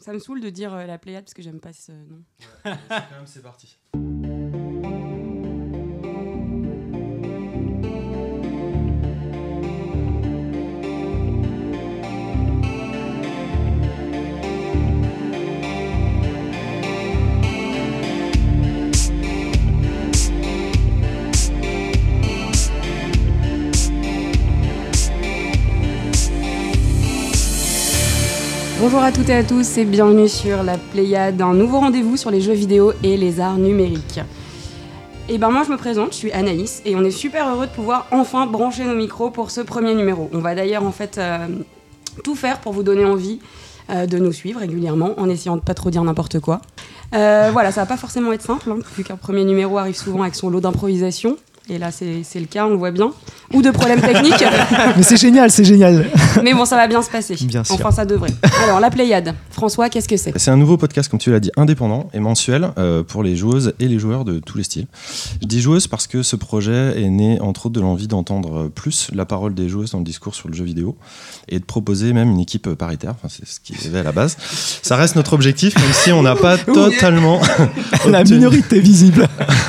Ça me saoule de dire euh, la Pléiade parce que j'aime pas ce nom. quand même, c'est parti. Bonjour à toutes et à tous et bienvenue sur la Pléiade, un nouveau rendez-vous sur les jeux vidéo et les arts numériques. Et ben moi je me présente, je suis Anaïs et on est super heureux de pouvoir enfin brancher nos micros pour ce premier numéro. On va d'ailleurs en fait euh, tout faire pour vous donner envie euh, de nous suivre régulièrement en essayant de pas trop dire n'importe quoi. Euh, voilà, ça va pas forcément être simple, hein, vu qu'un premier numéro arrive souvent avec son lot d'improvisation. Et là, c'est le cas, on le voit bien. Ou de problèmes techniques. Mais c'est génial, c'est génial. Mais bon, ça va bien se passer. Bien sûr. Enfin, ça devrait. Alors, la Pléiade. François, qu'est-ce que c'est? C'est un nouveau podcast, comme tu l'as dit, indépendant et mensuel euh, pour les joueuses et les joueurs de tous les styles. Je dis joueuses parce que ce projet est né, entre autres, de l'envie d'entendre plus la parole des joueuses dans le discours sur le jeu vidéo et de proposer même une équipe paritaire. Enfin, c'est ce qui est à la base. Ça reste notre objectif, même si on n'a pas totalement. La obtenu- minorité visible.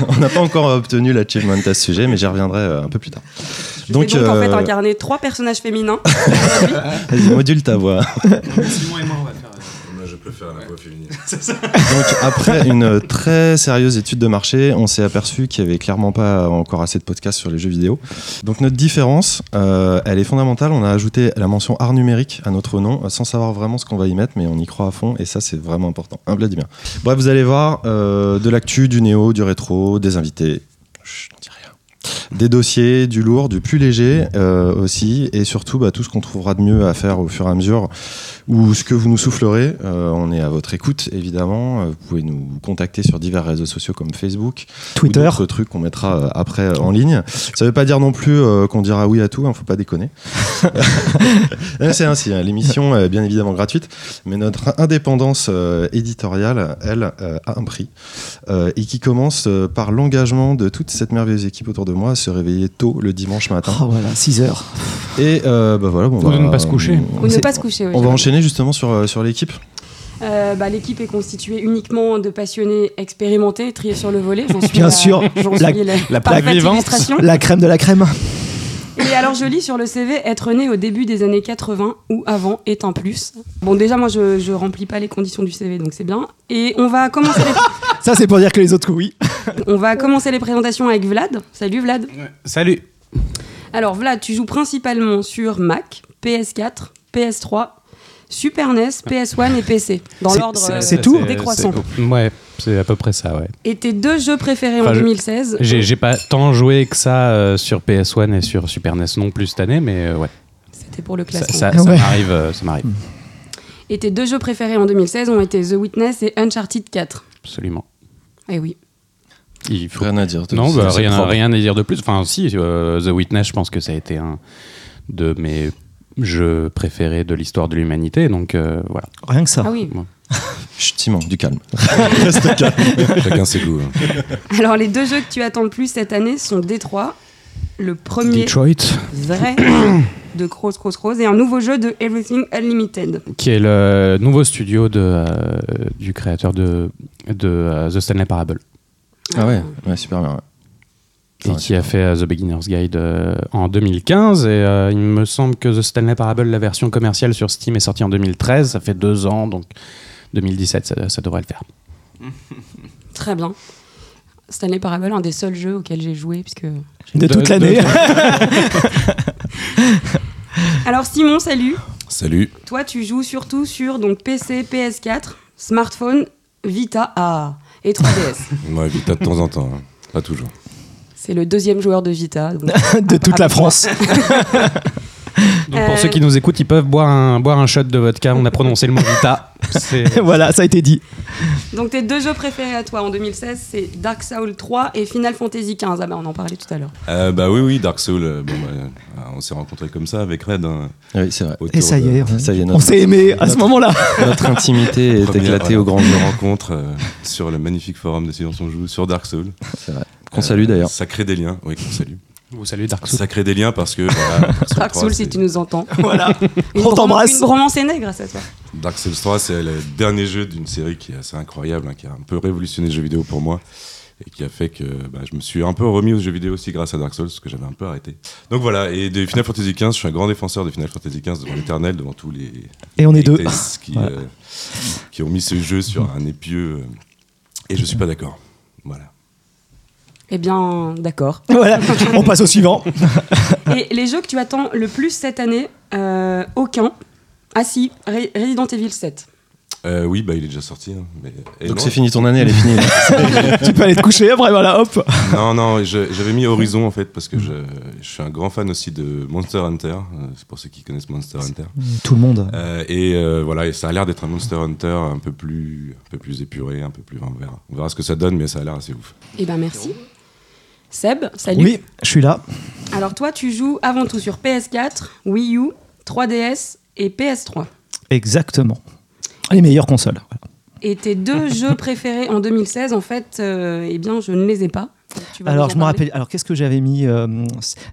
On n'a pas encore obtenu l'achievement à sujet, mais j'y reviendrai euh, un peu plus tard. Je vais donc en fait euh, incarner trois personnages féminins. vas-y, module ta voix. Simon et moi, on va faire. Je la voix féminine. Donc après une très sérieuse étude de marché, on s'est aperçu qu'il n'y avait clairement pas encore assez de podcasts sur les jeux vidéo. Donc notre différence, euh, elle est fondamentale. On a ajouté la mention art numérique à notre nom, euh, sans savoir vraiment ce qu'on va y mettre, mais on y croit à fond et ça c'est vraiment important. Un Vladimir. Bref, vous allez voir euh, de l'actu, du néo, du rétro, des invités. Chut. Des dossiers, du lourd, du plus léger euh, aussi, et surtout bah, tout ce qu'on trouvera de mieux à faire au fur et à mesure, ou ce que vous nous soufflerez. Euh, on est à votre écoute, évidemment. Euh, Vous pouvez nous contacter sur divers réseaux sociaux comme Facebook, Twitter. d'autres trucs qu'on mettra euh, après en ligne. Ça veut pas dire non plus euh, qu'on dira oui à tout, hein, faut pas déconner. C'est ainsi, hein, l'émission est bien évidemment gratuite, mais notre indépendance euh, éditoriale, elle, euh, a un prix, euh, et qui commence euh, par l'engagement de toute cette merveilleuse équipe autour de moi à se réveiller tôt le dimanche matin. Oh voilà, 6 heures. Et euh, bah voilà, bon, Ou de bah, ne pas se coucher. on- Ou ne C'est- pas se coucher. oui, On va j'avoue. Justement sur, euh, sur l'équipe. Euh, bah, L'équipe est constituée uniquement de passionnés expérimentés, triés sur le volet. J'en suis Bien la- sûr. J'en La- suis la, la parfaite plaque vivante. La crème de la crème. Et alors, je lis sur le CV être né au début des années 80 ou avant est un plus. Bon, déjà, moi, je, je remplis pas les conditions du CV, donc c'est bien. Et on va commencer les, Ça, c'est pour dire que les autres, oui. on va commencer les présentations avec Vlad. Salut Vlad. Salut. Alors Vlad, tu joues principalement sur Mac, PS4, PS3, Super NES, PS1 et PC, dans l'ordre c'est- euh, c'est tout décroissant. c'est- Ouais, c'est à peu près ça, ouais. Et tes deux jeux préférés Enfin, en je- 2016 J'ai pas tant joué que ça euh, sur PS1 et sur Super NES non plus cette année, mais euh, ouais, C'était pour le classement. ça, ça Ouais. m'arrive. euh, ça m'arrive, Et tes deux jeux préférés en 2016 ont été The Witness et Uncharted 4. absolument. Eh oui. Il faut... Rien à dire. Non, C'est- bah, rien, rien à dire de plus. Enfin, si, euh, The Witness, je pense que ça a été un de mes jeux préférés de l'histoire de l'humanité, donc euh, voilà. Rien que ça. Ah oui. Chut, Timon, du calme. Chacun ses goûts. hein. Alors les deux jeux que tu attends le plus cette année sont Détroit, le premier Detroit, vrai de Cross Cross Cross et un nouveau jeu de Everything Unlimited. qui est le nouveau studio de, euh, du créateur de, de euh, The Stanley Parable. Ah ouais, ouais super bien. ouais. Et qui a fait euh, The Beginner's Guide euh, en 2015. Et euh, il me semble que The Stanley Parable, la version commerciale sur Steam, est sortie en 2013. Ça fait deux ans, donc 2017, ça, ça devrait le faire. Très bien. Stanley Parable, un des seuls jeux auxquels j'ai joué puisque De toute l'année. Alors Simon, salut. Salut. Toi, tu joues surtout sur donc PC, PS4, smartphone, Vita ah, et 3DS. Moi, Vita de temps en temps. hein. Pas toujours. C'est le deuxième joueur de Vita. donc- de toute la France. Donc pour Euh, ceux qui nous écoutent, ils peuvent boire un, boire un shot de vodka. On a prononcé le mot Vita. Voilà, ça a été dit. Donc tes deux jeux préférés à toi en 2016, c'est Dark Souls 3 et Final Fantasy 15. Ah bah on en parlait tout à l'heure. Euh, bah oui, oui, Dark Souls. euh, bon, bah, on s'est rencontrés comme ça avec Red. hein, Oui, c'est vrai. Et ça y de- est, Ça y est, on s'est aimé à ce moment-là. notre intimité est Première, éclatée voilà, au grand première jour. rencontre euh, sur le magnifique forum de Silence on Joue sur Dark Souls. C'est vrai. Qu'on salue d'ailleurs. Ça crée des liens, oui, qu'on salue. Vous saluez Dark Souls. Ça crée des liens parce que voilà, Dark Souls Dark 3, Souls, c'est- si tu nous entends. Voilà. Une On t'embrasse. Une romance est née grâce à toi. Dark Souls 3, c'est le dernier jeu d'une série qui est assez incroyable, hein, qui a un peu révolutionné le jeu vidéo pour moi et qui a fait que bah, je me suis un peu remis aux jeux vidéo aussi grâce à Dark Souls, parce que j'avais un peu arrêté. Donc voilà, et de Final Fantasy XV, je suis un grand défenseur de Final Fantasy XV devant l'éternel, devant tous les Et on est deux. haters qui, Voilà. euh, qui ont mis ce jeu sur un épieu, euh, et je suis pas d'accord. Voilà. Eh bien, d'accord. Voilà. On passe au suivant. Et les jeux que tu attends le plus cette année, euh, aucun. Ah si, Re- Resident Evil 7. Euh, oui, bah il est déjà sorti. hein, mais... Donc c'est fini, ton année, elle est finie. tu peux aller te coucher après, voilà, hop. Non, non, je- j'avais mis Horizon en fait parce que je, je suis un grand fan aussi de Monster Hunter. euh, C'est pour ceux qui connaissent Monster Hunter. Tout le monde. Euh, et euh, voilà, et ça a l'air d'être un Monster Hunter un peu plus, un peu plus épuré, un peu plus. On verra. On verra ce que ça donne, mais ça a l'air assez ouf. Eh ben merci. Seb, salut. Oui, je suis là. Alors toi, tu joues avant tout sur PS4, Wii U, 3DS et PS3. Exactement. Les meilleures consoles. Et tes deux jeux préférés en 2016, en fait, euh, eh bien, je ne les ai pas. Alors, je me rappelle. Alors, qu'est-ce que j'avais mis euh,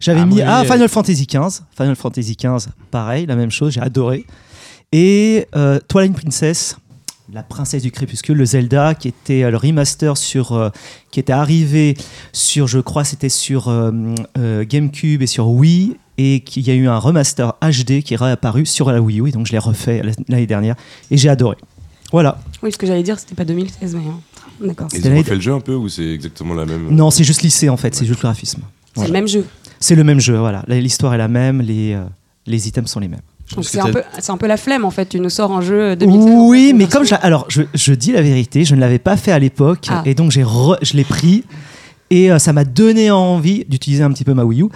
J'avais Ah, mis ah, Final Fantasy XV. Final Fantasy XV, pareil, la même chose, j'ai adoré. Et euh, Twilight Princess, la princesse du crépuscule, le Zelda, qui était euh, le remaster sur, euh, qui était arrivé sur, je crois, c'était sur euh, euh, GameCube et sur Wii, et qu'il y a eu un remaster HD qui est réapparu sur la Wii U, et donc je l'ai refait l'année dernière, et j'ai adoré. Voilà. Oui, ce que j'allais dire, c'était pas 2016, mais hein, d'accord. Ils ont refait le jeu un peu ou c'est exactement la même Non, c'est juste lycée en fait, c'est juste le graphisme. C'est Voilà. le même jeu. C'est le même jeu, voilà. L'histoire est la même, les, euh, les items sont les mêmes. C'est un, peu, c'est un peu la flemme, en fait. Tu nous sors un jeu 2016. Oui, mais comme je, alors je, je dis la vérité, je ne l'avais pas fait à l'époque Ah. et donc j'ai je l'ai pris et euh, ça m'a donné envie d'utiliser un petit peu ma Wii U.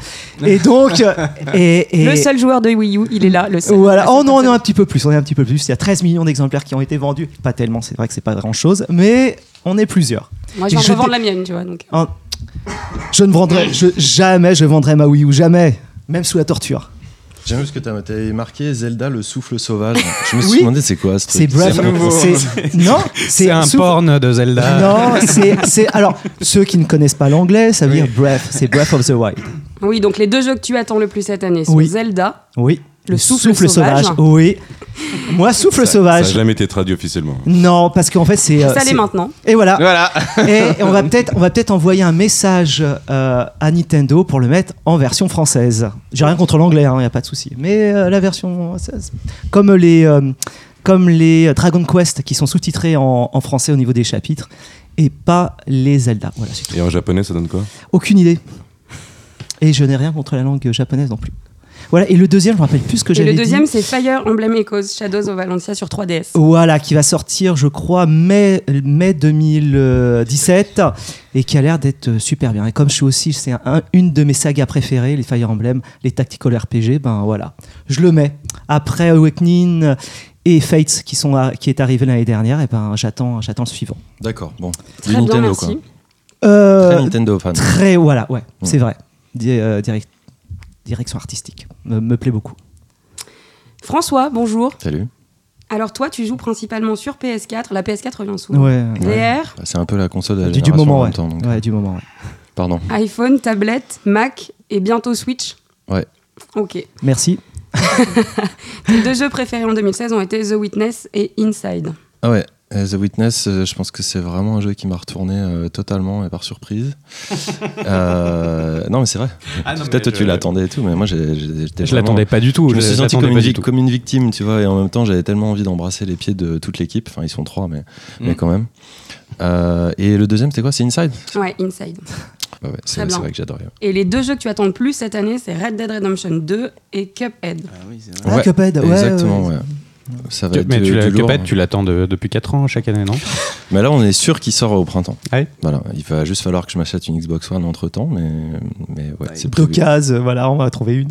Et donc euh, et, et- Le seul joueur de Wii U, il est là, le seul. Voilà. Ah, Oh c'est non, on est un petit peu plus. On est un petit peu plus. Il y a 13 millions d'exemplaires qui ont été vendus. Pas tellement, c'est vrai que c'est pas grand chose, mais on est plusieurs. Moi, je revendre dé- la mienne, tu vois. Donc. En- Je ne vendrai je, jamais, je vendrai ma Wii U, jamais, même sous la torture. J'aime bien ce que t'as t'avais marqué Zelda le souffle sauvage. Je me suis Oui. demandé c'est quoi ce truc. C'est Breath. Non, C'est un souffle- porn de Zelda. Non, c'est, c'est- alors ceux qui ne connaissent pas l'anglais, ça veut dire Breath, c'est Breath of the Wild. Oui, donc les deux jeux que tu attends le plus cette année sont Oui. Zelda. Oui. Le souffle sauvage. Oui. Moi, souffle Ça- Ça sauvage. n'a jamais été traduit officiellement. Non, parce qu'en fait, c'est. euh, ça l'est maintenant. Et voilà. Voilà. Et, on va peut-être, on va peut-être envoyer un message euh, à Nintendo pour le mettre en version française. J'ai rien contre l'anglais, il n'y a pas de souci. Mais euh, la version, ça, comme les, euh, comme les Dragon Quest qui sont sous-titrés en, en français au niveau des chapitres, et pas les Zelda. Voilà. Et en japonais, ça donne quoi? Aucune idée. Et je n'ai rien contre la langue japonaise non plus. Voilà. Et le deuxième, je me rappelle plus ce que Et j'avais le dit. deuxième, c'est Fire Emblem Echoes Shadows of Valentia sur 3DS. Voilà, qui va sortir, je crois, mai, mai 2017 et qui a l'air d'être super bien. Et comme je suis aussi, c'est un- une de mes sagas préférées, les Fire Emblem, les tactical RPG, ben voilà, je le mets. Après Awakening et Fates qui, sont à- qui est arrivé l'année dernière, et ben j'attends, j'attends le suivant. D'accord, bon. Très bien, Nintendo merci. quoi. Euh, Très Nintendo fan. très, voilà, ouais, Mm. c'est vrai. Di- euh, direct- direction artistique, me, me plaît beaucoup. François, bonjour. Salut. Alors toi, tu joues principalement sur PS4. La PS4 revient souvent. Ouais, VR, Bah, c'est un peu la console de la du, du moment, en ouais. même temps. donc, Ouais, du moment, ouais. Pardon. iPhone, tablette, Mac et bientôt Switch. Ouais. Ok. Merci. Tes deux jeux préférés en 2016 ont été The Witness et Inside. Ah ouais, euh, The Witness, euh, je pense que c'est vraiment un jeu qui m'a retourné euh, totalement et par surprise. Euh, non mais c'est vrai. Ah mais Peut-être toi, tu je- l'attendais et tout, mais moi j'étais Je vraiment- l'attendais pas du tout. Je me suis senti comme une, comme victime, tu vois, et en même temps j'avais tellement envie d'embrasser les pieds de toute l'équipe. Enfin, ils sont trois, mais, mais Mm. quand même. Euh, et le deuxième, c'était quoi? C'est Inside? Ouais, Inside. Ouais, ouais, c'est Très bien. c'est vrai que j'adorais. ouais. Et les deux jeux que tu attends le plus cette année, c'est Red Dead Redemption 2 et Cuphead. Ah oui, c'est vrai. Ah, Ouais, Cuphead, ouais, Exactement, ouais. ouais. Ça va Tu- être mais du- tu lourd. Cuphead, tu l'attends de- depuis 4 ans chaque année, non Mais là, on est sûr qu'il sort au printemps. Ah Voilà, il va juste falloir que je m'achète une Xbox One entre temps, mais, mais ouais, c'est prévu. D'occasion, voilà, on va trouver une.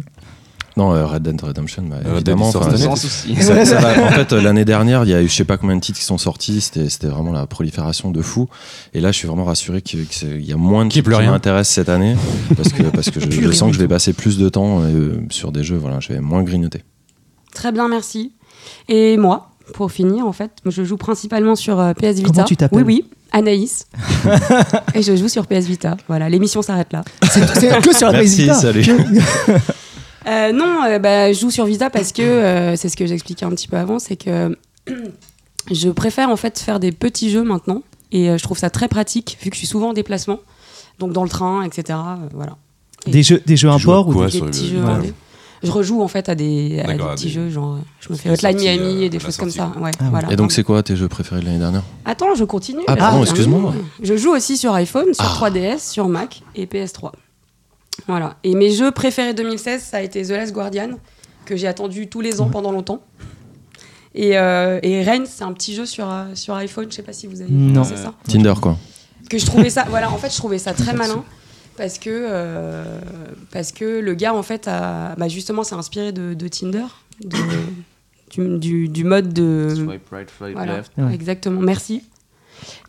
Non, euh, Red Dead Redemption, bah, évidemment. enfin. Sans souci. ça- ça va- en fait, euh, l'année dernière, il y a eu je sais pas combien de titres qui sont sortis. C'était c'était vraiment la prolifération de fou. Et là, je suis vraiment rassuré qu'il qu'il y a moins de qui rien. m'intéressent cette année. Parce que, parce que je, sens que je vais passer plus de temps euh, sur des jeux. Voilà, je vais moins grignoter. Très bien, merci. Et moi, pour finir, en fait, je joue principalement sur euh, PS Vita. Comment tu t'appelles Oui, oui. Anaïs. et je joue sur PS Vita. Voilà, l'émission s'arrête là. C'est que sur la Merci, Vita. salut. Euh, non, euh, bah, je joue sur Vita parce que euh, c'est ce que j'expliquais un petit peu avant, c'est que je préfère en fait faire des petits jeux maintenant et euh, je trouve ça très pratique vu que je suis souvent en déplacement, donc dans le train, etc. euh, voilà. Des jeux, des jeux import ou quoi des sur le- petits jeux. voilà. Je rejoue en fait à des, à petits des- jeux, genre euh, je me fais Hotline Miami euh, et des choses comme ça. Ouais, Ah voilà. Et donc, c'est quoi tes jeux préférés de l'année dernière? Attends, je continue. Ah, pardon, semaine excuse-moi. Je joue aussi sur iPhone, sur Ah. 3DS, sur Mac et PS3. Voilà. Et mes jeux préférés 2016, ça a été The Last Guardian, que j'ai attendu tous les ans pendant longtemps. Et, euh, et Reign, c'est un petit jeu sur, euh, sur iPhone, je sais pas si vous avez Non. c'est ça? Tinder, quoi. Que je trouvais ça, voilà, en fait, je trouvais ça très malin parce que, euh, parce que le gars, en fait, a, bah, justement, s'est inspiré de, de Tinder, de- du, du, du mode de. Swipe right, swipe Voilà, left. Ouais. exactement, merci.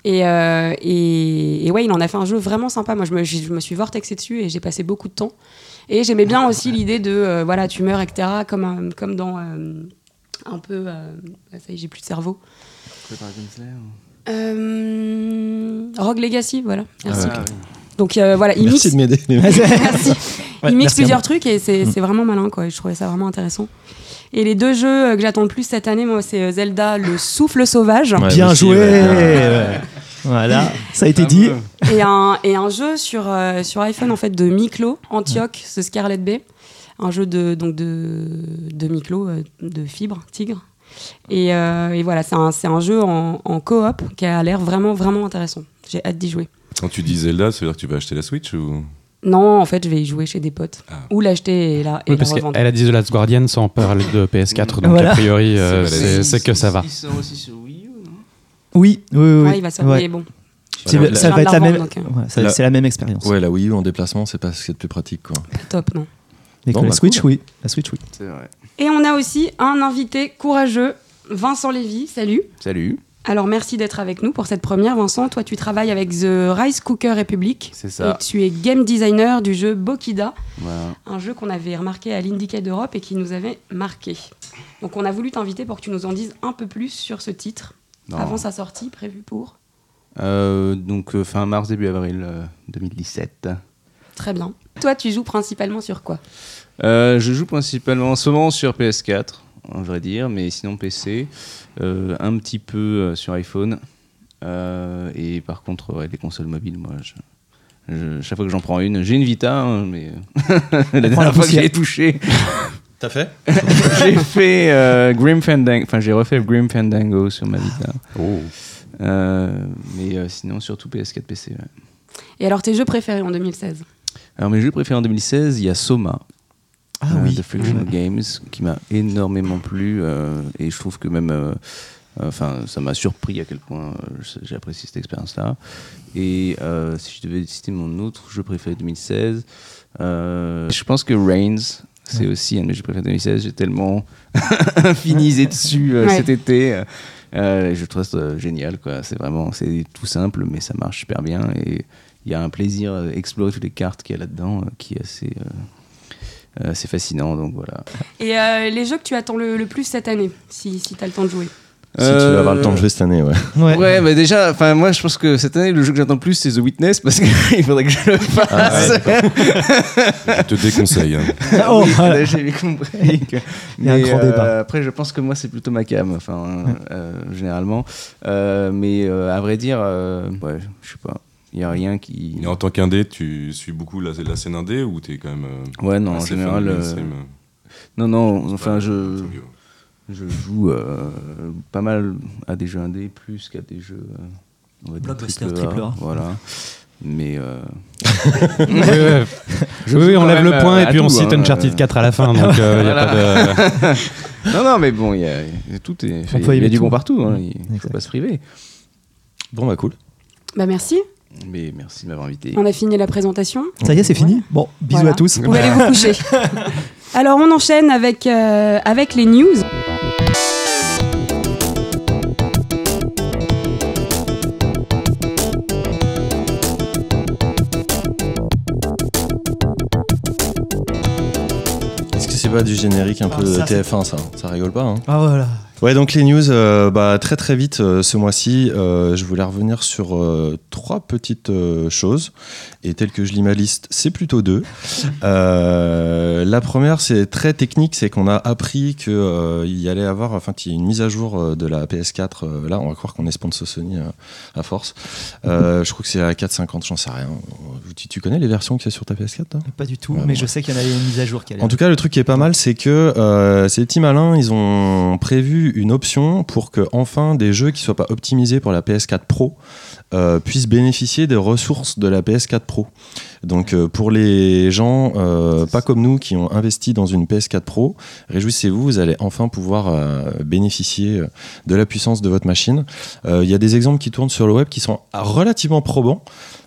Et, euh, et, et ouais, il en a fait un jeu vraiment sympa. Moi, je me, je me suis vortexé dessus et j'ai passé beaucoup de temps. Et j'aimais bien aussi l'idée de, euh, voilà, tu meurs, etc., comme, un- comme dans euh, un peu. euh, ça y est, j'ai plus de cerveau. Lair ou- Euh, Rogue Legacy, voilà. Merci. Ah. Donc euh, voilà, il Merci mixe, de m'aider. Merci. Ouais, il merci mixe à plusieurs trucs et c'est Mm. c'est vraiment malin, quoi. Je trouvais ça vraiment intéressant. Et les deux jeux euh, que j'attends le plus cette année, moi, c'est euh, Zelda, le souffle sauvage. Ouais, Bien aussi, joué. ouais. Voilà, ça a été dit. Et un, et un jeu sur, euh, sur iPhone en fait de Miklo, Antioch, ce Scarlet Bay, un jeu de donc de, de Miklo, euh, de fibre, tigre. Et, euh, et voilà, c'est un, c'est un jeu en, en coop qui a l'air vraiment vraiment intéressant. J'ai hâte d'y jouer. Quand tu dis Zelda, ça veut dire que tu vas acheter la Switch ou? Non, en fait, je vais y jouer chez des potes Ah. ou l'acheter et la, et Oui, la parce revendre. qu'elle a dit The Last Guardian sans parler de PS4, donc Voilà. a priori, euh, C'est- c'est Il- c'est que ça va. Il sort aussi sur Wii U, non? Oui, oui, oui. Ouais, il va sortir. Ouais. Mais bon, Voilà, ça va être la même. donc, euh. ouais, ça- La- C'est la même expérience. Ouais, la Wii U en déplacement, c'est pas ce qui est le plus pratique, quoi. top, non. Mais la bah, Switch, cool. oui. La Switch, oui. C'est vrai. Et on a aussi un invité courageux, Vincent Lévy. Salut. Salut. Alors merci d'être avec nous pour cette première, Vincent. Toi, tu travailles avec The Rice Cooker Republic. C'est Et ça. tu es game designer du jeu Bokida, Voilà. un jeu qu'on avait remarqué à l'Indicat d'Europe et qui nous avait marqué. Donc on a voulu t'inviter pour que tu nous en dises un peu plus sur ce titre, Non. avant sa sortie, prévue pour. Euh, donc euh, fin mars, début avril euh, 2017. Très bien. Toi, tu joues principalement sur quoi? Euh, je joue principalement souvent sur PS4, on vrai dire, mais sinon PC, euh, un petit peu euh, sur iPhone. Euh, et par contre, ouais, les consoles mobiles, moi, je, je- chaque fois que j'en prends une, j'ai une Vita, hein, mais la dernière fois que j'ai touché, T'as fait? J'ai fait euh, Grim Fandango, enfin j'ai refait Grim Fandango sur ma Vita. Oh. Euh, mais euh, sinon, surtout PS4, PC. ouais. Et alors tes jeux préférés en 2016 Alors mes jeux préférés en 2016, il y a Soma. Ah euh, oui. de Friction Games qui m'a énormément plu euh, et je trouve que même euh, enfin ça m'a surpris à quel point j'ai apprécié cette expérience là et euh, si je devais citer mon autre jeu préféré 2016 euh, je pense que Reigns c'est aussi un de mes jeux préférés 2016 j'ai tellement infinisé dessus euh, Ouais. cet été je trouve ça euh, génial quoi c'est vraiment c'est tout simple mais ça marche super bien et il y a un plaisir à explorer toutes les cartes qu'il y a là-dedans euh, qui est assez c'est fascinant, donc voilà. Et euh, les jeux que tu attends le, le plus cette année, si, si tu as le temps de jouer Si tu vas avoir le temps de jouer cette année, ouais. Ouais. Ouais, mais déjà, enfin moi je pense que cette année le jeu que j'attends le plus c'est The Witness parce qu'il faudrait que je le fasse. Je te déconseille. hein. Oh, Oui, voilà. là, j'ai compris. que- Il y a un mais, grand euh, débat. Après, je pense que moi c'est plutôt ma cam, enfin euh, généralement. Euh, mais euh, à vrai dire, euh, ouais, je sais pas. Il y a rien qui. Et en tant qu'indé, tu suis beaucoup la, la scène indé ou t'es quand même. euh, Ouais, non, en général. euh, Non, non. Enfin, je. Je joue euh, pas mal à des jeux indés plus qu'à des jeux. on va dire Blockbuster, triple triple A. Voilà. Mais. euh, Oui, ouais. Je Oui, on lève le point et puis on cite hein, Uncharted euh. 4 à la fin, donc il n'y a pas de. non, non, mais bon, il y a, y a tout Il peut y a du bon partout. hein, Il faut Exact. pas se priver. Bon, bah cool. Bah merci, Mais merci de m'avoir invité. on a fini la présentation. Ça y est, c'est fini Bon, bisous Voilà. à tous. Vous aller vous coucher. Alors on enchaîne avec, euh, avec les news. Est-ce que c'est pas du générique un peu Ah, ça, de TF1, ça? Ça rigole pas, hein? Ah voilà. Ouais, donc les news, euh, bah, très très vite euh, ce mois-ci, euh, je voulais revenir sur trois petites choses. Et tel que je lis ma liste, c'est plutôt deux. La première, c'est très technique, c'est qu'on a appris qu'il y allait avoir, enfin, qu'il y a une mise à jour de la PS4. euh, là, on va croire qu'on est sponsor Sony à force. Je crois que c'est à 4,50, j'en sais rien. Tu, tu connais les versions qu'il y a sur ta PS4 toi? Pas du tout, Ouais, mais bon. je sais qu'il y en a une mise à jour qui allait. En tout cas, le truc qui est pas mal, c'est que ces petits malins, ils ont prévu une option pour que enfin des jeux qui soient pas optimisés pour la PS4 Pro euh, puissent bénéficier des ressources de la PS4 Pro. Donc euh, pour les gens euh, pas comme nous qui ont investi dans une PS4 Pro, réjouissez-vous, vous allez enfin pouvoir bénéficier de la puissance de votre machine. Il y a des exemples qui tournent sur le web qui sont relativement probants.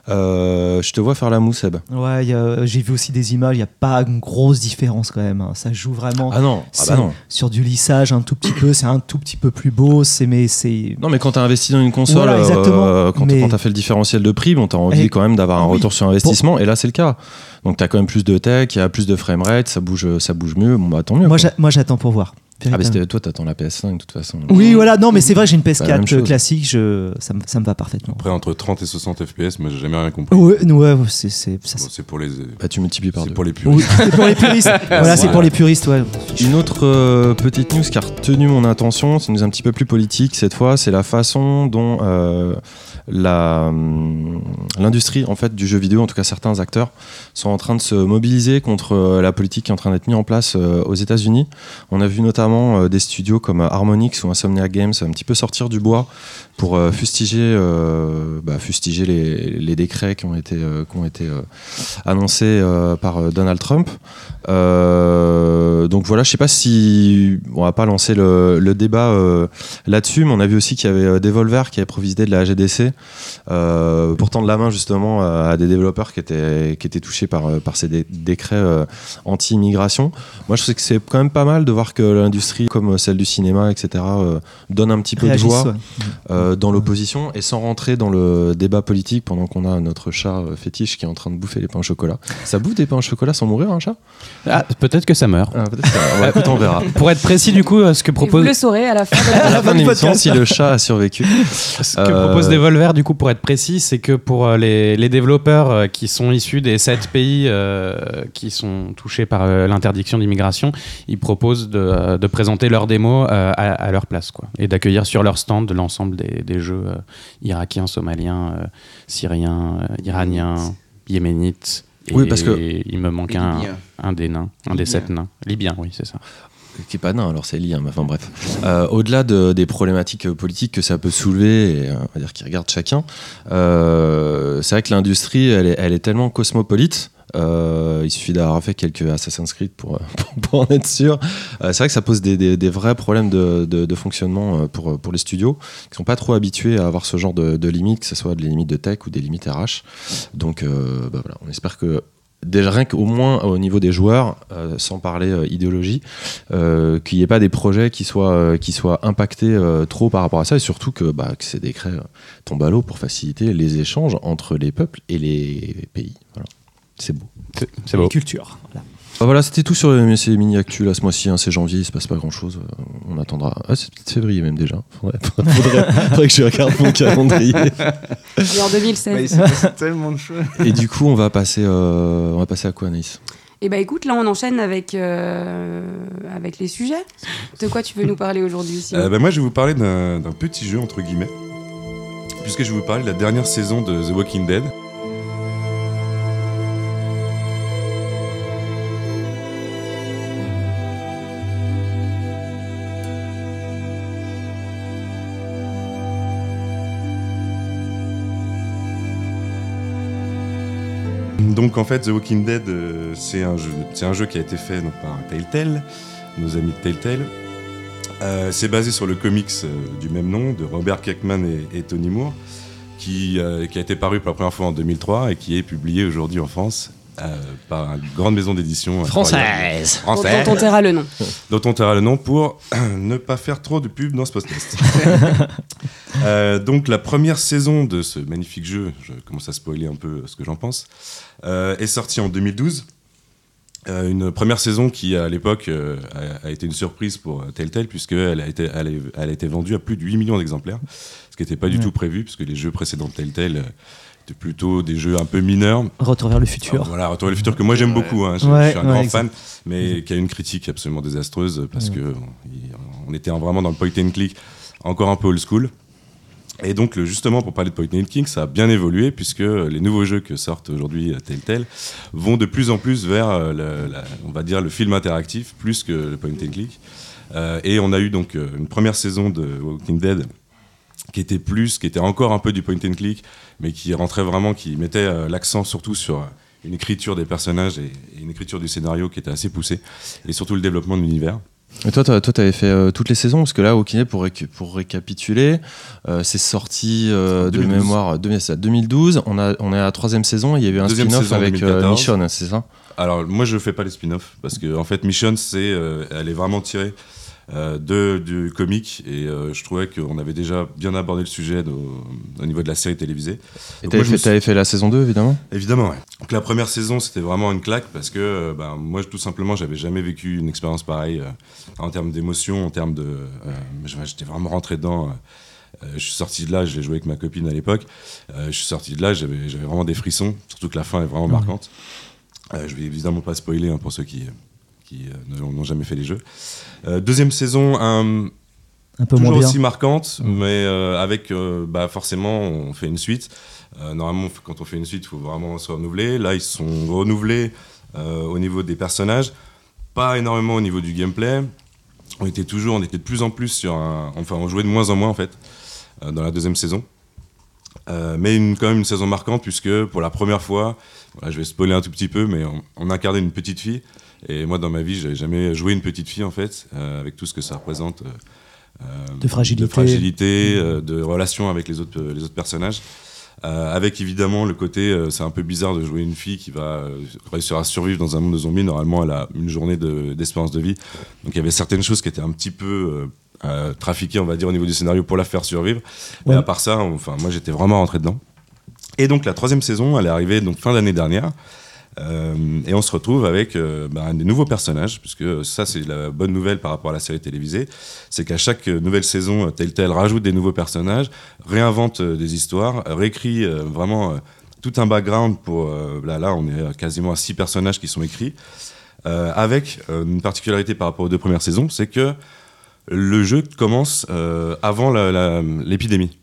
Euh, je te vois faire la moue, Seb. Ouais, j'ai vu aussi des images, il n'y a pas une grosse différence quand même. hein. Ça joue vraiment Ah non, ah bah non. sur du lissage un tout petit peu, c'est un tout petit peu plus beau, c'est mais c'est Non, mais quand tu as investi dans une console, Voilà, exactement. euh, quand Mais- tu as fait le différentiel de prix, bon, tu as envie Et- quand même d'avoir un oui. retour sur investissement, et là, c'est le cas. Donc, tu as quand même plus de tech, il y a plus de framerate, ça bouge, ça bouge mieux, bon, bah tant mieux. moi quoi. j'a- moi j'attends pour voir. Ah, bah, toi, t'attends la PS5 de toute façon. oui, voilà, non, mais c'est vrai, j'ai une la même PS4 chose. classique, je, ça, me- ça me va parfaitement. Après, entre 30 et 60 FPS, moi, j'ai jamais rien compris. Ouais, ouais, c'est c'est- c'est pour les, Bah, tu multiplies par c'est deux. pour les Oui, puristes. c'est pour les puristes. voilà, c'est pour les puristes, ouais. Une autre euh, petite news qui a retenu mon attention, c'est une news un petit peu plus politique cette fois, c'est la façon dont euh, l'industrie en fait du jeu vidéo, en tout cas certains acteurs, sont en train de se mobiliser contre euh, la politique qui est en train d'être mise en place euh, aux États-Unis. On a vu notamment euh, des studios comme Harmonix ou Insomniac Games un petit peu sortir du bois pour fustiger, bah, fustiger les, décrets qui ont été, qui ont été annoncés par Donald Trump. Donc voilà, je sais pas si on va pas lancer le, débat là-dessus, mais on a vu aussi qu'il y avait Devolver qui avait provisé de la GDC euh, pour tendre la main justement euh, à des développeurs qui étaient qui étaient touchés par euh, par ces dé- décrets euh, anti-immigration. Moi, je sais que c'est quand même pas mal de voir que l'industrie, comme celle du cinéma, etc., euh, donne un petit peu de voix ouais. euh, dans l'opposition et sans rentrer dans le débat politique pendant qu'on a notre chat euh, fétiche qui est en train de bouffer les pains au chocolat. Ça bouffe des pains au chocolat sans mourir, un chat? Ah, peut-être que ça meurt. ah, ouais, écoute, on verra. Pour être précis, du coup, euh, ce que Et vous propose, le saurez à la fin de À la... la fin de l'émission, si le chat a survécu. ce que Euh, propose Devolver, du coup, pour être précis, c'est que pour euh, les, les développeurs euh, qui sont issus des sept pays euh, qui sont touchés par euh, l'interdiction d'immigration, ils proposent de, de présenter leurs démos à, à leur place, quoi, et d'accueillir sur leur stand l'ensemble des, des jeux irakiens, somaliens, syriens, iraniens, yéménites. Et Oui, parce que- il me manque un, un des nains, un des sept nains. Libyen, oui, c'est ça. Qui est pas nain, alors c'est lié, hein, mais enfin bref. Euh, Au-delà de- des problématiques politiques que ça peut soulever, et, euh, on va dire qui regarde chacun, euh, c'est vrai que l'industrie, elle est, elle est tellement cosmopolite. il suffit d'avoir fait quelques Assassin's Creed pour, en être sûr. C'est vrai que ça pose des, vrais problèmes de, fonctionnement pour, les studios qui sont pas trop habitués à avoir ce genre de, limites, que ce soit des limites de tech ou des limites RH. Donc bah voilà, on espère que déjà rien qu'au moins au niveau des joueurs, euh, sans parler euh, idéologie, euh, qu'il n'y ait pas des projets qui soient, euh, qui soient impactés euh, trop par rapport à ça, et surtout que, bah, que ces décrets euh, tombent à l'eau pour faciliter les échanges entre les peuples et les pays. Voilà. C'est beau. C'est- C'est beau. Culture. voilà. Bah voilà, c'était tout sur les, ces mini-actus là ce mois-ci. hein, c'est janvier, il se passe pas grand-chose. euh, on attendra. Ah, c'est peut-être février même déjà. Faudrait, faudrait- faudrait que je regarde mon calendrier. Et en 2016. Mais il s'est passé tellement de choses. Et du coup, on va passer, euh, on va passer à quoi, Anaïs? Et bah écoute, là on enchaîne avec, euh, avec les sujets. De quoi tu veux nous parler aujourd'hui Euh, bah, moi, je vais vous parler d'un petit jeu, entre guillemets, puisque je vais vous parler de la dernière saison de The Walking Dead. Donc en fait, The Walking Dead, euh, c'est un jeu, qui a été fait donc, par Telltale, nos amis de Telltale. Euh, c'est basé sur le comics euh, du même nom de Robert Kirkman et, Tony Moore, qui, qui a été paru pour la première fois en 2003 et qui est publié aujourd'hui en France par une grande maison d'édition Française, dont on taira le nom. dont on taira le nom pour ne pas faire trop de pub dans ce podcast. Euh, donc la première saison de ce magnifique jeu, je commence à spoiler un peu ce que j'en pense, euh, est sortie en 2012. Euh, une première saison qui, à l'époque, euh, a, a été une surprise pour euh, Telltale, puisqu'elle a, été, elle, a- elle a été vendue à plus de 8 millions d'exemplaires, ce qui n'était pas du tout prévu, puisque les jeux précédents de Telltale étaient plutôt des jeux un peu mineurs. Retour vers le futur. Alors, voilà, Retour vers le futur, que moi j'aime beaucoup, hein, je, Ouais, je suis un ouais, grand exact. fan, mais qui a une critique absolument désastreuse, parce que il- on était vraiment dans le point and click, encore un peu old school. Et donc, justement, pour parler de point and click, ça a bien évolué, puisque les nouveaux jeux que sortent aujourd'hui euh, Telltale vont de plus en plus vers, euh, le- la- on va dire, le film interactif, plus que le point and click. Euh, et on a eu donc une première saison de Walking Dead qui était plus, qui était encore un peu du point and click, mais qui rentrait vraiment, qui mettait euh, l'accent surtout sur euh, une écriture des personnages et, une écriture du scénario qui était assez poussée, et surtout le développement de l'univers. Et toi, toi, toi, avais fait euh, toutes les saisons, parce que là, au kiné, pour, récapituler, euh, c'est sorti euh, de 2012. mémoire 2000 c'est ça, 2012. On, a, on est à la troisième saison. Il y a eu un spin-off avec 2014. Michonne, c'est ça? Alors moi je fais pas les spin-offs parce que en fait Mission c'est elle est vraiment tirée de du comique et euh, je trouvais qu'on avait déjà bien abordé le sujet de- au niveau de la série télévisée. Et t'avais fait, t'avais fait la saison 2, évidemment? Évidemment, ouais. Donc la première saison, c'était vraiment une claque parce que euh, ben, moi, tout simplement, j'avais jamais vécu une expérience pareille euh, en termes d'émotion, en termes de. euh, J'étais vraiment rentré dedans. euh, euh, je suis sorti de là, je l'ai joué avec ma copine à l'époque. euh, je suis sorti de là, j'avais vraiment des frissons, surtout que la fin est vraiment marquante. Euh, je vais évidemment pas spoiler hein, pour ceux qui, qui euh, n'ont jamais fait les jeux. Euh, deuxième saison, un, Un peu toujours moins bien. aussi marquante, mais euh, avec bah, forcément on fait une suite. Normalement, quand on fait une suite, il faut vraiment se renouveler. Là, ils sont renouvelés au niveau des personnages, pas énormément au niveau du gameplay. On était toujours, on était de plus en plus sur un, enfin, on jouait de moins en moins en fait dans la deuxième saison. Euh, mais une, quand même une saison marquante puisque pour la première fois, voilà, je vais spoiler un tout petit peu, mais on, on incarnait une petite fille. Et moi, dans ma vie, j'avais jamais joué une petite fille en fait, euh, avec tout ce que ça représente. euh, euh, De fragilité. de, fragilité, de relation avec les autres, les autres personnages. Avec évidemment le côté, c'est un peu bizarre de jouer une fille qui va réussir à survivre dans un monde de zombies. Normalement, elle a une journée de- d'espérance de, vie. Donc il y avait certaines choses qui étaient un petit peu euh, trafiquées, on va dire, au niveau du scénario pour la faire survivre. Mais Ouais. à part ça, enfin, moi j'étais vraiment rentré dedans. Et donc la troisième saison, elle est arrivée donc fin d'année dernière. Euh, et on se retrouve avec euh, bah, des nouveaux personnages, puisque ça c'est la bonne nouvelle par rapport à la série télévisée, c'est qu'à chaque euh, nouvelle saison, Telltale rajoute des nouveaux personnages, réinvente des histoires, réécrit vraiment tout un background pour... là, là, on est quasiment à six personnages qui sont écrits, avec une particularité par rapport aux deux premières saisons, c'est que le jeu commence avant l'épidémie.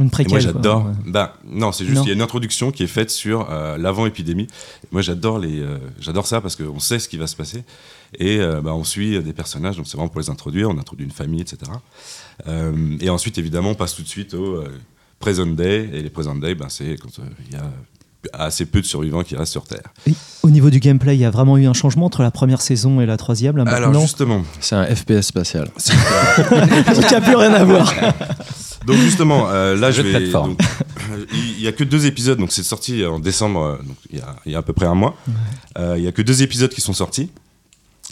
Une Et préquelle. moi j'adore. Ouais. Bah non, c'est juste il y a une introduction qui est faite sur euh, l'avant-épidémie. Et Moi j'adore les, euh, j'adore ça parce qu'on sait ce qui va se passer et euh, bah, on suit des personnages. Donc c'est vraiment pour les introduire. On introduit une famille, etc. Euh, et ensuite évidemment on passe tout de suite au euh, present day et les present day, ben c'est quand euh, il y a assez peu de survivants qui restent sur Terre. Et Au niveau du gameplay, il y a vraiment eu un changement entre la première saison et la troisième. Là, Alors justement, C'est un FPS spatial. qui a plus rien à voir. Donc justement, euh, là je vais. donc, il y a que deux épisodes, donc c'est sorti en décembre, euh, donc il y, a, il y a à peu près un mois. Euh, il y a que deux épisodes qui sont sortis.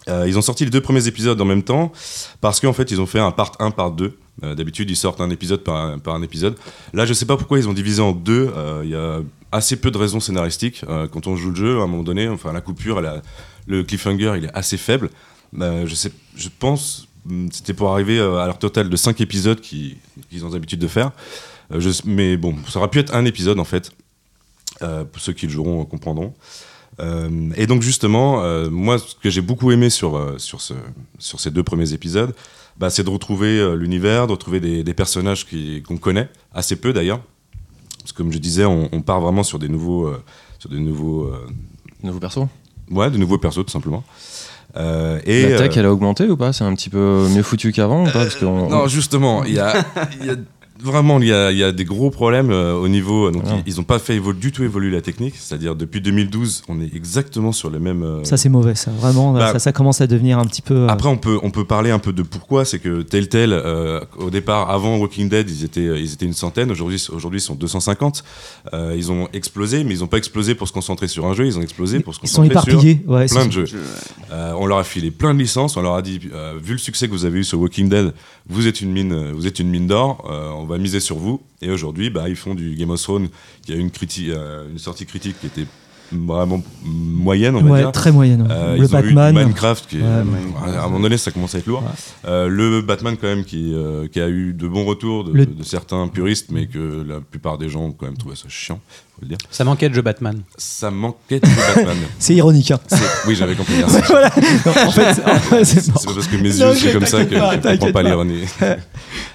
Euh, ils ont sorti les deux premiers épisodes en même temps parce qu'en fait ils ont fait un part 1, part 2. Euh, D'habitude ils sortent un épisode par un, par un épisode. Là je sais pas pourquoi ils ont divisé en deux. Il y a assez peu de raisons scénaristiques. Quand on joue le jeu, à un moment donné, enfin la coupure, elle a- le cliffhanger il est assez faible. Je, sais, je pense c'était pour arriver euh, à leur total de 5 épisodes qui- qu'ils ont l'habitude de faire. Euh, je- mais bon, ça aurait pu être un épisode en fait. Euh, pour ceux qui le joueront comprendront. Euh, et donc justement, moi, ce que j'ai beaucoup aimé sur, sur, ce, sur ces deux premiers épisodes, bah, c'est de retrouver l'univers, de retrouver des, des personnages qu'on connaît, assez peu d'ailleurs. Parce que comme je disais, on, on part vraiment sur des nouveaux, sur des nouveaux, euh, Nouveau perso ouais, de nouveaux persos tout simplement. Euh, et La tech, euh, elle a augmenté ou pas? C'est un petit peu mieux foutu qu'avant ou pas? Parce qu'on- Non, justement, il y a, il y a- vraiment il y a, il y a des gros problèmes euh, au niveau. Donc ils n'ont pas fait évolu- du tout évoluer la technique. C'est-à-dire depuis 2012, on est exactement sur le même. euh, Ça, c'est mauvais, ça. Vraiment, Bah, ça, ça commence à devenir un petit peu. euh, Après, on peut, on peut parler un peu de pourquoi. C'est que Telltale, au départ, avant Walking Dead, ils étaient, ils étaient une centaine. Aujourd'hui, aujourd'hui, ils sont 250. Euh, ils ont explosé, mais ils n'ont pas explosé pour se concentrer sur un jeu. Ils ont explosé pour se ils sont concentrer sur éparpillés. Ouais, plein de jeux. On leur a filé plein de licences. On leur a dit, vu le succès que vous avez eu sur Walking Dead, vous êtes une mine, euh, vous êtes une mine d'or. euh, on va miser sur vous. Et aujourd'hui, bah, ils font du Game of Thrones, qui a une, euh, une sortie critique qui était vraiment moyenne, on va Ouais, dire. très moyenne. Euh, le ils ont eu Batman. Minecraft, qui est- Ouais, à un moment donné, ça commence à être lourd. Euh, le Batman, quand même, qui, euh, qui a eu de bons retours de, Le- de certains puristes, mais que la plupart des gens ont quand même trouvé ça chiant, faut le dire. Ça manquait de jeu Batman. Ça manquait de Batman. C'est ironique. Hein. Oui, j'avais compris. merci. voilà. Non, en fait, c'est- pas parce que mes yeux c'est comme ça que pas, je comprends pas pas. l'ironie.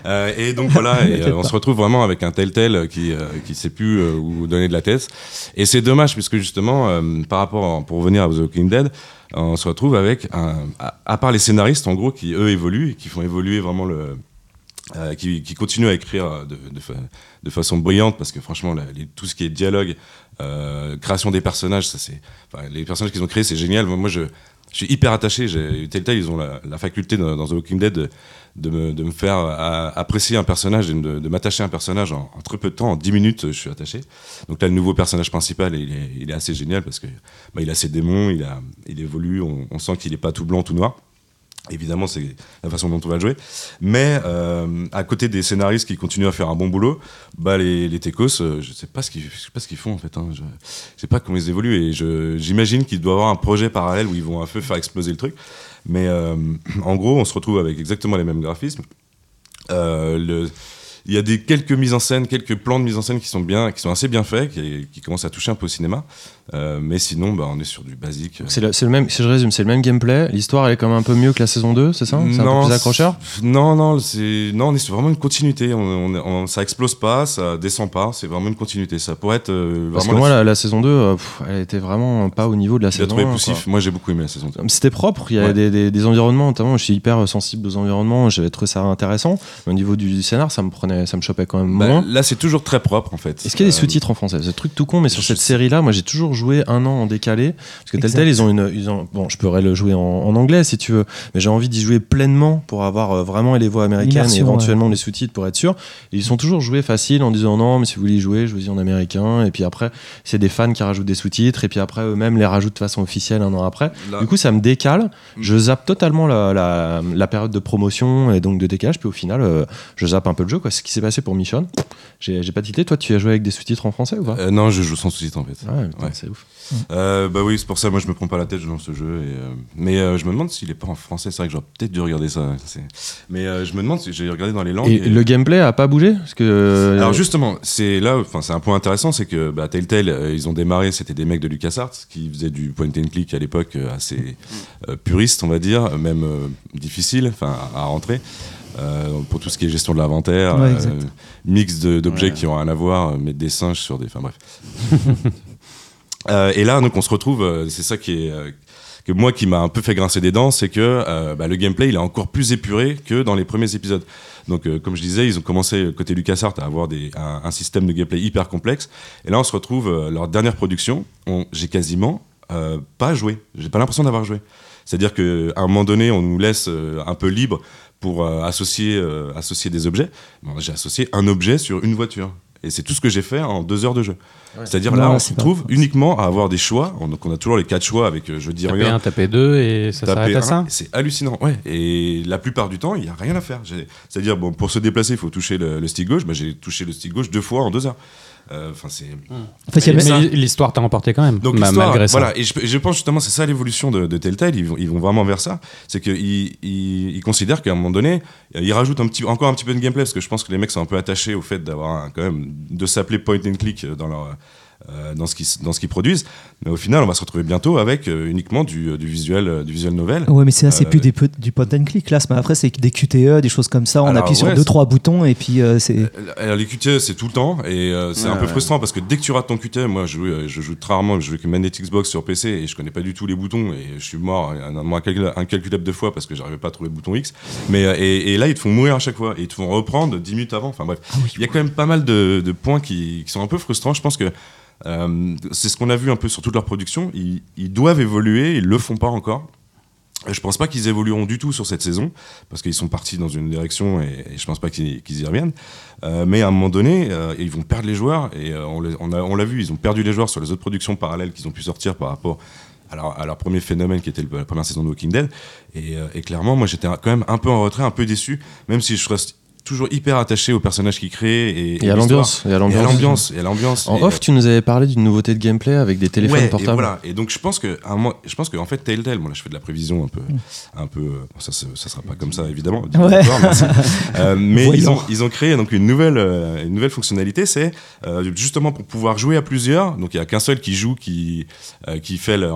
Euh, et donc voilà, et, euh, on se retrouve vraiment avec un tel tel qui euh, qui sait plus euh, où donner de la tête. Et c'est dommage puisque justement euh, par rapport pour revenir à The Walking Dead, on se retrouve avec un, à, à part les scénaristes en gros qui eux évoluent et qui font évoluer vraiment le euh, qui, qui continuent à écrire de, de, fa- de façon brillante parce que franchement les- tout ce qui est dialogue euh, création des personnages ça c'est enfin, les personnages qu'ils ont créés c'est génial moi, je je suis hyper attaché. Telltale, ils ont la, la faculté dans, dans The Walking Dead de, de, me, de me faire euh, apprécier un personnage, et de, de m'attacher à un personnage en, en très peu de temps, en 10 minutes, je suis attaché. Donc là, le nouveau personnage principal, il est, il est assez génial parce que bah, il a ses démons, il, a, il évolue, on, on sent qu'il n'est pas tout blanc, tout noir. Évidemment, c'est la façon dont on va le jouer. Mais euh, à côté des scénaristes qui continuent à faire un bon boulot, bah les, les techos, euh, je qu'ils, je sais pas ce qu'ils font en fait. Hein. Je, je sais pas comment ils évoluent et j'imagine qu'il doit y avoir un projet parallèle où ils vont un peu faire exploser le truc. Mais euh, en gros, on se retrouve avec exactement les mêmes graphismes. Euh, le- il y a des quelques mises en scène, quelques plans de mise en scène qui sont bien, qui sont assez bien faits, qui, qui commencent à toucher un peu au cinéma. Euh, mais sinon, bah, on est sur du basique. C'est le, même, si je résume, c'est le même gameplay. L'histoire, elle est quand même un peu mieux que la saison 2, c'est ça? C'est un peu plus accrocheur? Non, non, c'est non, on est sur vraiment une continuité. On, on- on- ça explose pas, ça descend pas. C'est vraiment une continuité. Ça pourrait être euh, Parce que moi, la- la, la saison 2, euh, pff, elle était vraiment pas au niveau de la saison trouvé 1. poussif. Moi, j'ai beaucoup aimé la saison 2. C'était propre, il y a Ouais. des, des- des environnements, notamment je suis hyper sensible aux environnements, j'avais trouvé ça intéressant. Mais au niveau du scénar, ça me prenait, ça me chopait quand même Bah, moins. là, c'est toujours très propre en fait. Est-ce qu'il y a des Euh, sous-titres en français? C'est un truc tout con, mais sur cette série-là, moi j'ai toujours joué un an en décalé. Parce que. Telltale, ils ont une. Ils ont, bon, je pourrais le jouer en, en anglais si tu veux, mais j'ai envie d'y jouer pleinement pour avoir euh, vraiment les voix américaines et éventuellement les sous-titres pour être sûr. Et ils sont toujours joués facile en disant non, mais si vous voulez y jouer, jouez-y en américain. Et puis après, c'est des fans qui rajoutent des sous-titres, et puis après eux-mêmes les rajoutent de façon officielle un an après. là- Du coup, ça me décale. Mm. Je zappe totalement la, la, la période de promotion et donc de décalage. Puis au final, euh, je zappe un peu le jeu. Quoi. Qui s'est passé pour Michonne. J'ai j'ai pas tité. Toi, tu as joué avec des sous-titres en français ou pas? Euh, non, je joue sans sous-titres en fait. Ouais, putain, ouais. c'est ouf. Euh, bah oui, c'est pour ça, moi je me prends pas la tête, je lance ce jeu. Et, euh, mais je me demande s'il est pas en français, c'est vrai que j'aurais peut-être dû regarder ça. c'est- Mais je me demande si j'ai regardé dans les langues. Et et- le gameplay a pas bougé? Parce que Alors justement, c'est là, enfin c'est un point intéressant, c'est que bah, Telltale, ils ont démarré, c'était des mecs de LucasArts qui faisaient du point and click à l'époque assez puriste, on va dire, même difficile, enfin à rentrer. Euh, pour tout ce qui est gestion de l'inventaire, Ouais, euh, mix de- d'objets Ouais. qui ont rien à voir, euh, mettre des singes sur des, enfin bref. Euh, et là, donc, on se retrouve. c'est ça qui est que moi qui m'a un peu fait grincer des dents, c'est que euh, bah, le gameplay il est encore plus épuré que dans les premiers épisodes. Donc, euh, comme je disais, ils ont commencé côté LucasArts à avoir des, un, un système de gameplay hyper complexe. Et là, on se retrouve euh, leur dernière production. on- J'ai quasiment euh, pas joué. J'ai pas l'impression d'avoir joué. C'est-à-dire qu'à un moment donné, on nous laisse euh, un peu libre pour euh, associer, euh, associer des objets. Bon, j'ai associé un objet sur une voiture. Et c'est tout ce que j'ai fait en deux heures de jeu. C'est-à-dire là, on se pas- trouve uniquement à avoir des choix. On- Donc on a toujours les quatre choix avec euh, je dis Taper rien. un, taper deux et ça taper s'arrête à ça? C'est hallucinant. Ouais. Et la plupart du temps, il n'y a rien à faire. J'ai- C'est-à-dire, bon, pour se déplacer, il faut toucher le, le stick gauche. Bah, j'ai touché le stick gauche deux fois en deux heures. Euh, Enfin, c'est. En fait, Mais l'histoire t'a emporté quand même, Donc malgré ça. voilà, et je, je pense justement c'est ça l'évolution de, de Telltale, ils vont, ils vont vraiment vers ça, c'est qu'ils ils, ils considèrent qu'à un moment donné, ils rajoutent un petit, encore un petit peu de gameplay, parce que je pense que les mecs sont un peu attachés au fait d'avoir un- quand même, de s'appeler point and click dans leur... euh, dans ce qu'ils dans ce qu'ils produisent mais au final on va se retrouver bientôt avec euh, uniquement du, du visuel euh, du visuel novel Ouais, mais c'est là, c'est Euh, plus des, du point and click là. mais Après, c'est des QTE, des choses comme ça. On Alors, appuie sur ouais, deux, trois boutons et puis euh, c'est. Euh, Alors, les QTE, c'est tout le temps et euh, c'est Ouais, un peu ouais. frustrant parce que dès que tu rates ton QTE, moi je joue, euh, je joue très rarement, je joue avec manette Xbox sur PC et je connais pas du tout les boutons et je suis mort un nombre incalcul- incalculable de fois parce que j'arrivais pas à trouver le bouton X. Mais euh, et, et là, ils te font mourir à chaque fois et ils te font reprendre 10 minutes avant. Enfin bref, il y a quand même pas mal de, de points qui, qui sont un peu frustrants. Je pense que euh, c'est ce qu'on a vu un peu sur toute leur production. Ils, doivent évoluer, ils le font pas encore. Euh, Je pense pas qu'ils évolueront du tout sur cette saison parce qu'ils sont partis dans une direction et, et je pense pas qu'ils y reviennent. Euh, mais à un moment donné, ils vont perdre les joueurs et on l'a vu, ils ont perdu les joueurs sur les autres productions parallèles qu'ils ont pu sortir par rapport à leur, premier phénomène qui était la première saison de Walking Dead. Et, et clairement, moi j'étais quand même un peu en retrait, un peu déçu, même si je reste toujours hyper attachés aux personnages qu'ils créent et, Et à l'ambiance. Et à l'ambiance. Et à l'ambiance. En Et, off, tu nous avais parlé d'une nouveauté de gameplay avec des téléphones Ouais, et portables. voilà. Et donc je pense que à un moment- je pense que en fait Telltale, bon là je fais de la prévision un peu, Mm. un peu, euh, bon, ça, se- ça sera pas comme ça évidemment. Ouais. Euh, mais ils ont, ils ont créé donc une nouvelle, euh, une nouvelle fonctionnalité, c'est euh, justement pour pouvoir jouer à plusieurs. Donc il y a qu'un seul qui joue, qui, euh, qui fait le,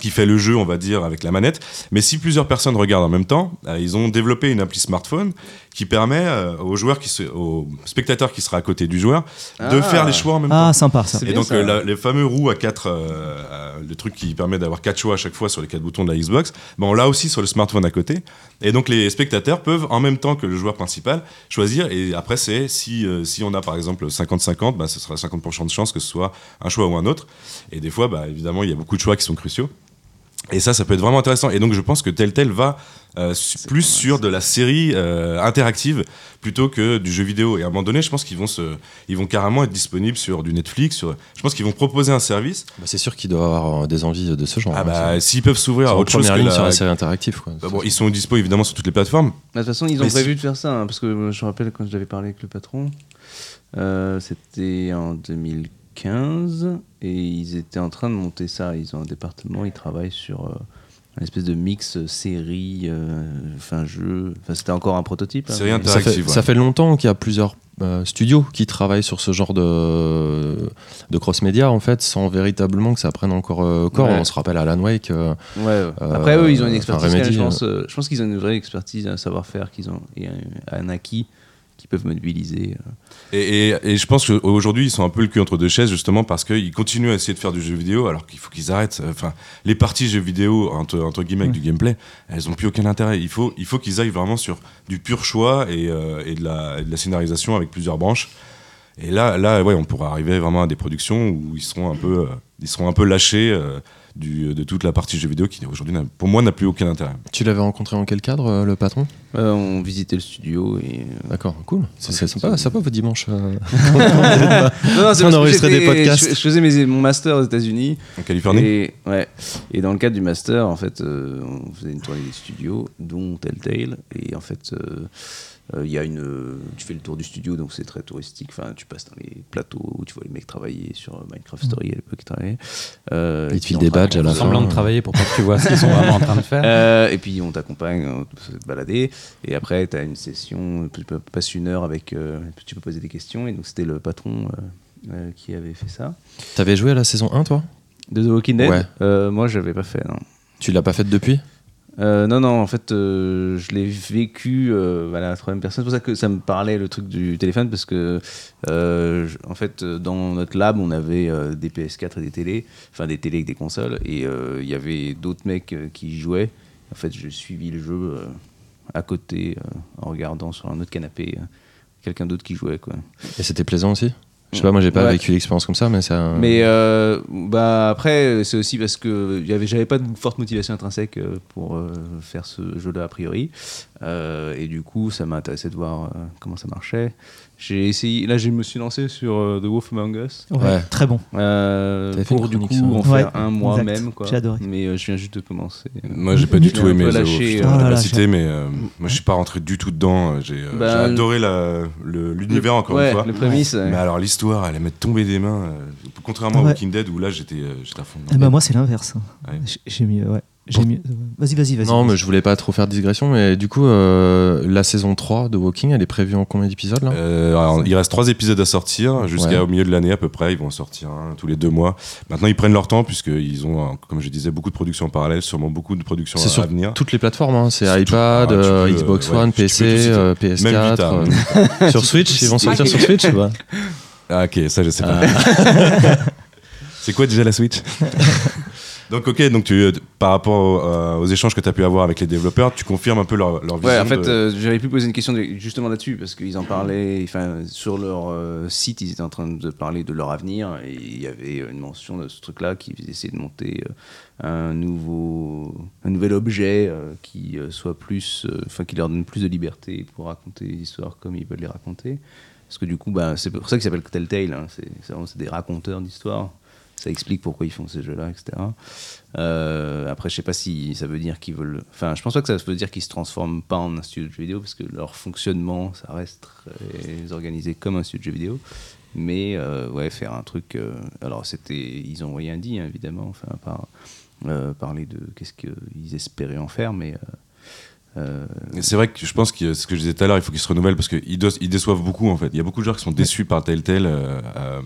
qui fait le jeu, on va dire, avec la manette. Mais si plusieurs personnes regardent en même temps, euh, ils ont développé une appli smartphone qui permet euh, aux joueurs, qui se, aux spectateurs qui sera à côté du joueur, de Ah. faire les choix en même temps. Ah, sympa ça. Et donc ça. euh, la- les fameux roues à quatre, euh, euh, le truc qui permet d'avoir quatre choix à chaque fois sur les quatre boutons de la Xbox, ben on l'a aussi sur le smartphone à côté. Et donc les spectateurs peuvent en même temps que le joueur principal choisir. Et après c'est si euh, si on a par exemple 50-50, ben, ce sera 50% de chance que ce soit un choix ou un autre. Et des fois, bah, évidemment, il y a beaucoup de choix qui sont cruciaux. Et ça, ça peut être vraiment intéressant. Et donc, je pense que Telltale va euh, plus sur de la série euh, interactive plutôt que du jeu vidéo. Et à un moment donné, je pense qu'ils vont se, ils vont carrément être disponibles sur du Netflix. Sur, je pense qu'ils vont proposer un service. Bah, c'est sûr qu'il doit avoir euh, des envies de ce genre. Ah hein, bah, s'ils peuvent s'ouvrir à autre chose première que ligne la- sur la série interactive. Quoi. Bah bon, ils sont dispo évidemment sur toutes les plateformes. De toute façon, ils ont Mais prévu de faire ça, hein, parce que je me rappelle quand j'avais parlé avec le patron, euh, c'était en 2015, et ils étaient en train de monter ça. Ils ont un département, ils travaillent sur euh, une espèce de mix euh, série, euh, enfin jeu. Enfin, c'était encore un prototype. hein, interactive. ça, fait, ouais. ça fait longtemps qu'il y a plusieurs euh, studios qui travaillent sur ce genre de, de cross-média, en fait, sans véritablement que ça prenne encore euh, corps. Ouais. On se rappelle Alan Wake. euh, Ouais, ouais. Euh, Après, eux, ils ont une expertise. Remedy, je pense, euh, je pense qu'ils ont une vraie expertise, un savoir-faire qu'ils ont et un, un acquis qu'ils peuvent mobiliser. euh. Et, et- et je pense qu'aujourd'hui, ils sont un peu le cul entre deux chaises, justement, parce qu'ils continuent à essayer de faire du jeu vidéo, alors qu'il faut qu'ils arrêtent. Enfin, les parties jeux vidéo, entre, entre guillemets, avec du gameplay, elles n'ont plus aucun intérêt. Il faut, il faut qu'ils aillent vraiment sur du pur choix et, euh, et de, la, et de la scénarisation avec plusieurs branches. Et là, là ouais, on pourra arriver vraiment à des productions où ils seront un peu, euh, ils seront un peu lâchés euh, du, de toute la partie jeu vidéo qui, aujourd'hui, pour moi, n'a plus aucun intérêt. Tu l'avais rencontré en quel cadre, euh, le patron? Euh, on visitait le studio et. euh, D'accord, cool. C'est sympa, sympa vos dimanches. euh. Non, non, c'est On parce que enregistrait des podcasts. Je, je faisais mes- mon master aux États-Unis. En Californie? Et, ouais. et dans le cadre du master, en fait, euh, on faisait une tournée des studios, dont Telltale. Et en fait, il y a une, euh, tu fais le tour du studio, donc c'est très touristique. Enfin, tu passes dans les plateaux où tu vois les mecs travailler sur euh, Minecraft Story à l'époque. Euh, Ils te filent des badges à la fin. Semblant de travailler pour pas que tu vois ce qu'ils sont vraiment en train de faire. euh, et puis on t'accompagne, on peut se balader. Et après, tu as une session, tu peux- passes une heure avec. euh, tu peux poser des questions. Et donc, c'était le patron euh, euh, qui avait fait ça. T'avais joué à la saison 1, toi? De The Walking Dead? Ouais. Euh, Moi, j'avais pas fait, non. Tu l'as pas faite depuis? Euh, non, non, en fait, euh, je l'ai vécu euh, à la troisième personne. C'est pour ça que ça me parlait le truc du téléphone, parce que, euh, je- en fait, dans notre lab, on avait des PS4 et des télés, enfin des télés avec des consoles, et il y avait d'autres mecs qui jouaient. En fait, j'ai suivi le jeu à côté, en regardant sur un autre canapé, quelqu'un d'autre qui jouait, quoi. Et c'était plaisant aussi? Je sais pas, moi j'ai pas Ouais. vécu l'expérience comme ça, mais un... Mais euh, bah après, c'est aussi parce que j'avais pas de forte motivation intrinsèque euh, pour euh, faire ce jeu-là a priori. Euh, et du coup, ça m'a intéressé de voir comment ça marchait. J'ai essayé, là, je me suis lancé sur euh, The Wolf Among Us. Ouais, Ouais. Très bon. euh, T'avais fait pour une du coup chronique, en faire Ouais, un mois exact. même. Quoi. J'ai adoré. Mais euh, je viens juste de commencer. Moi, j'ai pas du tout aimé The Wolf. Je euh, l'ai là pas là, cité, mais euh, moi, je suis pas rentré du tout dedans. J'ai euh, Bah, j'ai adoré la- le- l'univers, encore ouais, une fois. le prémisse. ouais. Mais alors, l'histoire, elle m'est tombée des mains. euh, contrairement à Ouais. Walking Dead, où là, j'étais euh, j'étais à fond. dedans. Eh ben, moi, c'est l'inverse. Ouais. J'ai- J'ai mieux, ouais. Vas-y, vas-y, vas-y. Non, mais je voulais pas trop faire de digression, mais du coup, euh, la saison 3 de Walking, elle est prévue en combien d'épisodes là Euh, alors, il reste trois épisodes à sortir jusqu'à Ouais. au milieu de l'année à peu près. Ils vont en sortir tous les deux mois. Maintenant, ils prennent leur temps puisqu'ils ont, comme je disais, beaucoup de productions en parallèle, sûrement beaucoup de productions C'est à, sur à venir. Toutes les plateformes, hein, c'est tout- iPad, Ah, euh, peux, Xbox ouais, One, PC, citer. euh, Même PS4. Vita, euh, même sur Switch, ils vont sortir sur Switch ou pas Ah, ok, ça je sais pas. C'est quoi déjà la Switch? Donc ok, donc tu, par rapport euh, aux échanges que tu as pu avoir avec les développeurs, tu confirmes un peu leur, leur vision Ouais, en fait, de- euh, j'avais pu poser une question de- justement là-dessus parce qu'ils en parlaient. Enfin, sur leur euh, site, ils étaient en train de parler de leur avenir et il y avait une mention de ce truc-là qu'ils essayaient de monter un nouveau, un nouvel objet qui soit plus, enfin, qui leur donne plus de liberté pour raconter les histoires comme ils veulent les raconter. Parce que du coup, bah, c'est pour ça qu'ils s'appellent Telltale. hein, c'est des raconteurs d'histoires. Ça explique pourquoi ils font ces jeux-là, etc. Euh, après, je sais pas si ça veut dire qu'ils veulent. Enfin, je pense pas que ça veut dire qu'ils se transforment pas en un studio de jeux vidéo parce que leur fonctionnement, ça reste très organisé comme un studio de jeux vidéo. Mais euh, ouais, faire un truc. euh, alors, c'était. Ils ont rien dit, hein, évidemment. Enfin, à part parler de qu'est-ce qu'ils espéraient en faire, mais. C'est vrai que je pense que ce que je disais tout à l'heure, il faut qu'ils se renouvellent parce qu'ils déçoivent beaucoup en fait. Il y a beaucoup de joueurs qui sont déçus par Telltale. euh, euh,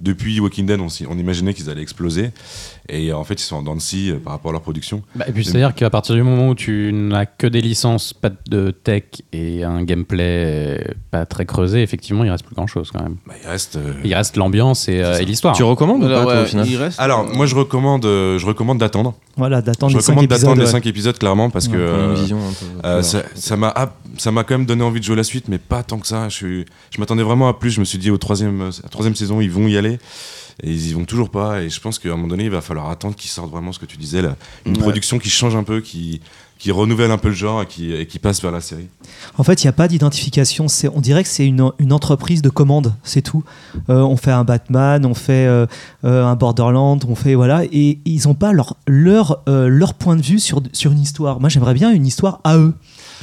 depuis Walking Dead, on, on imaginait qu'ils allaient exploser. Et en fait, ils sont en dents de scie euh, par rapport à leur production. Bah, et puis c'est-à-dire qu'à partir du moment où tu n'as que des licences, pas de tech et un gameplay euh, pas très creusé, effectivement, il reste plus grand-chose quand même. Bah, il reste. euh, Il reste l'ambiance et, euh, et l'histoire. Tu recommandes ou pas, alors, toi, ouais, au final il reste- Alors, moi, je recommande, euh, je recommande d'attendre. Voilà, d'attendre Je les 5 recommande d'attendre épisodes. les ouais. 5 épisodes, clairement, parce que. Euh, vision peu Euh, ça m'a ah, ça m'a quand même donné envie de jouer la suite mais pas tant que ça je suis je m'attendais vraiment à plus je me suis dit au troisième euh, la troisième saison ils vont y aller et ils y vont toujours pas et je pense qu'à un moment donné il va falloir attendre qu'ils sortent vraiment ce que tu disais là une Ouais. production qui change un peu qui qui renouvelle un peu le genre et qui, et qui passe vers la série En fait, il n'y a pas d'identification. C'est- On dirait que c'est une, une entreprise de commande, c'est tout. Euh, on fait un Batman, on fait euh, euh, un Borderland, on fait voilà, et ils n'ont pas leur leur euh, leur point de vue sur sur une histoire. Moi, j'aimerais bien une histoire à eux.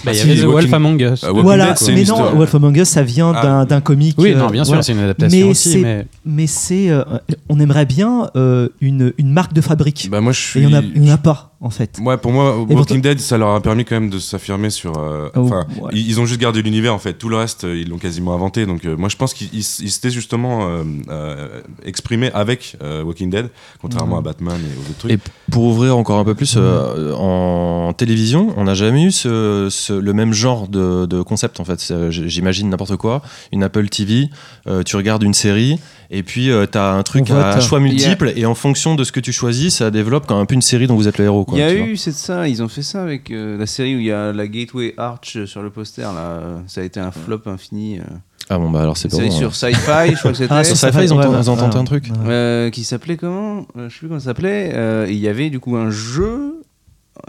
Bah, il y avait The Walking- Wolf Among Us. Ah, voilà, mais non, histoire. Wolf Among Us, ça vient Ah. d'un d'un comic. Oui, euh, non, bien sûr, voilà. c'est une adaptation Mais aussi, c'est- mais Mais c'est, euh, on aimerait bien euh, une une marque de fabrique. bah moi je et suis il n'y en, a- il y en a pas en fait. Ouais, pour moi, Et Walking pourtant- Dead, ça leur a permis quand même de s'affirmer sur. euh, Oh, Enfin, ouais. ils, ils ont juste gardé l'univers en fait. Tout le reste, euh, ils l'ont quasiment inventé. Donc, euh, moi, je pense qu'ils ils- ils s'étaient justement euh, euh, exprimés avec euh, Walking Dead, contrairement à Batman et aux autres trucs. Et pour ouvrir encore un peu plus, euh, en télévision, on n'a jamais eu ce, ce- le même genre de, de concept en fait. J'imagine n'importe quoi, une Apple TV, euh, tu regardes une série et puis tu as un truc On vote. à choix a- multiples et en fonction de ce que tu choisis, ça développe comme un peu une série dont vous êtes le héros. Il y a eu, c'est de ça, ils ont fait ça avec euh, la série où il y a la Gateway Arch sur le poster. Là. Ça a été un flop infini. euh. Ah bon, bah alors c'est pas bon. sur alors. Sci-Fi, je crois que c'était. Ah, sur Sci-Fi, ils ont ouais, tenté- ouais, ils ont tenté ouais. un truc Ouais. Euh, qui s'appelait comment? Euh, Je sais plus comment ça s'appelait. Euh, et il y avait du coup un jeu.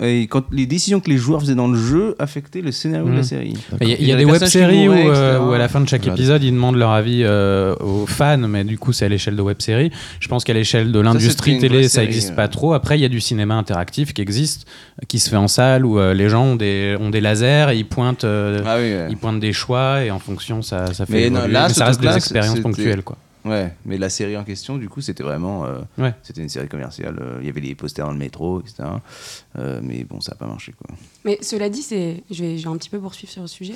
Et quand les décisions que les joueurs faisaient dans le jeu affectaient le scénario de la Mhm. série. il y a, il y a Il y a des web-séries où, euh, où à la fin de chaque Voilà. épisode, ils demandent leur avis euh, aux fans, mais du coup, c'est à l'échelle de web-séries. Je pense qu'à l'échelle de l'industrie télé, ça n'existe euh. pas trop. Après, il y a du cinéma interactif qui existe, qui se fait en salle, où euh, les gens ont des, ont des lasers et ils pointent, euh, Ah oui, ouais. ils pointent des choix, et en fonction, ça, ça fait Mais non, évoluer. là, Mais ce ça reste des expériences ponctuelles. Quoi. Ouais, mais la série en question, du coup, c'était vraiment. euh, Ouais. C'était une série commerciale. euh, Il y avait les posters dans le métro, etc. Euh, mais bon, ça n'a pas marché, quoi. Mais cela dit, c'est, je vais, je vais un petit peu poursuivre sur le sujet.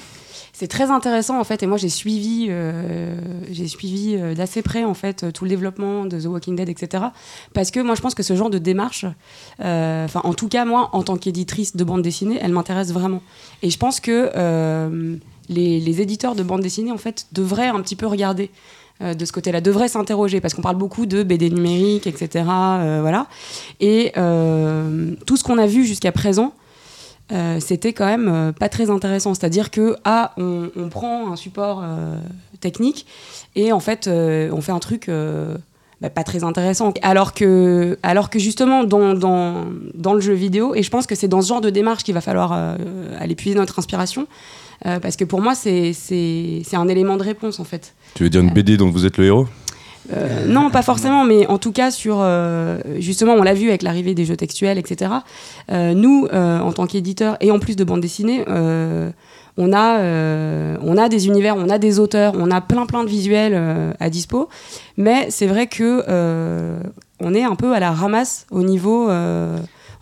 C'est très intéressant en fait, et moi j'ai suivi, euh, j'ai suivi euh, d'assez près en fait tout le développement de The Walking Dead, etc. Parce que moi je pense que ce genre de démarche, euh, enfin en tout cas moi en tant qu'éditrice de bande dessinée, elle m'intéresse vraiment. Et je pense que euh, les, les éditeurs de bande dessinée en fait devraient un petit peu regarder. Euh, de ce côté-là, devraient s'interroger parce qu'on parle beaucoup de BD numérique, etc. euh, voilà. Et euh, tout ce qu'on a vu jusqu'à présent, c'était quand même pas très intéressant. C'est-à-dire que ah, on, prend un support technique et en fait, on fait un truc bah, pas très intéressant. Alors que, alors que justement, dans, dans, dans le jeu vidéo, et je pense que c'est dans ce genre de démarche qu'il va falloir aller puiser notre inspiration, parce que pour moi, c'est un élément de réponse en fait. Tu veux dire une BD dont vous êtes le héros? Euh, non, pas forcément, mais en tout cas sur euh, justement, on l'a vu avec l'arrivée des jeux textuels, etc. Euh, nous, en tant qu'éditeurs et en plus de bande dessinée, on a on a des univers, on a des auteurs, on a plein plein de visuels à dispo, mais c'est vrai que on est un peu à la ramasse au niveau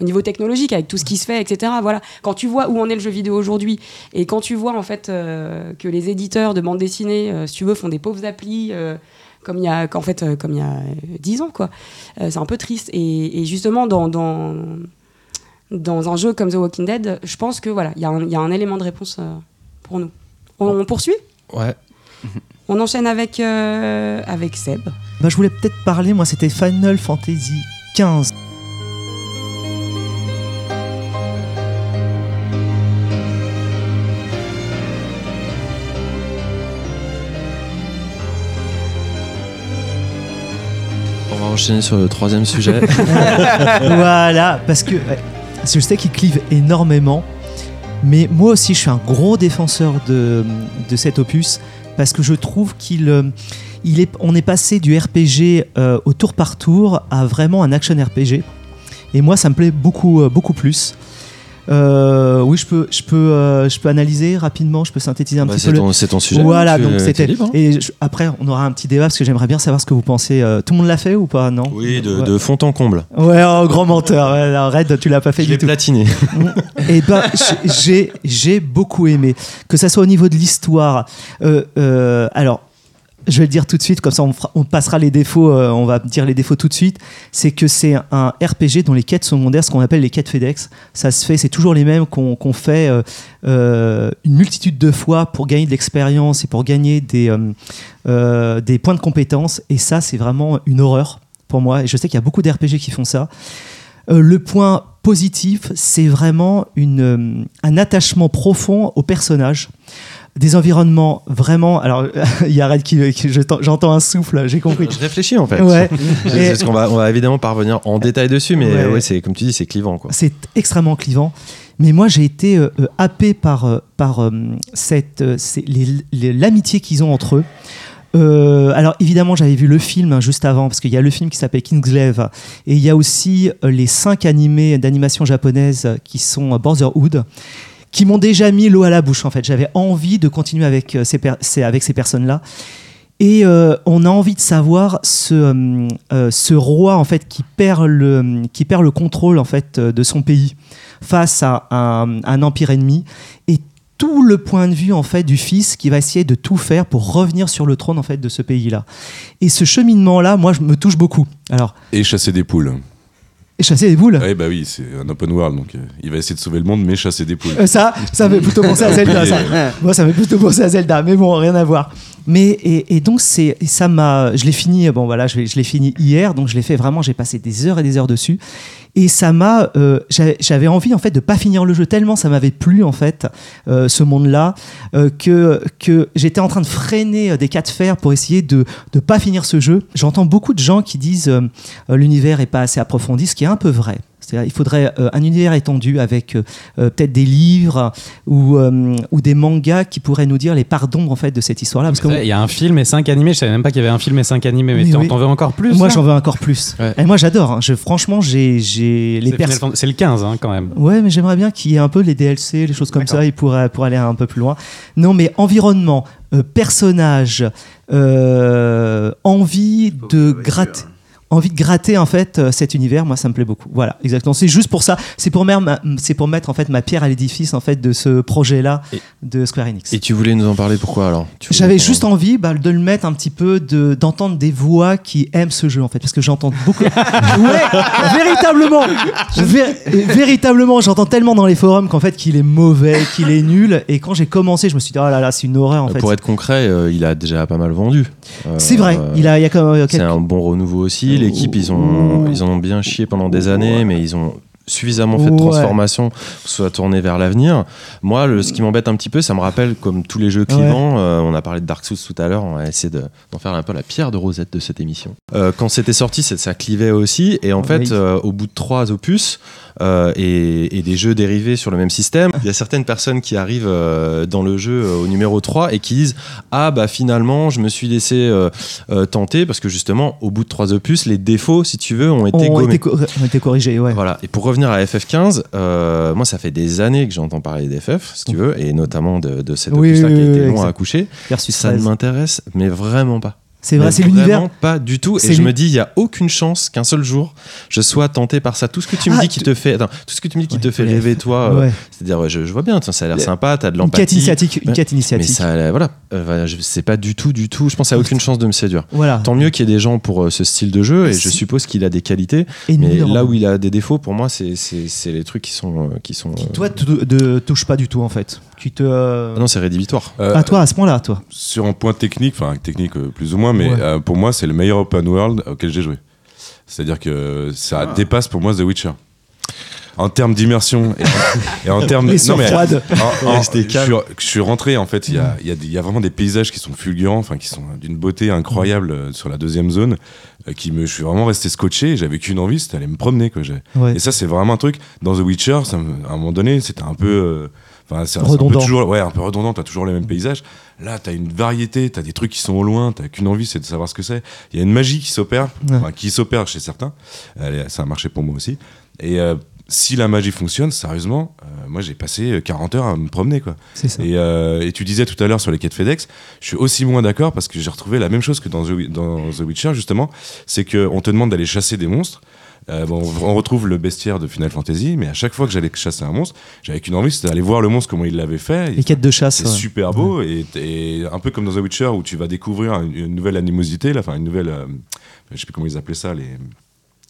au niveau technologique avec tout ce qui se fait etc voilà. Quand tu vois où en est le jeu vidéo aujourd'hui et quand tu vois en fait euh, que les éditeurs de bande dessinée euh, si tu veux font des pauvres applis euh, comme il y a en fait euh, comme il y a euh, 10 ans quoi Euh, c'est un peu triste. Et, et justement dans, dans dans un jeu comme The Walking Dead je pense que voilà il y, a un- il y a un élément de réponse euh, pour nous. On, on poursuit? Ouais. on enchaîne avec euh, avec Seb. Bah, je voulais peut-être parler, moi c'était Final Fantasy XV. Enchaîner sur le troisième sujet. voilà, parce que je sais qu'il clive énormément, mais moi aussi je suis un gros défenseur de, de cet opus, parce que je trouve qu'il euh, il est, on est passé du RPG euh, au tour par tour à vraiment un action RPG. Et moi, ça me plaît beaucoup, euh, beaucoup plus. Euh, oui, je peux, je, peux, euh, je peux analyser rapidement, je peux synthétiser un Bah, petit peu. le- c'est ton sujet. Voilà, donc c'était. hein. Et je- après, on aura un petit débat parce que j'aimerais bien savoir ce que vous pensez. Euh, tout le monde l'a fait ou pas Non? Oui, de, Ouais. de fond en comble. Ouais, oh, grand menteur. Red, tu l'as pas fait Je du tout. platiné. Et ben, j'ai j'ai beaucoup aimé. Que ça soit au niveau de l'histoire. alors, je vais le dire tout de suite, comme ça on, passera les défauts, euh, on va dire les défauts tout de suite. C'est que c'est un RPG dont les quêtes secondaires, ce qu'on appelle les quêtes FedEx, ça se fait, c'est toujours les mêmes qu'on fait euh, euh, une multitude de fois pour gagner de l'expérience et pour gagner des, points de compétence. Et ça, c'est vraiment une horreur pour moi. Et je sais qu'il y a beaucoup d'RPG qui font ça. Le point positif, c'est vraiment un attachement profond au personnage. Des environnements vraiment. Alors, il y a Red qui. qui- je t'en- J'entends un souffle, j'ai compris. Je réfléchis en fait. Ouais. Parce qu'on va, on va évidemment pas revenir en détail dessus, mais Ouais. ouais, c'est comme tu dis, c'est clivant. C'est extrêmement clivant. Mais moi, j'ai été euh, euh, happé par, euh, par euh, cette, l'amitié qu'ils ont entre eux. Euh, alors évidemment, j'avais vu le film hein, juste avant, parce qu'il y a le film qui s'appelle Kingsglaive, et il y a aussi euh, les cinq animés d'animation japonaise qui sont euh, Brotherhood, qui m'ont déjà mis l'eau à la bouche en fait. J'avais envie de continuer avec, euh, ces, avec ces personnes-là. Et euh, on a envie de savoir ce, euh, ce roi en fait qui perd le, qui perd le contrôle en fait de son pays face à un, un empire ennemi et tout le point de vue en fait du fils qui va essayer de tout faire pour revenir sur le trône en fait de ce pays-là. Et ce cheminement-là, moi, je me touche beaucoup. Alors, Et chasser des poules. Et chasser des boules. Ouais, bah oui, c'est un open world, donc euh, il va essayer de sauver le monde, mais chasser des poules. Euh, ça, ça fait plutôt penser à Zelda. Ça. Moi, ça fait plutôt penser à Zelda, mais bon, rien à voir. Mais et, donc c'est ça m'a, je l'ai fini. Bon voilà, je, l'ai- fini hier, donc je l'ai fait vraiment. J'ai passé des heures et des heures dessus, et ça m'a, euh, j'avais envie en fait de pas finir le jeu tellement ça m'avait plu en fait euh, ce monde-là euh, que que j'étais en train de freiner des cas de fer pour essayer de de pas finir ce jeu. J'entends beaucoup de gens qui disent l'univers est pas assez approfondi, ce qui est un peu vrai. Il faudrait euh, un univers étendu avec euh, euh, peut-être des livres ou, euh, ou des mangas qui pourraient nous dire les parts d'ombre en fait de cette histoire-là. Parce Il y a un film et cinq animés. Je savais même pas qu'il y avait un film et cinq animés. Mais Oui, t'en oui. veux encore plus moi j'en veux encore plus. Ouais. Et moi j'adore. hein. Je, franchement, j'ai les personnes. C'est le 15 hein, quand même. Ouais, mais j'aimerais bien qu'il y ait un peu les DLC, les choses comme ça, pourrait pour aller un peu plus loin. Non, mais environnement, euh, personnage, euh, envie de gratter. Envie de gratter en fait euh, cet univers, moi ça me plaît beaucoup. Voilà, exactement. C'est juste pour ça. C'est pour, mettre ma- c'est pour mettre en fait ma pierre à l'édifice en fait de ce projet-là Et- de Square Enix. Et tu voulais nous en parler pourquoi alors? J'avais juste envie bah, de le mettre un petit peu, de- d'entendre des voix qui aiment ce jeu en fait, parce que j'entends beaucoup. ouais, véritablement, Vé- véritablement, j'entends tellement dans les forums qu'en fait qu'il est mauvais, qu'il est nul, et quand j'ai commencé, je me suis dit oh là là, c'est une horreur en fait. Pour être concret, euh, il a déjà pas mal vendu. Euh, C'est vrai, il a, il y a quand même C'est quelques- un bon renouveau aussi. L'équipe, ils, ont, ils en ont bien chié pendant des années, mais ils ont suffisamment fait de transformation pour soit tourné vers l'avenir. Moi, le, ce qui m'embête un petit peu, ça me rappelle comme tous les jeux clivants. euh, on a parlé de Dark Souls tout à l'heure, on va essayer de- d'en faire un peu la pierre de Rosette de cette émission. Euh, quand c'était sorti, ça clivait aussi. Et en fait, euh, au bout de trois opus et, et des jeux dérivés sur le même système, il y a certaines personnes qui arrivent dans le jeu au numéro 3 et qui disent Ah, bah finalement, je me suis laissé tenter parce que justement, au bout de trois opus, les défauts, si tu veux, ont été ont, gommés. été ont été corrigés, ouais. Voilà. Et pour revenir à FF15, euh, moi, ça fait des années que j'entends parler d'FF, si tu veux, et notamment de, de cet Oui, opus-là oui, qui a oui, été oui, long à accoucher. Versus Ça ne 13. m'intéresse, mais vraiment pas. C'est vrai, Mais c'est l'univers. Vraiment pas du tout. C'est Et je me dis, il y a aucune chance qu'un seul jour je sois tenté par ça. Tout ce que tu me Ah, dis qui te fait, attends, tout ce que tu me dis qui Ouais, te fait rêver toi, euh, c'est-à-dire, ouais, je, je vois bien, tiens, ça a l'air sympa, t'as de Une quête l'empathie. initiatique, une quête Mais initiatique. ça, euh, voilà, euh, sais pas du tout, du tout. Je pense que ça a aucune chance de me séduire. Voilà. Tant mieux qu'il y ait des gens pour euh, ce style de jeu, et je suppose qu'il a des qualités. Et Mais là où il a des défauts, pour moi, c'est c'est- c'est les trucs qui sont. euh, qui sont qui toi de, touche pas du tout en fait. Qui te. euh, ah non, c'est rédhibitoire. Euh, à toi à ce point-là, toi. Sur un point technique, enfin technique euh, plus ou moins, mais Ouais. euh, pour moi c'est le meilleur open world auquel j'ai joué. C'est-à-dire que ça Ah. dépasse pour moi The Witcher. En termes d'immersion et, et en termes Les non, mais- en- en- je, suis, je suis rentré en fait, il y a, il y, a y a vraiment des paysages qui sont fulgurants, enfin qui sont d'une beauté incroyable euh, sur la deuxième zone, euh, qui me, je suis vraiment resté scotché. J'avais qu'une envie, c'était aller me promener. Quoi, Ouais. et ça, c'est vraiment un truc. Dans The Witcher, ça me- à un moment donné, c'était un peu. euh, Enfin, c'est un peu Redondant. toujours, ouais, un peu redondant. T'as toujours les mêmes paysages. Là, t'as une variété, t'as des trucs qui sont au loin. T'as qu'une envie, c'est de savoir ce que c'est. Il y a une magie qui s'opère, Ouais. enfin, qui s'opère chez certains. Est- ça a marché pour moi aussi. Et euh, si la magie fonctionne, sérieusement, euh, moi j'ai passé 40 heures à me promener, quoi. Ça. Et, euh, et tu disais tout à l'heure sur les de FedEx, je suis aussi moins d'accord parce que j'ai retrouvé la même chose que dans The, dans The Witcher, justement. C'est qu'on te demande d'aller chasser des monstres. Euh, bon, on retrouve le bestiaire de Final Fantasy, mais à chaque fois que j'allais chasser un monstre, j'avais qu'une envie, c'était d'aller voir le monstre, comment il l'avait fait. Les quêtes de chasse. C'est ouais. super beau et, et un peu comme dans The Witcher où tu vas découvrir une, une nouvelle animosité, là, enfin une nouvelle, euh, je sais plus comment ils appelaient ça, les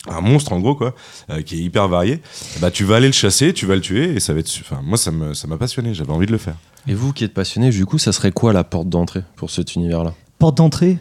un monstre en gros quoi, euh, qui est hyper varié. Bah tu vas aller le chasser, tu vas le tuer et ça va être, enfin moi ça me ça m'a passionné, j'avais envie de le faire. Et vous qui êtes passionné, du coup, ça serait quoi la porte d'entrée pour cet univers-là? Porte d'entrée?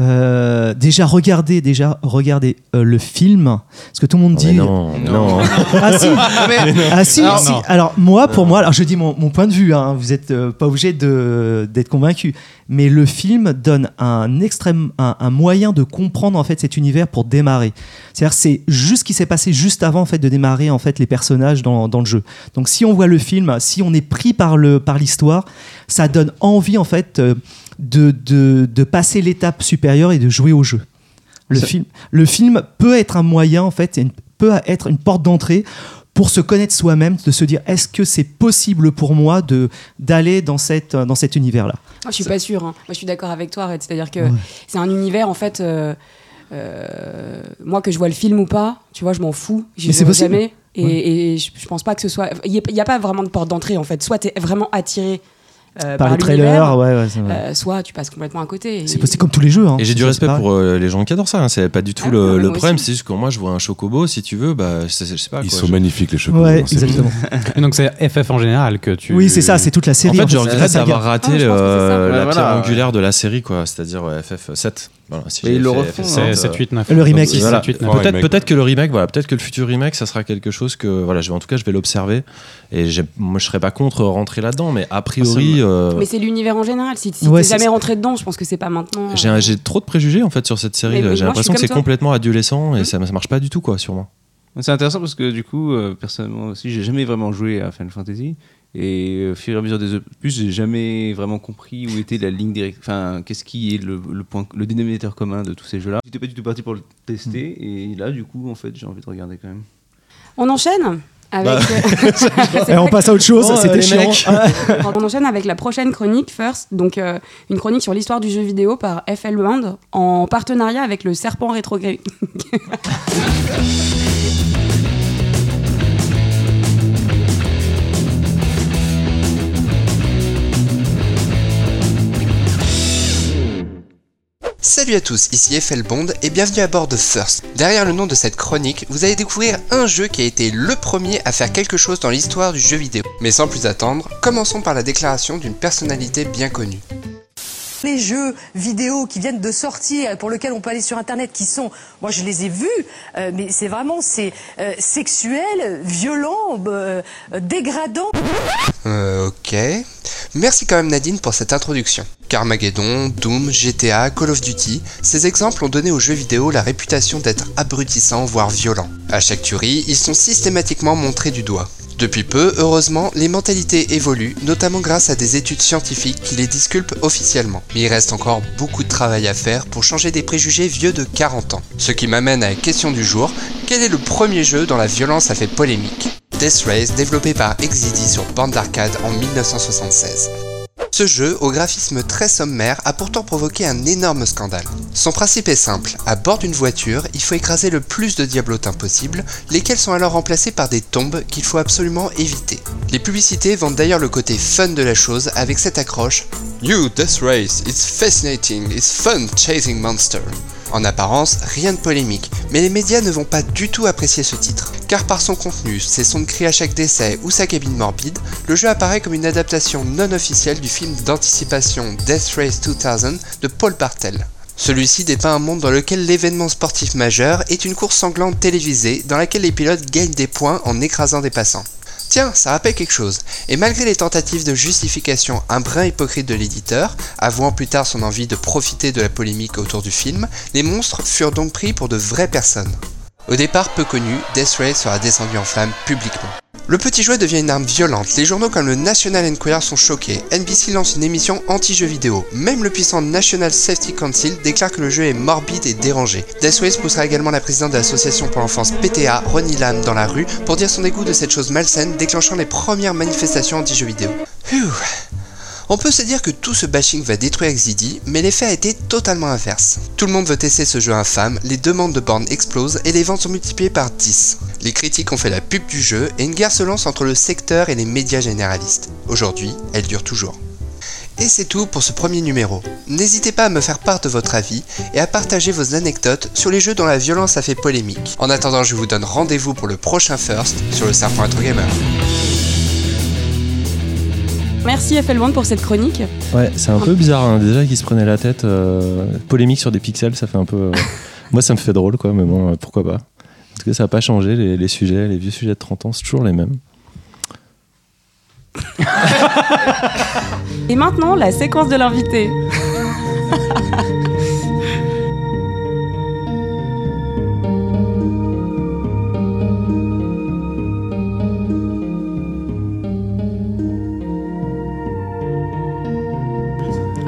Euh, déjà regardez déjà regardez euh, le film. Parce que tout le monde Ah, dit Non, Non. non. ah si. Ah si, Alors, si. alors moi pour moi alors je dis mon, mon point de vue hein, vous êtes euh, pas obligé de d'être convaincu. Mais le film donne un extrême un, un moyen de comprendre en fait cet univers pour démarrer. C'est-à-dire c'est juste ce qui s'est passé juste avant en fait de démarrer en fait les personnages dans, dans le jeu. Donc si on voit le film si on est pris par le par l'histoire ça donne envie en fait euh, de, de, de passer l'étape supérieure et de jouer au jeu le film, le film peut être un moyen, en fait, une- peut être une porte d'entrée pour se connaître soi-même, de se dire est-ce que c'est possible pour moi de d'aller dans cette dans cet univers-là? Moi, je suis pas sûre. hein. Moi, je suis d'accord avec toi, Red. C'est-à-dire que Ouais. c'est un univers, en fait. euh, euh, moi, que je vois le film ou pas, tu vois, je m'en fous. Jouerai possible. jamais. Et, et je, je pense pas que ce soit. Il n'y a, pas vraiment de porte d'entrée, en fait. Soit tu es vraiment attiré euh, Par par, les trailers, ouais, ouais, euh, soit tu passes complètement à côté. c'est comme tous les jeux. hein. Et j'ai du respect pour euh, les gens qui adorent ça. hein. C'est pas du tout Ah, le, ouais, le problème. C'est juste que moi, je vois un chocobo, si tu veux, bah, je, je sais pas. Ils quoi, sont je- magnifiques les chocobos. Ouais, hein, exactement. Et donc c'est FF en général que tu. Oui, c'est ça, c'est toute la En série. fait, je regrette d'avoir raté Ah, la pierre angulaire de la série, quoi. C'est-à-dire ouais, FF7. Voilà, si ils le refont, FF7, C'est euh, 7, 8, 9. Le remake. Donc, Voilà. 7, 8, 9. Ouais, Peut-être remake. peut-être que le remake, voilà, peut-être que le futur remake, ça sera quelque chose que voilà, je vais en tout cas, je vais l'observer et j'ai- moi je serais pas contre rentrer là-dedans, mais a priori, euh, Mais c'est l'univers en général. Si, si Ouais, t'es jamais rentré dedans, je pense que c'est pas maintenant. j'ai un- j'ai trop de préjugés en fait sur cette série. J'ai moi, l'impression que c'est complètement adolescent et Mhm. ça, ça marche pas du tout quoi, sûrement. C'est intéressant parce que du coup, euh, personnellement aussi, j'ai jamais vraiment joué à Final Fantasy. Et euh, au fur et à mesure des opus, j'ai jamais vraiment compris où était la ligne directe. Enfin, qu'est-ce qui est le, le point, le dénominateur commun de tous ces jeux-là. J'étais pas du tout parti pour le tester. Et là, du coup, en fait, j'ai envie de regarder quand même. On enchaîne avec. Bah. Et on passe à autre chose, Oh, c'était chiant. On enchaîne avec la prochaine chronique, First. Donc, euh, une chronique sur l'histoire du jeu vidéo par FL Band en partenariat avec le Serpent Rétrogré. Salut à tous, ici FL Bond et bienvenue à bord de First. Derrière le nom de cette chronique, vous allez découvrir un jeu qui a été le premier à faire quelque chose dans l'histoire du jeu vidéo. Mais sans plus attendre, commençons par la déclaration d'une personnalité bien connue. Les jeux vidéo qui viennent de sortir, pour lesquels on peut aller sur Internet, qui sont, moi je les ai vus, euh, mais c'est vraiment c'est euh, sexuel, violent, euh, dégradant. Ok. Merci quand même Nadine pour cette introduction. Carmageddon, Doom, GTA, Call of Duty, ces exemples ont donné aux jeux vidéo la réputation d'être abrutissants, voire violents. À chaque tuerie, ils sont systématiquement montrés du doigt. Depuis peu, heureusement, les mentalités évoluent, notamment grâce à des études scientifiques qui les disculpent officiellement. Mais il reste encore beaucoup de travail à faire pour changer des préjugés vieux de 40 ans. Ce qui m'amène à la question du jour, quel est le premier jeu dont la violence a fait polémique? Death Race, développé par Exidy sur bande d'arcade en 1976. Ce jeu, au graphisme très sommaire, a pourtant provoqué un énorme scandale. Son principe est simple, à bord d'une voiture, il faut écraser le plus de diablotins possible, lesquels sont alors remplacés par des tombes qu'il faut absolument éviter. Les publicités vendent d'ailleurs le côté fun de la chose avec cette accroche New Death Race, it's fascinating, it's fun chasing monster. En apparence, rien de polémique, mais les médias ne vont pas du tout apprécier ce titre, car par son contenu, ses sons de cris à chaque décès ou sa cabine morbide, le jeu apparaît comme une adaptation non officielle du film d'anticipation Death Race 2000 de Paul Bartel. Celui-ci dépeint un monde dans lequel l'événement sportif majeur est une course sanglante télévisée dans laquelle les pilotes gagnent des points en écrasant des passants. Tiens, ça rappelle quelque chose. Et malgré les tentatives de justification un brin hypocrite de l'éditeur, avouant plus tard son envie de profiter de la polémique autour du film, les monstres furent donc pris pour de vraies personnes. Au départ peu connu, Death Race sera descendu en flammes publiquement. Le petit jouet devient une arme violente, les journaux comme le National Enquirer sont choqués, NBC lance une émission anti-jeux vidéo, même le puissant National Safety Council déclare que le jeu est morbide et dérangé. Deathways poussera également la présidente de l'association pour l'enfance PTA, Ronnie Lam, dans la rue pour dire son dégoût de cette chose malsaine déclenchant les premières manifestations anti-jeux vidéo. On peut se dire que tout ce bashing va détruire Xidi, mais l'effet a été totalement inverse. Tout le monde veut tester ce jeu infâme, les demandes de bornes explosent et les ventes sont multipliées par 10. Les critiques ont fait la pub du jeu et une guerre se lance entre le secteur et les médias généralistes. Aujourd'hui, elle dure toujours. Et c'est tout pour ce premier numéro. N'hésitez pas à me faire part de votre avis et à partager vos anecdotes sur les jeux dont la violence a fait polémique. En attendant, je vous donne rendez-vous pour le prochain First sur le serpent Gamer. Merci FL1 pour cette chronique. Ouais, c'est un peu bizarre hein, déjà qu'ils se prenaient la tête. euh, polémique sur des pixels, ça fait un peu. euh, moi, ça me fait drôle, quoi, mais bon, euh, pourquoi pas. Parce que ça n'a pas changé, les, les sujets, les vieux sujets de 30 ans, c'est toujours les mêmes. Et maintenant, la séquence de l'invité.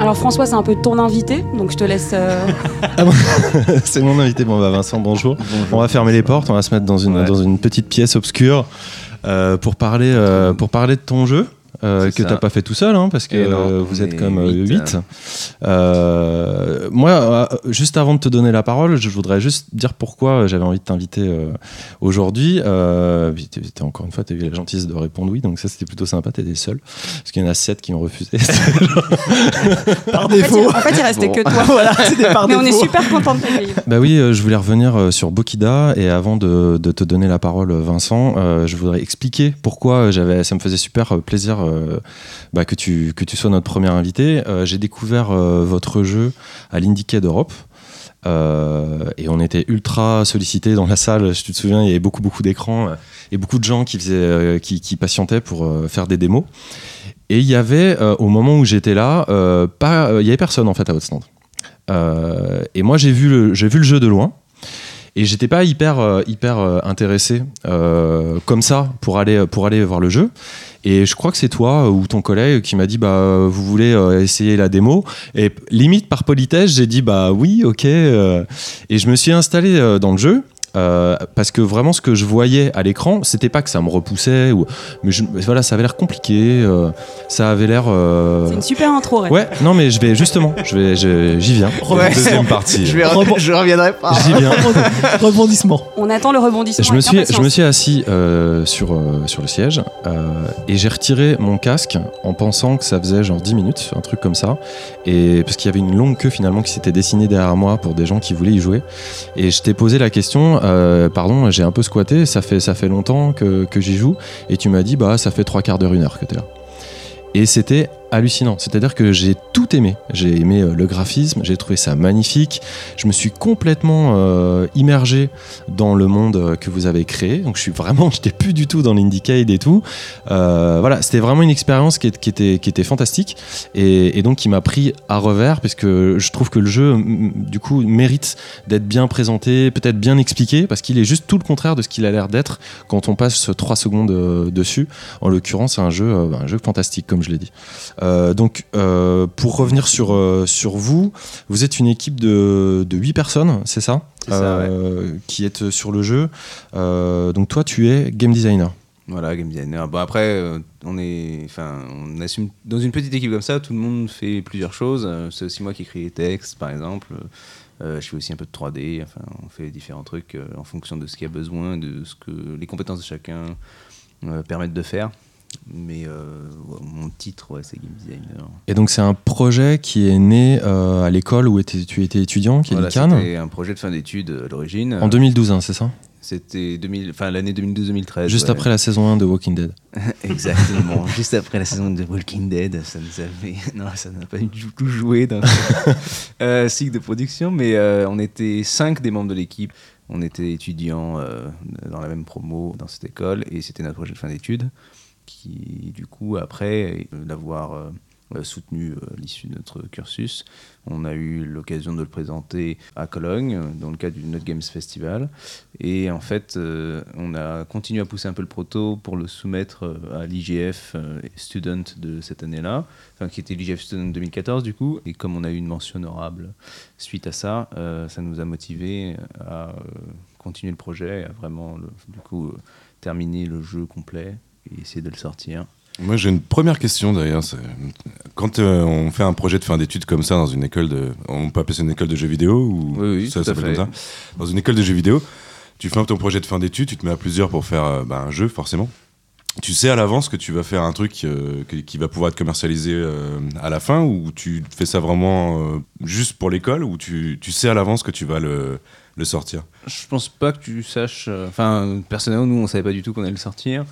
Alors François, c'est un peu ton invité, donc je te laisse. euh, c'est mon invité. Bon, bah, Vincent, bonjour. On va fermer les portes, on va se mettre dans une, Ouais. dans une petite pièce obscure euh, pour, parler, euh, pour parler de ton jeu. Euh, que t'as pas fait tout seul, hein, parce que non, euh, vous êtes comme huit, 8. moi, euh, juste avant de te donner la parole, je voudrais juste dire pourquoi j'avais envie de t'inviter euh, aujourd'hui. Euh, encore une fois, tu as eu la gentillesse de répondre oui, donc ça c'était plutôt sympa, t'étais seul. Parce qu'il y en a 7 qui ont refusé. Par En fait, défaut. il, en fait, il restait Bon. que toi. voilà, c'était par Mais on est super content de t'accueillir. Bah oui, euh, je voulais revenir euh, sur Bokida et avant de, de te donner la parole, Vincent, euh, je voudrais expliquer pourquoi j'avais, ça me faisait super euh, plaisir euh, bah, que, tu, que tu sois notre premier invité. Euh, J'ai découvert euh, votre jeu à l'Indiqué d'Europe. Euh, et on était ultra sollicités dans la salle. Je te souviens, il y avait beaucoup beaucoup d'écrans euh, et beaucoup de gens qui faisaient, euh, qui, qui patientaient pour euh, faire des démos. Et il y avait euh, au moment où j'étais là, euh, pas, euh, il y avait personne en fait à votre stand. Euh, et moi j'ai vu le, vu le jeu de loin. Et j'étais pas hyper euh, hyper euh, intéressé euh, comme ça pour aller pour aller voir le jeu. Et je crois que c'est toi ou ton collègue qui m'a dit bah vous voulez euh, essayer la démo. Et limite par politesse j'ai dit bah oui ok. euh. et je me suis installé euh, dans le jeu. Euh, parce que vraiment ce que je voyais à l'écran c'était pas que ça me repoussait ou mais je- voilà ça avait l'air compliqué euh, ça avait l'air euh, C'est une super intro, Red. ouais non mais je vais justement je vais j'y viens Ouais. Deuxième partie. Je, vais Rebond- je reviendrai pas. J'y viens. Rebondissement. On attend le rebondissement. Je me suis, je me suis assis euh, sur, euh, sur le siège euh, et j'ai retiré mon casque en pensant que ça faisait genre 10 minutes, un truc comme ça. Et parce qu'il y avait une longue queue finalement qui s'était dessinée derrière moi pour des gens qui voulaient y jouer. Et je t'ai posé la question, euh, pardon, j'ai un peu squatté, ça fait, ça fait longtemps que, que j'y joue. Et tu m'as dit, bah ça fait trois quarts d'heure, une heure que t'es là. Et c'était hallucinant. C'est-à-dire que j'ai tout aimé. J'ai aimé euh, le graphisme, j'ai trouvé ça magnifique. Je me suis complètement euh, immergé dans le monde euh, que vous avez créé. Donc je suis vraiment, j'étais plus du tout dans l'Indiecade et tout. Euh, voilà, c'était vraiment une expérience qui, était, fantastique et, donc qui m'a pris à revers parce que je trouve que le jeu, du coup, mérite d'être bien présenté, peut-être bien expliqué parce qu'il est juste tout le contraire de ce qu'il a l'air d'être quand on passe trois secondes dessus. En l'occurrence, c'est un jeu, un jeu fantastique, comme je l'ai dit. Euh, donc, euh, pour revenir sur, euh, sur vous, vous êtes une équipe de, de 8 personnes, c'est ça, ça, Qui êtes sur le jeu. Donc, toi, tu es game designer. Voilà, game designer. Bon, après, on est. Enfin, on assume. Dans une petite équipe comme ça, tout le monde fait plusieurs choses. C'est aussi moi qui écris les textes, par exemple. Euh, je fais aussi un peu de 3D. Enfin, on fait différents trucs en fonction de ce qu'il y a besoin, de ce que les compétences de chacun permettent de faire. Mais euh, ouais, mon titre, ouais, c'est game designer. Et donc, c'est un projet qui est né euh, à l'école où était- tu étais étudiant, qui est Voilà, l'ICANN, C'était un projet de fin d'études euh, à l'origine. en 2012, hein, c'est ça? C'était 2000 enfin, l'année 2012-2013. Juste ouais. après la saison 1 de Walking Dead. Exactement. Juste après la saison de Walking Dead, ça nous avait. Non, ça n'a pas du tout joué dans le cycle de production, mais on était cinq des membres de l'équipe. On était étudiants euh, dans la même promo dans cette école et c'était notre projet de fin d'études qui, du coup, après l'avoir euh, euh, soutenu euh, à l'issue de notre cursus. On a eu l'occasion de le présenter à Cologne, dans le cadre du Not Games Festival. Et en fait, on a continué à pousser un peu le proto pour le soumettre à l'IGF Student de cette année-là, enfin, qui était l'IGF Student 2014 du coup. Et comme on a eu une mention honorable suite à ça, ça nous a motivé à continuer le projet, et à vraiment du coup terminer le jeu complet et essayer de le sortir. Moi, j'ai une première question d'ailleurs. Quand euh, on fait un projet de fin d'études comme ça dans une école de. On peut appeler ça une école de jeux vidéo ou Oui, oui, ça tout à s'appelle comme fait. ça Dans une école de jeux vidéo, tu fais ton projet de fin d'études, tu te mets à plusieurs pour faire euh, bah, un jeu, forcément. Tu sais à l'avance que tu vas faire un truc euh, qui, qui va pouvoir être commercialisé euh, à la fin ou tu fais ça vraiment euh, juste pour l'école ou tu, tu sais à l'avance que tu vas le, le sortir? Je pense pas que tu saches. euh, Enfin, personnellement, nous, on savait pas du tout qu'on allait le sortir.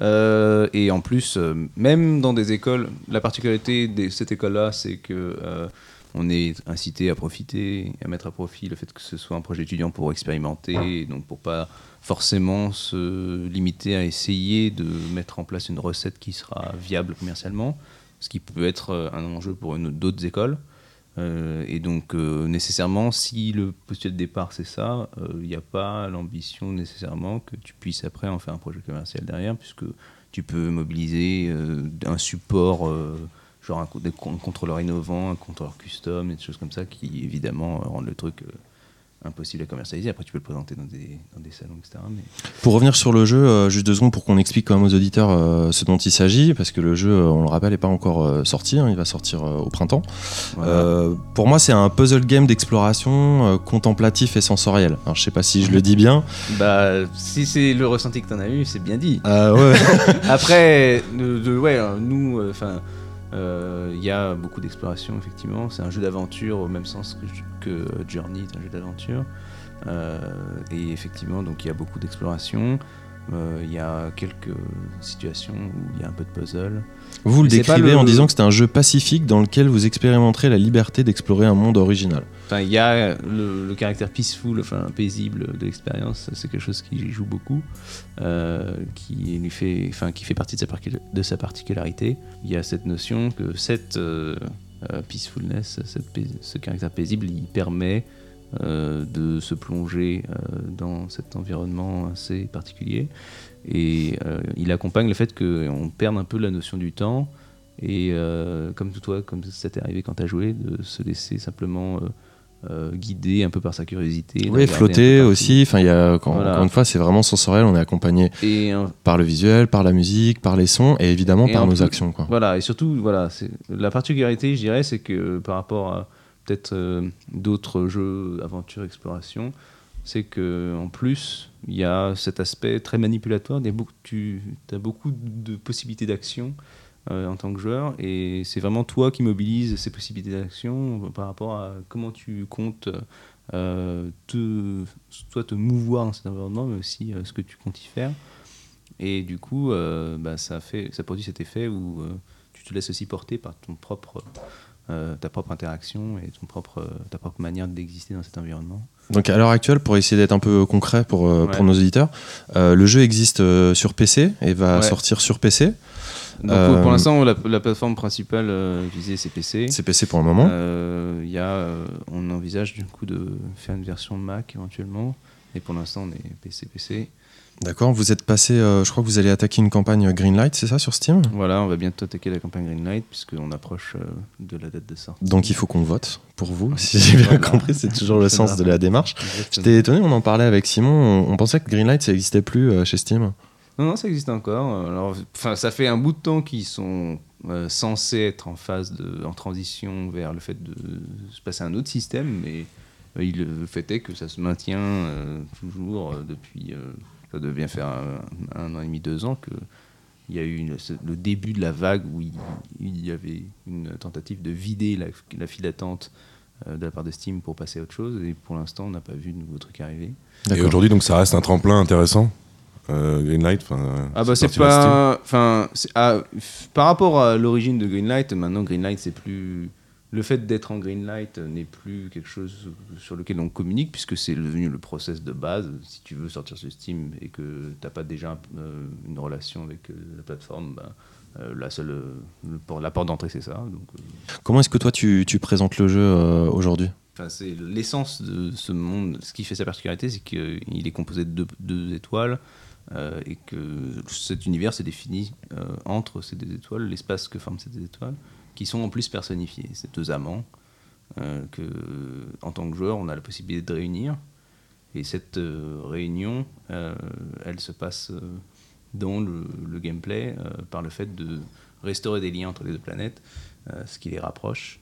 Euh, et en plus, euh, même dans des écoles, la particularité de cette école-là, c'est que euh, on est incité à profiter, à mettre à profit le fait que ce soit un projet étudiant pour expérimenter, donc pour pas forcément se limiter à essayer de mettre en place une recette qui sera viable commercialement, ce qui peut être un enjeu pour d'autres écoles. Euh, et donc, euh, nécessairement, si le postulat de départ c'est ça, euh, il n'y a pas l'ambition nécessairement que tu puisses après en faire un projet commercial derrière, puisque tu peux mobiliser euh, un support, euh, genre un, contrôleur innovant, un contrôleur custom, des choses comme ça qui évidemment euh, rendent le truc euh, impossible à commercialiser. Après, tu peux le présenter dans des, dans des salons, etc. Mais... Pour revenir sur le jeu, euh, juste deux secondes pour qu'on explique quand même aux auditeurs euh, ce dont il s'agit, parce que le jeu, euh, on le rappelle, n'est pas encore euh, sorti, hein, il va sortir euh, au printemps. Voilà. Euh, pour moi, c'est un puzzle game d'exploration euh, contemplatif et sensoriel. Alors, je sais pas si je le dis bien. Bah, si c'est le ressenti que tu en as eu, c'est bien dit. Euh, ouais. Après, de, de- ouais, nous, enfin, il y a beaucoup d'exploration effectivement. C'est un jeu d'aventure au même sens que, que Journey est un jeu d'aventure. Euh, et effectivement, donc il y a beaucoup d'exploration. Euh, Il y a quelques situations où il y a un peu de puzzle. Vous le décrivez le- en disant que c'est un jeu pacifique dans lequel vous expérimenterez la liberté d'explorer un monde original. Enfin, il y a le, caractère peaceful, enfin paisible de l'expérience. C'est quelque chose qui joue beaucoup, euh, qui lui fait, enfin, qui fait partie de sa, particularité. Il y a cette notion que cette euh, euh, peacefulness, ce caractère paisible, il permet euh, de se plonger dans cet environnement assez particulier. Et il accompagne le fait qu'on perde un peu la notion du temps. Et comme toi, comme ça t'est arrivé quand tu as joué, de se laisser simplement euh, guider un peu par sa curiosité. Oui, flotter aussi. Enfin, il y a, quand- Voilà. encore une fois, c'est vraiment sensoriel. On est accompagné Et euh, par le visuel, par la musique, par les sons et évidemment Et par nos actions. Quoi. Voilà, et surtout, voilà, la particularité, je dirais, c'est que euh, par rapport à peut-être euh, d'autres jeux aventure exploration, c'est que en plus, il y a cet aspect très manipulatoire. Il y a beaucoup, tu as beaucoup de possibilités d'action euh, en tant que joueur, et c'est vraiment toi qui mobilises ces possibilités d'action par rapport à comment tu comptes euh, te, soit te mouvoir dans cet environnement, mais aussi euh, ce que tu comptes y faire. Et du coup, euh, bah, ça, fait, ça produit cet effet où tu te laisses aussi porter par ton propre, euh, ta propre interaction et ton propre, ta propre manière d'exister dans cet environnement. Donc à l'heure actuelle, pour essayer d'être un peu concret pour, euh, Ouais. pour nos auditeurs, le jeu existe sur PC et va Ouais. sortir sur PC. Donc Euh, pour l'instant, la, la plateforme principale euh, visée, c'est PC. C'est PC pour le moment. Euh, y a, euh, on envisage du coup de faire une version Mac éventuellement. Et pour l'instant, on est PC, PC. D'accord, vous êtes passé, euh, je crois que vous allez attaquer une campagne Greenlight, c'est ça, sur Steam? Voilà, on va bientôt attaquer la campagne Greenlight puisqu'on approche euh, de la date de sortie. Donc il faut qu'on vote pour vous, si j'ai bien Voilà. compris, c'est toujours le sens de la démarche. J'étais étonné, on en parlait avec Simon, on, on pensait que Greenlight ça n'existait plus euh, chez Steam. Non, non, ça existe encore. Alors, ça fait un bout de temps qu'ils sont euh, censés être en phase en transition vers le fait de se passer à un autre système, mais euh, il, le fait est que ça se maintient euh, toujours depuis. ça devient faire un, an et demi, deux ans que il y a eu le début de la vague où il, y avait une tentative de vider la, file d'attente de la part de Steam pour passer à autre chose. Et pour l'instant, on n'a pas vu de nouveaux trucs arriver. Et aujourd'hui, donc, ça reste un tremplin intéressant? Euh, Greenlight, enfin. Ah bah c'est pas, enfin, ah, par rapport à l'origine de Greenlight, maintenant Greenlight c'est plus, le fait d'être en Greenlight n'est plus quelque chose sur lequel on communique puisque c'est devenu le process de base. Si tu veux sortir sur Steam et que t'as pas déjà euh, une relation avec euh, la plateforme, bah, euh, la seule, euh, le port- la porte d'entrée, c'est ça. Donc, euh, Comment est-ce que toi tu, tu présentes le jeu euh, aujourd'hui? Enfin, c'est l'essence de ce monde. Ce qui fait sa particularité, c'est qu'il est composé de deux, deux étoiles euh, et que cet univers s'est défini euh, entre ces deux étoiles, l'espace que forment ces deux étoiles, qui sont en plus personnifiés. Ces deux amants euh, que, en tant que joueur, on a la possibilité de réunir. Et cette euh, réunion, elle se passe dans le, gameplay par le fait de restaurer des liens entre les deux planètes, ce qui les rapproche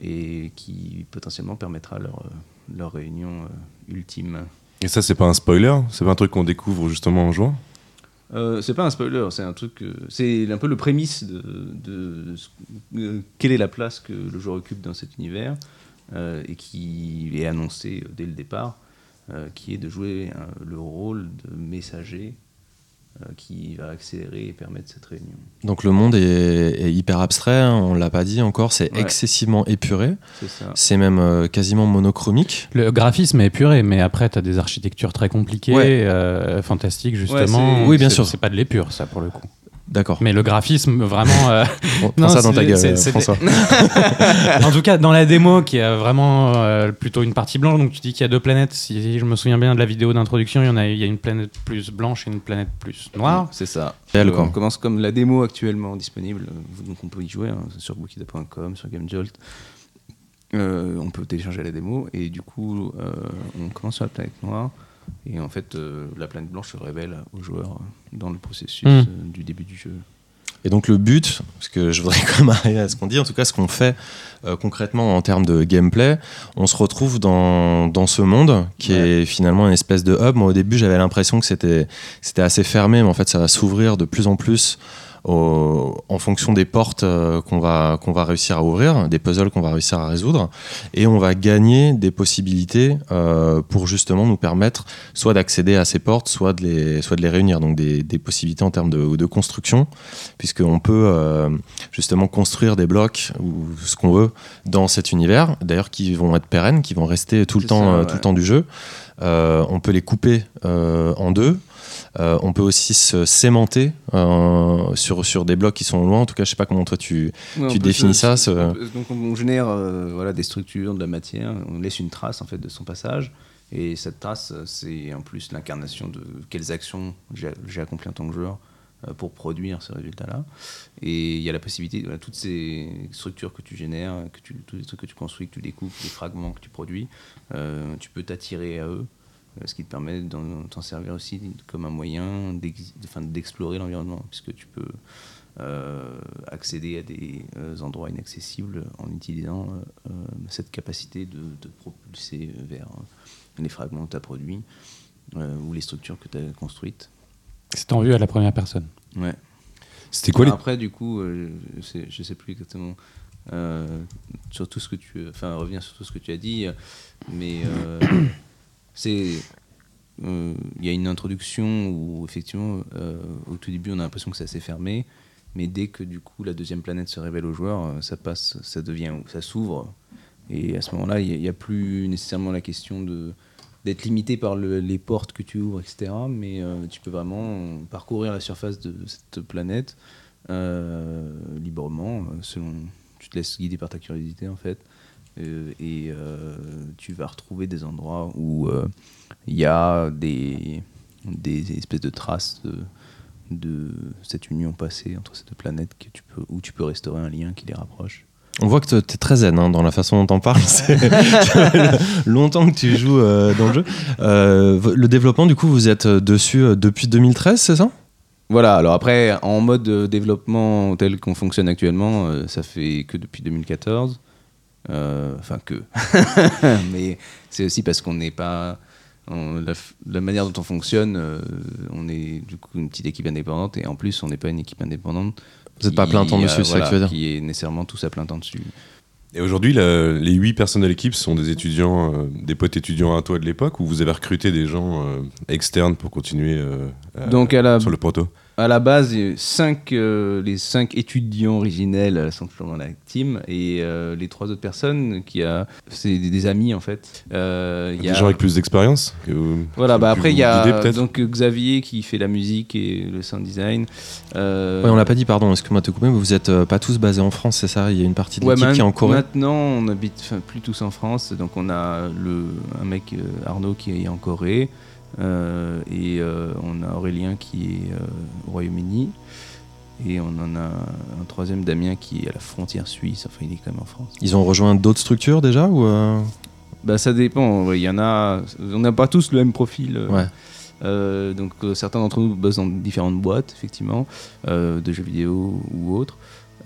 et qui potentiellement permettra leur, réunion ultime. Et ça, c'est pas un spoiler C'est pas un truc qu'on découvre justement en jouant Euh, c'est pas un spoiler, c'est un truc. euh, c'est un peu le prémisse de, euh, quelle est la place que le joueur occupe dans cet univers et qui est annoncé dès le départ, qui est de jouer le rôle de messager qui va accélérer et permettre cette réunion. Donc le monde est, est hyper abstrait, hein, on l'a pas dit encore, c'est Ouais. excessivement épuré, C'est ça. c'est même euh, quasiment monochromique. Le graphisme est épuré, mais après, tu as des architectures très compliquées, Ouais. euh, fantastiques, justement. Oui, bien sûr. C'est pas de l'épure, ça, pour le coup. D'accord. Mais le graphisme, vraiment. euh, Prends Non, ça dans ta gueule, c'est- c'est- François. en tout cas, dans la démo, qui est vraiment euh, plutôt une partie blanche, donc tu dis qu'il y a deux planètes. Si je me souviens bien de la vidéo d'introduction, il y en a, il y a une planète plus blanche et une planète plus noire. C'est ça. Euh, quoi. on commence comme la démo actuellement disponible, euh, donc on peut y jouer hein, sur bookida.com, sur GameJolt. Euh, on peut télécharger la démo et du coup euh, on commence sur la planète noire et en fait euh, la planète blanche se révèle aux joueurs dans le processus Mm. euh, du début du jeu. Et donc le but, parce que je voudrais quand même arriver à ce qu'on dit, en tout cas ce qu'on fait euh, concrètement en termes de gameplay, on se retrouve dans, dans ce monde qui est finalement une espèce de hub. Moi au début j'avais l'impression que c'était c'était assez fermé, mais en fait ça va s'ouvrir de plus en plus au- en fonction des portes euh, qu'on va, qu'on va réussir à ouvrir, des puzzles qu'on va réussir à résoudre, et on va gagner des possibilités euh, pour justement nous permettre soit d'accéder à ces portes, soit de les, soit de les réunir, donc des, des possibilités en termes de, de construction, puisqu'on peut euh, justement construire des blocs ou ce qu'on veut dans cet univers, d'ailleurs qui vont être pérennes, qui vont rester tout le temps, ça, ouais. tout le temps du jeu. Euh, on peut les couper euh, en deux. Euh, on peut aussi se sémenter euh, sur, sur des blocs qui sont loin. En tout cas, je sais pas comment toi tu. Ouais, définis se- ça, se- ce- on peut- Donc on génère euh, voilà, des structures, de la matière, on laisse une trace en fait de son passage. Et cette trace, c'est en plus l'incarnation de quelles actions j'ai accomplies en tant que joueur pour produire ce résultat-là. Et il y a la possibilité, voilà, toutes ces structures que tu génères, que tu, tous les trucs que tu construis, que tu découpes, les fragments que tu produis, tu peux t'attirer à eux, ce qui te permet d'en t'en servir aussi comme un moyen d'explorer l'environnement, puisque tu peux euh, accéder à des euh, endroits inaccessibles en utilisant euh, euh, cette capacité de te propulser vers euh, les fragments que tu as produits euh, ou les structures que tu as construites. C'est en vue à la première personne. Ouais. C'était quoi les... Après, du coup, euh, je, sais, je sais plus exactement euh, sur tout ce que tu, enfin, revenir sur tout ce que tu as dit, euh, mais c'est, euh, il y a une introduction où effectivement, euh, au tout début, on a l'impression que c'est assez fermé, mais dès que du coup la deuxième planète se révèle au joueur, euh, ça passe, ça devient, ça s'ouvre, et à ce moment-là, il n'y a, plus nécessairement la question de d'être limité par le- les portes que tu ouvres, etc. Mais tu peux vraiment parcourir la surface de cette planète librement, selon. Tu te laisses guider par ta curiosité en fait, et euh, tu vas retrouver des endroits où euh, il y a des, des espèces de traces de, de cette union passée entre ces deux planètes que tu peux, où tu peux restaurer un lien qui les rapproche. On voit que tu es très zen hein, dans la façon dont t'en parles. C'est longtemps que tu joues euh, dans le jeu. Euh, le développement, du coup, vous êtes dessus euh, depuis 2013, c'est ça? Voilà, alors après, en mode euh, développement tel qu'on fonctionne actuellement, euh, ça fait que depuis 2014. Euh, Enfin, que. Mais c'est aussi parce qu'on n'est pas. on- la, manière dont on fonctionne, euh, on est du coup une petite équipe indépendante et en plus, on n'est pas une équipe indépendante. Vous êtes pas à plein temps dessus, euh, c'est ça que voilà, tu veux dire Qui est nécessairement tous à plein temps dessus. Et aujourd'hui, les huit personnes de l'équipe sont des étudiants, euh, des potes étudiants à toi de l'époque, ou vous avez recruté des gens euh, externes pour continuer euh, à- Donc, à la, sur le proto à la base, cinq, euh, les cinq étudiants originels sont toujours dans la team et euh, les trois autres personnes qui a, c'est des, des amis en fait. Euh, Des y a- gens avec plus d'expérience que vous- Voilà, bah après il y a donc Xavier qui fait la musique et le sound design. Euh, Ouais, on l'a pas dit, pardon, excuse-moi de te couper, mais vous êtes euh, pas tous basés en France, c'est ça? Il y a une partie de Ouais, l'équipe qui est en Corée? Maintenant, on habite plus tous en France, donc on a le, un mec euh, Arnaud qui est en Corée et euh, on a Aurélien qui est euh, au Royaume-Uni et on en a un troisième Damien qui est à la frontière suisse. Enfin, il est quand même en France. Ils ont rejoint d'autres structures déjà ou euh, Bah, ça dépend. ouais, Il y en a. On n'a pas tous le même profil. euh, Ouais. euh, donc euh, certains d'entre nous bossent dans différentes boîtes, effectivement, euh, de jeux vidéo ou autres,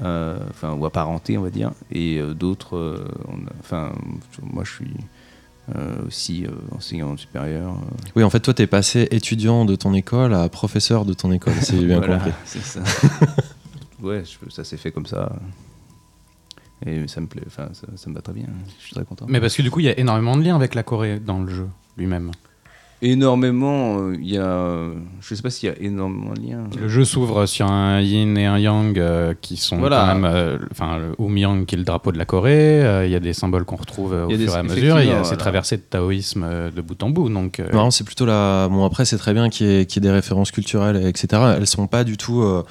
euh, enfin ou apparentés, on va dire, et euh, d'autres, euh, enfin moi je suis euh, aussi euh, enseignant supérieur. euh, Oui, en fait, toi, t'es passé étudiant de ton école à professeur de ton école, si j'ai bien voilà, compris. c'est ça. ouais, je- ça s'est fait comme ça. Et ça me plaît, enfin ça, ça me va très bien. Je suis très content. Mais parce que du coup, il y a énormément de liens avec la Corée dans le jeu lui-même. Énormément, euh, il y a, je sais pas s'il y a énormément de liens. Le jeu s'ouvre sur un yin et un yang euh, qui sont Voilà. quand même. euh, Enfin, le Umyang qui est le drapeau de la Corée. euh, Il y a des symboles qu'on retrouve euh, au Il y a des- fur et à mesure. et Il y effectivement, a ces voilà. traversées de taoïsme euh, de bout en bout. Donc, euh, Non, c'est plutôt la. Bon, après, c'est très bien qu'il y, ait- qu'il y ait des références culturelles, etc. Elles sont pas du tout euh,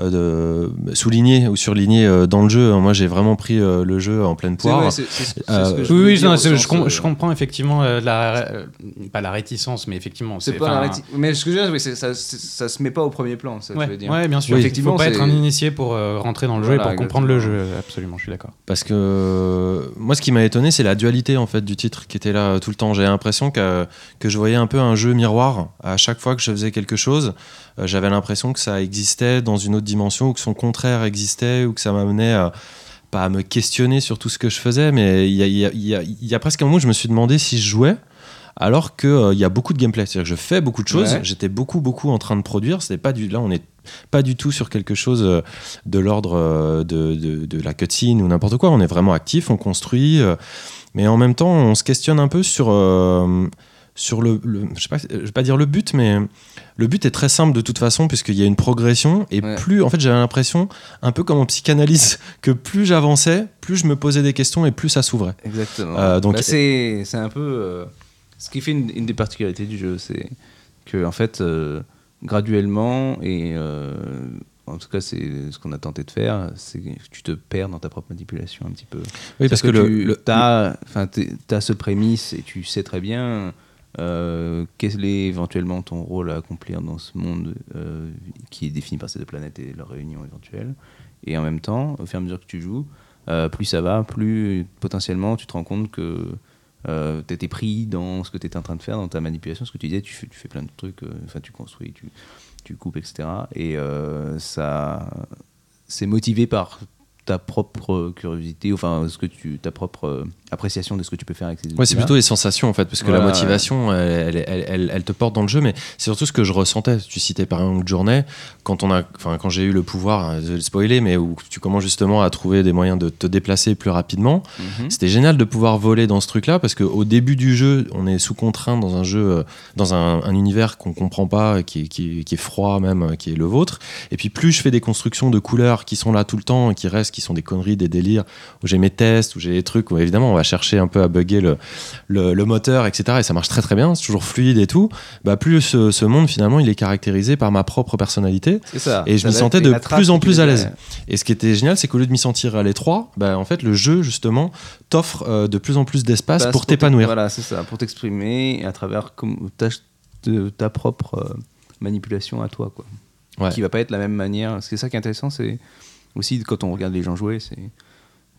euh, de... soulignées ou surlignées euh, dans le jeu. Moi, j'ai vraiment pris euh, le jeu en pleine poire. ouais, Euh, je oui, non, je, sens, com- euh, je comprends effectivement euh, la, euh, pas la réticence, mais effectivement, C'est pas enfin, la réti- Mais ce que je veux dire, oui, ça, ça se met pas au premier plan, ça, Ouais, je veux dire. ouais, bien sûr. Oui. Il Effectivement, faut pas être un initié pour euh, rentrer dans le jeu et pour comprendre le jeu. Absolument, je suis d'accord. Parce que moi, ce qui m'a étonné, c'est la dualité en fait du titre qui était là tout le temps. J'ai l'impression que, que je voyais un peu un jeu miroir. À chaque fois que je faisais quelque chose, j'avais l'impression que ça existait dans une autre dimension ou que son contraire existait ou que ça m'amenait à pas à me questionner sur tout ce que je faisais, mais il y a, il y a- il y a- il y a presque un moment où je me suis demandé si je jouais. Alors qu'il il y a beaucoup de gameplay, c'est-à-dire que je fais beaucoup de choses, Ouais. j'étais beaucoup beaucoup en train de produire, c'était pas du là on est pas du tout sur quelque chose euh, de l'ordre euh, de, de- de la cutscene ou n'importe quoi. On est vraiment actif, on construit, euh, mais en même temps, on se questionne un peu sur, euh, sur le, le- je sais pas, je vais pas dire le but, mais le but est très simple de toute façon puisqu'il y a une progression et Ouais. plus, en fait, j'avais l'impression, un peu comme en psychanalyse, que plus j'avançais, plus je me posais des questions et plus ça s'ouvrait. Exactement. Euh, donc- Bah, c'est c'est un peu. euh, ce qui fait une, une des particularités du jeu, c'est que, en fait, euh, graduellement, et euh, en tout cas, c'est ce qu'on a tenté de faire, c'est que tu te perds dans ta propre manipulation un petit peu. Oui, parce que, le, tu le- as, as ce prémisse et tu sais très bien euh, quel est éventuellement ton rôle à accomplir dans ce monde euh, qui est défini par ces deux planètes et leur réunion éventuelle? Et en même temps, au fur et à mesure que tu joues, euh, plus ça va, plus potentiellement tu te rends compte que tu étais pris dans ce que tu étais en train de faire, dans ta manipulation, ce que tu disais, tu fais, plein de trucs, enfin tu construis, tu, tu coupes, etc. Et ça, c'est motivé par ta propre curiosité, enfin ce que tu, ta propre appréciation de ce que tu peux faire avec ces Ouais, c'est plutôt les sensations en fait, parce que la motivation, elle, elle, elle- te porte dans le jeu, mais c'est surtout ce que je ressentais. Tu citais par exemple Journée, quand on a, enfin quand j'ai eu le pouvoir, de le spoiler, mais où tu commences justement à trouver des moyens de te déplacer plus rapidement. Mhm. C'était génial de pouvoir voler dans ce truc-là, parce qu'au début du jeu, on est sous contrainte dans un jeu, euh, dans un, un univers qu'on comprend pas, qui est, qui, qui est froid même, qui est le vôtre. Et puis plus je fais des constructions de couleurs qui sont là tout le temps, qui restent, qui sont des conneries, des délires, où j'ai mes tests, où j'ai des trucs, où évidemment on va chercher un peu à bugger le, le, le moteur, etc. Et ça marche très très bien, c'est toujours fluide et tout. Bah plus ce, ce monde finalement il est caractérisé par ma propre personnalité. Ça. Et je m'y sentais de plus en plus à l'aise. Et ce qui était génial, c'est qu'au lieu de m'y sentir à l'étroit, bah, en fait, le jeu, justement, t'offre euh, de plus en plus d'espace pour t'épanouir. Voilà, c'est ça, pour t'exprimer à travers ta, ta propre euh, manipulation à toi, quoi. Ouais. Qui va pas être la même manière. C'est ça qui est intéressant, c'est aussi quand on regarde les gens jouer, c'est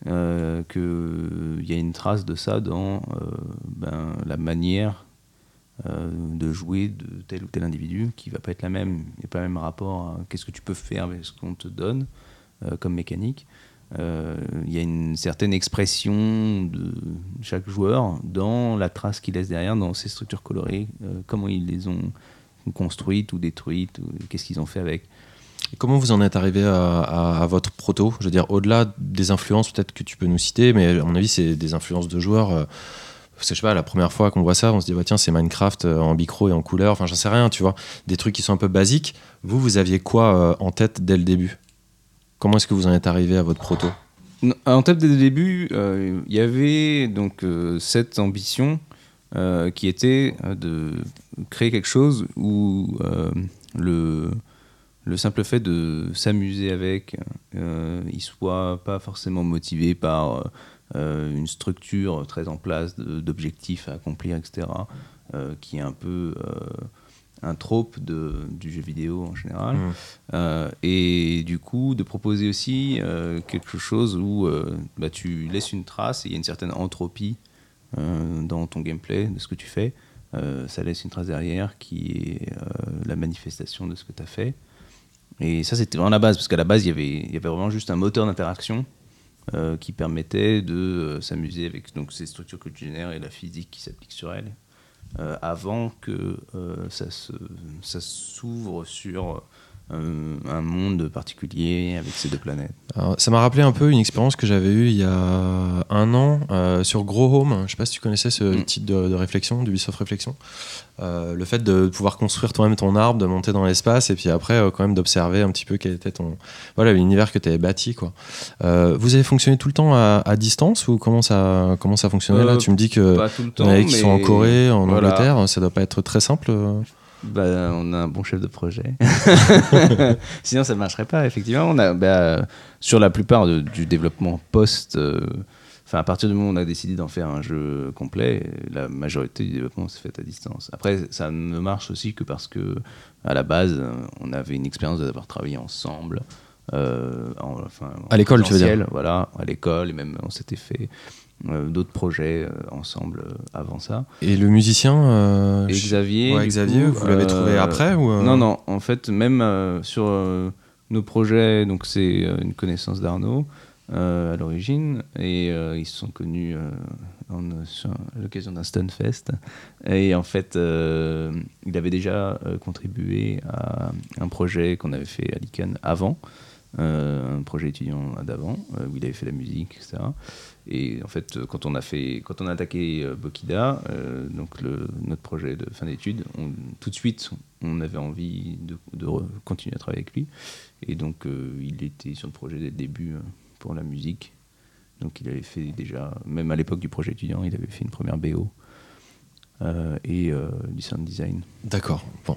euh, que il y a une trace de ça dans euh, ben, la manière euh, de jouer de tel ou tel individu qui va pas être la même. Il n'y a pas le même rapport à qu'est-ce que tu peux faire avec ce qu'on te donne euh, comme mécanique. Euh, Il y a une certaine expression de chaque joueur dans la trace qu'il laisse derrière, dans ces structures colorées, euh, comment ils les ont construites ou détruites, qu'est-ce qu'ils ont fait avec. Et comment vous en êtes arrivé à, votre proto? Je veux dire, au-delà des influences peut-être que tu peux nous citer, mais à mon avis, c'est des influences de joueurs. euh, Parce je sais pas, la première fois qu'on voit ça, on se dit, bah, tiens, c'est Minecraft euh, en micro et en couleur, enfin, j'en sais rien, tu vois. Des trucs qui sont un peu basiques. Vous, vous aviez quoi euh, en tête dès le début? Comment est-ce que vous en êtes arrivé à votre proto? En tête dès le début, euh, il y avait donc cette ambition qui était de créer quelque chose où le, le simple fait de s'amuser avec, euh, il soit pas forcément motivé par euh, une structure très en place d'objectifs à accomplir, etc., euh, qui est un peu euh, un trope de, du jeu vidéo en général. Euh, et du coup, de proposer aussi quelque chose où bah, tu laisses une trace et il y a une certaine entropie dans ton gameplay, de ce que tu fais. Ça laisse une trace derrière qui est la manifestation de ce que tu as fait. Et ça, c'était vraiment la base, parce qu'à la base, il y avait, y avait vraiment juste un moteur d'interaction euh, qui permettait de euh, s'amuser avec donc, ces structures que tu génères et la physique qui s'applique sur elles, euh, avant que ça, se, ça s'ouvre sur un monde particulier avec ces deux planètes. Alors, ça m'a rappelé un peu une expérience que j'avais eue il y a un an euh, sur Grow Home. Je sais pas si tu connaissais ce Mm. type de, de réflexion, d'Ubisoft Réflexion. Euh, le fait de pouvoir construire toi-même ton arbre, de monter dans l'espace et puis après euh, quand même d'observer un petit peu quel était ton voilà l'univers que tu avais bâti quoi. Euh, vous avez fonctionné tout le temps à, à distance ou comment ça comment ça fonctionnait? Là Euh, Tu me dis que Pas tout le il y temps, en a qui sont en Corée, en voilà. Angleterre, ça doit pas être très simple. Bah, on a un bon chef de projet. Sinon, ça ne marcherait pas, effectivement. On a, bah, sur la plupart de- du développement post, euh, enfin, à partir du moment où on a décidé d'en faire un jeu complet, la majorité du développement s'est fait à distance. Après, ça ne marche aussi que parce que, à la base, on avait une expérience d'avoir travaillé ensemble. euh, en- enfin, en À l'école, tu veux dire Voilà, à l'école, et même on s'était fait d'autres projets euh, ensemble euh, avant ça. Et le musicien euh, Et Xavier, ouais, Xavier, coup, vous l'avez trouvé euh, après ou euh, Non, non, en fait, même euh, sur euh, nos projets, donc c'est euh, une connaissance d'Arnaud euh, à l'origine, et euh, ils se sont connus euh, en- sur- à l'occasion d'un Stunfest. Et en fait, euh, il avait déjà euh, contribué à un projet qu'on avait fait à l'ICANN avant, euh, un projet étudiant d'avant, euh, où il avait fait la musique, etc. Et en fait, quand on a fait, quand on a attaqué euh, Bokida, euh, donc notre projet de fin d'études, tout de suite, on avait envie de, continuer à travailler avec lui. Et donc, euh, il était sur le projet dès le début pour la musique. Donc, il avait fait déjà, même à l'époque du projet étudiant, il avait fait une première BO et du sound design. D'accord. Bon.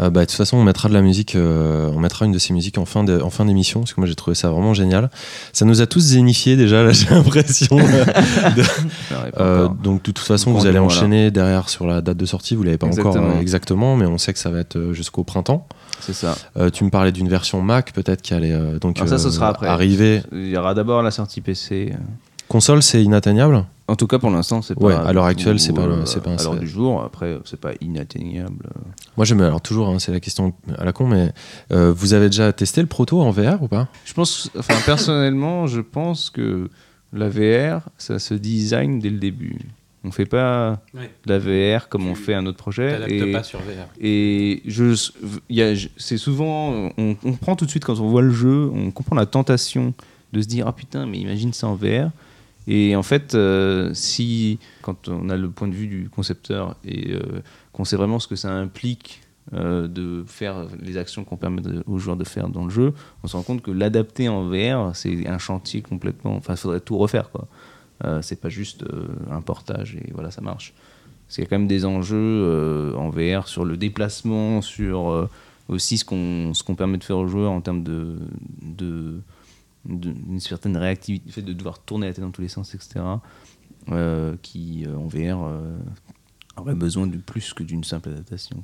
Euh, bah, de toute façon, on mettra de la musique, euh, on mettra une de ces musiques en fin de- en fin d'émission, parce que moi j'ai trouvé ça vraiment génial. Ça nous a tous zénifiés déjà, là j'ai l'impression. Euh, encore. donc de toute façon, vous on- allez voilà. enchaîner derrière sur la date de sortie. Vous l'avez pas encore Exactement. exactement, mais on sait que ça va être jusqu'au printemps. C'est ça. Euh, tu me parlais d'une version Mac, peut-être qui allait euh, donc Alors ça, ce sera après. arriver. Il y aura d'abord la sortie PC. Console, c'est inatteignable. En tout cas, pour l'instant, c'est pas. Ouais, à l'heure actuelle, c'est pas euh, c'est pas un- À l'heure du jour, après, c'est pas inatteignable. Moi, j'aime alors toujours, hein, c'est la question à la con, mais euh, vous avez déjà testé le proto en VR ou pas? Je pense, enfin, personnellement, je pense que la VR, ça se design dès le début. On fait pas Ouais. de la VR comme Tu on fait un autre projet. Et, pas sur VR. et je, il y a- je- c'est souvent, on, on prend tout de suite quand on voit le jeu, on comprend la tentation de se dire ah putain, mais imagine ça en VR. Et en fait, euh, si quand on a le point de vue du concepteur et euh, qu'on sait vraiment ce que ça implique euh, de faire les actions qu'on permet de- aux joueurs de faire dans le jeu, on se rend compte que l'adapter en VR, c'est un chantier complètement. Enfin, il faudrait tout refaire, quoi. C'est pas juste un portage et voilà, ça marche. Parce qu'il y a quand même des enjeux en VR sur le déplacement, sur aussi ce qu'on qu'on permet de faire aux joueurs en termes de- d'une certaine réactivité, le fait de devoir tourner la tête dans tous les sens, etc. euh, qui euh, en VR euh, aurait besoin de plus que d'une simple adaptation.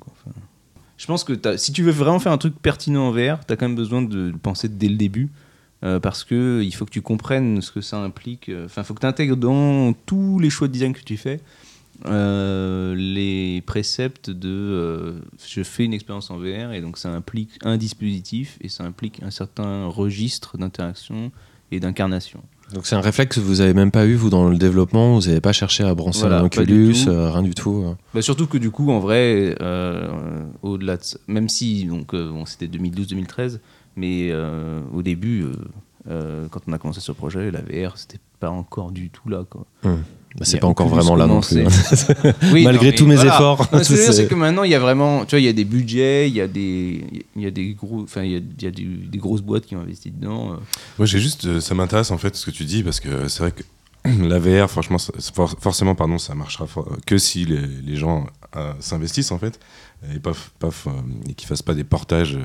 Je pense que si tu veux vraiment faire un truc pertinent en VR, tu as quand même besoin de penser dès le début. parce que il faut que tu comprennes ce que ça implique. Enfin, il faut que tu intègres dans tous les choix de design que tu fais euh, les préceptes de euh, je fais une expérience en VR et donc ça implique un dispositif et ça implique un certain registre d'interaction et d'incarnation. Donc c'est un réflexe que vous avez même pas eu vous dans le développement. Vous n'avez pas cherché à brancher Voilà, un du Oculus, tout. euh, rien du tout. euh. Bah, surtout que du coup, en vrai, au-delà de ça- même si donc bon, c'était 2012-2013, mais au début, quand on a commencé ce projet, la VR, c'était pas encore du tout là. Quoi. Hmm. Bah, c'est pas encore vraiment là non plus. hein. Oui, Malgré non, tous mes voilà. efforts. Non, ce que je veux dire, C'est- que maintenant, il y a vraiment, tu vois, il y a des budgets, il y a des, il y a des gros, enfin, il y a, il y a du- des grosses boîtes qui ont investi dedans. euh. Moi, j'ai juste, euh, ça m'intéresse en fait ce que tu dis parce que c'est vrai que la VR, franchement, for- forcément, pardon, ça marchera que si les, les gens euh, s'investissent en fait et pas, pas et qu'ils fassent pas des portages.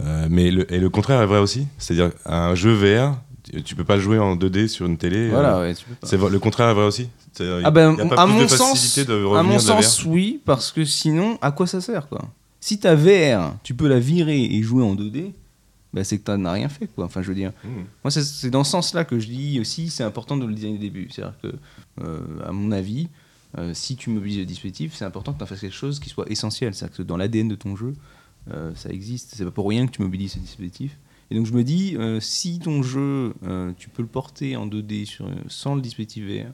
euh, mais le, et le contraire est vrai aussi, c'est-à-dire un jeu VR, tu, peux pas le jouer en 2D sur une télé. euh, Voilà, ouais, tu peux pas. c'est le contraire est vrai aussi. C'est-à-dire, Ah ben, il y a pas à mon de sens, à mon oui, parce que sinon, à quoi ça sert, quoi? Si ta VR, tu peux la virer et jouer en 2D, bah, c'est que tu n'as rien fait, quoi. Enfin, je veux dire, Mmh. moi, c'est- dans ce sens-là que je dis aussi, c'est important de le dire au début. C'est-à-dire que, euh, à mon avis, euh, si tu mobilises le dispositif, c'est important que tu en fasses quelque chose qui soit essentiel. C'est-à-dire que dans l'ADN de ton jeu, ça existe. C'est pas pour rien que tu mobilises ce dispositif. Et donc je me dis, euh, si ton jeu, euh, tu peux le porter en 2D sur, sans le dispositif VR,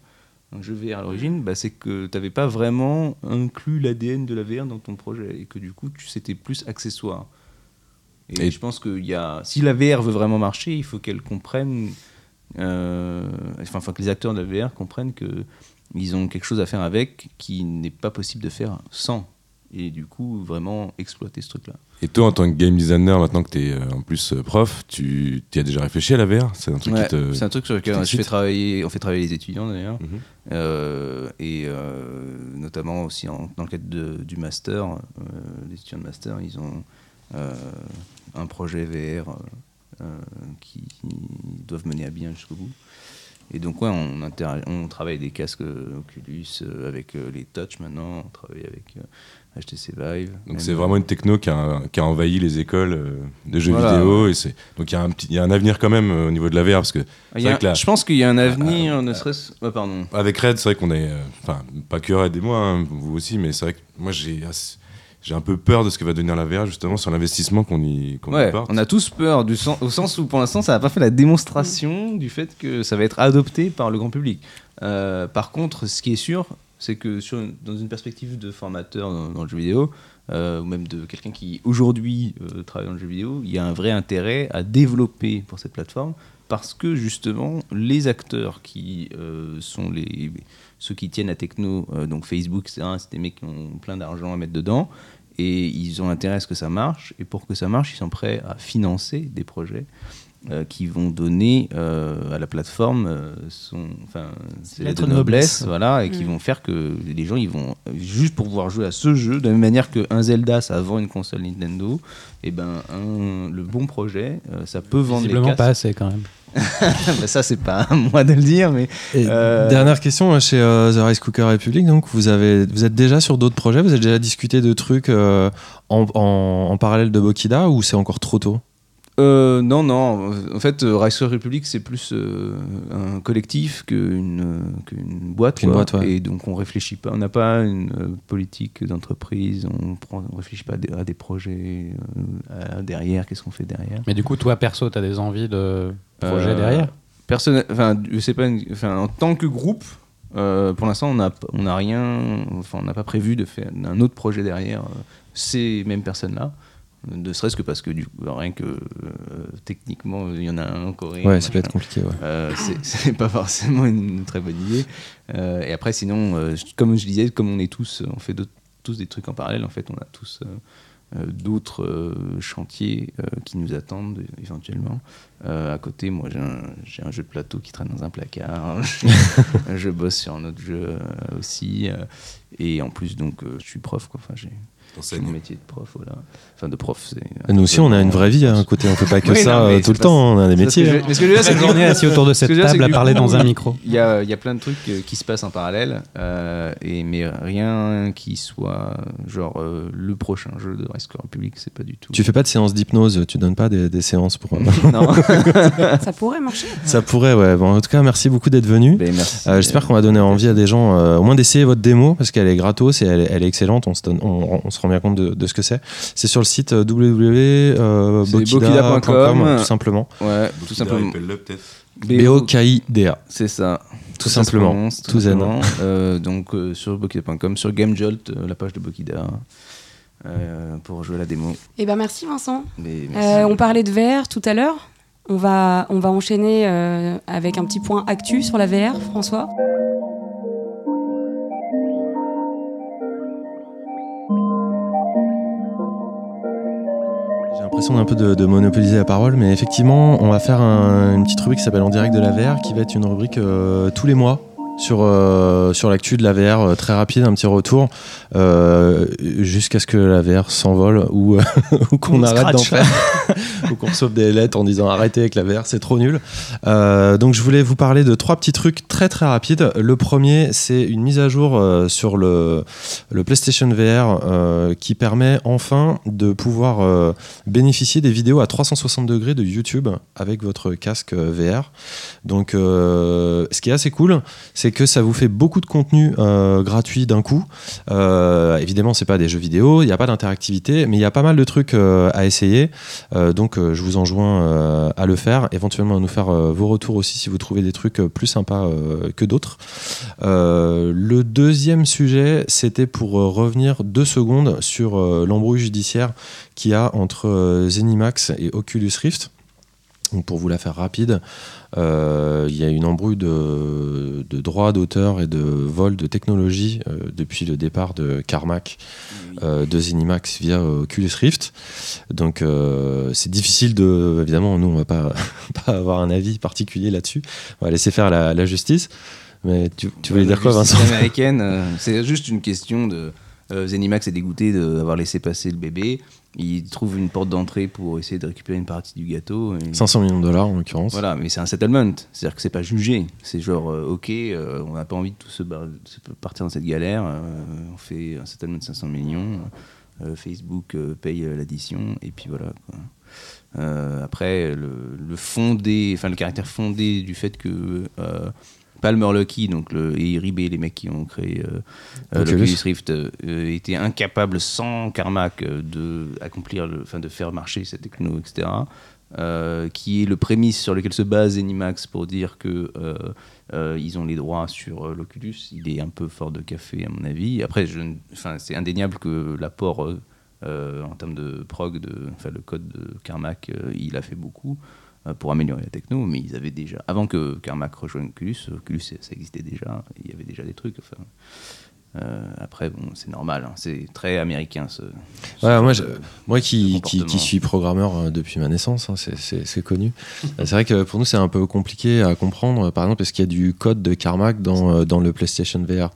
un jeu VR à l'origine, bah, c'est que tu n'avais pas vraiment inclus l'ADN de la VR dans ton projet et que du coup, c'était plus accessoire. Et, Et- je pense que y a, si la VR veut vraiment marcher, il faut qu'elle comprenne, euh, enfin, enfin, que les acteurs de la VR comprennent que ils ont quelque chose à faire avec qui n'est pas possible de faire sans. Et du coup, vraiment exploiter ce truc-là. Et toi, en tant que game designer, maintenant que tu es en plus euh, prof, tu y as déjà réfléchi à la VR C'est un truc Ouais, qui te. C'est un truc sur lequel qui je fais t'excite travailler, on fait travailler les étudiants d'ailleurs, Mhm. Euh, et euh, notamment aussi en- dans le cadre de- du master, euh, les étudiants de master, ils ont euh, un projet VR euh, qui, qui doivent mener à bien jusqu'au bout. Et donc ouais, on, on travaille des casques euh, Oculus euh, avec euh, les Touch maintenant, on travaille avec euh, HTC Vive. Donc c'est vraiment une techno qui a, qui a envahi les écoles euh, de jeux Voilà, vidéo. Et c'est donc il y, a un petit- il y a un avenir quand même euh, au niveau de la VR parce que Ah, y a que là- je pense qu'il y a un avenir, ne serait-ce... ouais, pardon. avec Red, c'est vrai qu'on est, euh, enfin pas que Red et moi, hein, vous aussi, mais c'est vrai que moi j'ai j'ai un peu peur de ce que va devenir la VR justement sur l'investissement qu'on y, qu'on Ouais, on a tous peur, du sens, au sens où pour l'instant ça n'a pas fait la démonstration du fait que ça va être adopté par le grand public. Euh, par contre, ce qui est sûr, c'est que dans une perspective de formateur dans, le jeu vidéo, euh, ou même de quelqu'un qui aujourd'hui euh, travaille dans le jeu vidéo, il y a un vrai intérêt à développer pour cette plateforme parce que justement les acteurs qui euh, sont les ceux qui tiennent la techno, donc Facebook, c'est des mecs qui ont plein d'argent à mettre dedans et ils ont intérêt à ce que ça marche. Et pour que ça marche, ils sont prêts à financer des projets euh, qui vont donner euh, à la plateforme euh, son, enfin, ses lettres de noblesse, voilà, et qui Mm. vont faire que les gens, ils vont juste pour pouvoir jouer à ce jeu, de la même manière qu'un Zelda, ça vend une console Nintendo, et ben un, le bon projet, euh, ça peut vendre casques. pas assez quand même. Bah, ça, c'est pas à moi de le dire, mais Euh, Dernière question chez euh, The Rice Cooker Republic. Donc vous avez, vous êtes déjà sur d'autres projets. Vous avez déjà discuté de trucs euh, en, en- en parallèle de Bokida ou c'est encore trop tôt? Euh, non, non. En fait, euh, Ricer Republic, c'est plus euh, un collectif qu'une boîte. Quoi. boîte, ouais. Et donc, on réfléchit pas. On n'a pas une politique d'entreprise. On on réfléchit pas à des, à des projets à- derrière. Qu'est-ce qu'on fait derrière? Mais du coup, toi perso, t'as des envies de projet Euh, derrière? enfin, pas. une- Enfin, en tant que groupe, euh, pour l'instant, on n'a on rien. Enfin, on n'a pas prévu de faire un autre projet derrière euh, ces mêmes personnes-là. Ne serait-ce que parce que du coup, rien que euh, techniquement, il y en a un en Corée. Ouais, ça peut être compliqué. Ouais. Euh, c'est- pas forcément une très bonne idée. Euh, et après, sinon, euh, comme je disais, comme on est tous, on fait tous des trucs en parallèle, en fait, on a tous d'autres chantiers qui nous attendent éventuellement. À côté, moi, j'ai un, jeu de plateau qui traîne dans un placard. je bosse sur un autre jeu aussi. et en plus, donc, je suis prof, quoi. Enfin, j'ai j'ai mon métier de prof, voilà. Enfin, de prof, c'est. Nous aussi, on a une vraie vie à un côté. On fait pas que Oui, ça non, euh, tout c'est le temps. On a des c'est parce que métiers. je- hein. mais ce que je veux dire, c'est Cette que- journée assis autour de cette c'est table à parler coup, dans un micro. Il y a, il y a plein de trucs euh, qui se passent en parallèle, euh, et, mais rien qui soit genre euh, le prochain jeu de Rescue Republic, c'est pas du tout. Tu fais pas de séances d'hypnose. Tu donnes pas des, des séances pour. Non. Ça pourrait marcher. ça pourrait, ouais. Bon, en tout cas, merci beaucoup d'être venu. Ben, merci. Euh, J'espère qu'on va donner envie à des gens, euh, au moins d'essayer votre démo, parce qu'elle est gratos et elle, est- elle est excellente. On se, donne- on, on se rend bien compte de, de ce que c'est. C'est sur le site euh, www.bokida.com, bokida.com. tout simplement. Ouais, tout simplement. B-O-K-I-D-A. C'est ça. Tout simplement. Tout zen. Euh, donc euh, sur bokida.com, sur GameJolt, euh, la page de Bokida, euh, pour jouer à la démo. Eh ben merci Vincent. Euh, on parlait de VR tout à l'heure. On va, on va enchaîner euh, avec un petit point actu sur la VR, François. L'impression d'un peu de, monopoliser la parole, mais effectivement, on va faire un- une petite rubrique qui s'appelle En direct de la VR, qui va être une rubrique euh, tous les mois sur, euh, sur l'actu de la VR, euh, très rapide, un petit retour, euh, jusqu'à ce que la VR s'envole ou, ou qu'on arrête d'en faire, ou qu'on reçoive des lettres en disant arrêtez avec la VR, c'est trop nul. Euh, donc je voulais vous parler de trois petits trucs très très rapides. Le premier, c'est une mise à jour sur le, le PlayStation VR qui permet enfin de pouvoir bénéficier des vidéos à 360 degrés de YouTube avec votre casque VR. Donc, ce qui est assez cool, c'est que ça vous fait beaucoup de contenu euh, gratuit d'un coup. Euh, évidemment, c'est pas des jeux vidéo, il n'y a pas d'interactivité, mais il y a pas mal de trucs euh, à essayer. Euh, donc, je vous enjoins à le faire, éventuellement à nous faire vos retours aussi si vous trouvez des trucs plus sympas que d'autres. Le deuxième sujet, c'était pour revenir deux secondes sur l'embrouille judiciaire qu'il y a entre Zenimax et Oculus Rift. Donc pour vous la faire rapide, il y a une embrouille de, de droits d'auteur et de vol de technologie euh, depuis le départ de Carmack euh, de Zenimax via euh, Oculus Rift. Donc euh, c'est difficile de... Évidemment, nous, on va pas, pas avoir un avis particulier là-dessus. On va laisser faire la, la justice. Mais tu, tu voulais dire quoi, Vincent? américaine, euh, c'est juste une question de. euh, Zenimax est dégoûté d'avoir laissé passer le bébé. Il trouve une porte d'entrée pour essayer de récupérer une partie du gâteau. et- 500 millions de dollars en l'occurrence. Voilà, mais c'est un settlement. C'est-à-dire que c'est pas jugé. C'est genre, euh, ok, euh, on n'a pas envie de tous se, partir dans cette galère. euh, on fait un settlement de 500 millions. Facebook paye l'addition. Et puis voilà. quoi. Après, le, le fondé, enfin le caractère fondé du fait que Palmer Lucky, donc le, et Ribé, les mecs qui ont créé euh, euh, Oculus. l'Oculus Rift, euh, étaient incapables sans Carmack euh, de accomplir, le, enfin de faire marcher cette techno, etc. euh, qui est le prémisse sur lequel se base Zenimax pour dire que euh, ils ont les droits sur l'Oculus. Il est un peu fort de café à mon avis. Après, c'est indéniable que l'apport en termes de prog, de, le code de Carmack, il a fait beaucoup pour améliorer la techno, mais ils avaient déjà, avant que Carmack rejoigne Oculus, Oculus ça existait déjà, il y avait déjà des trucs. Enfin, euh, après, bon, c'est normal, hein, c'est très américain ce. ce Ouais, genre moi, je- moi qui, suis programmeur euh, depuis ma naissance, hein, c'est- connu. Euh, c'est vrai que pour nous, c'est un peu compliqué à comprendre, par exemple, parce qu'il y a du code de Carmack dans, euh, dans le PlayStation VR.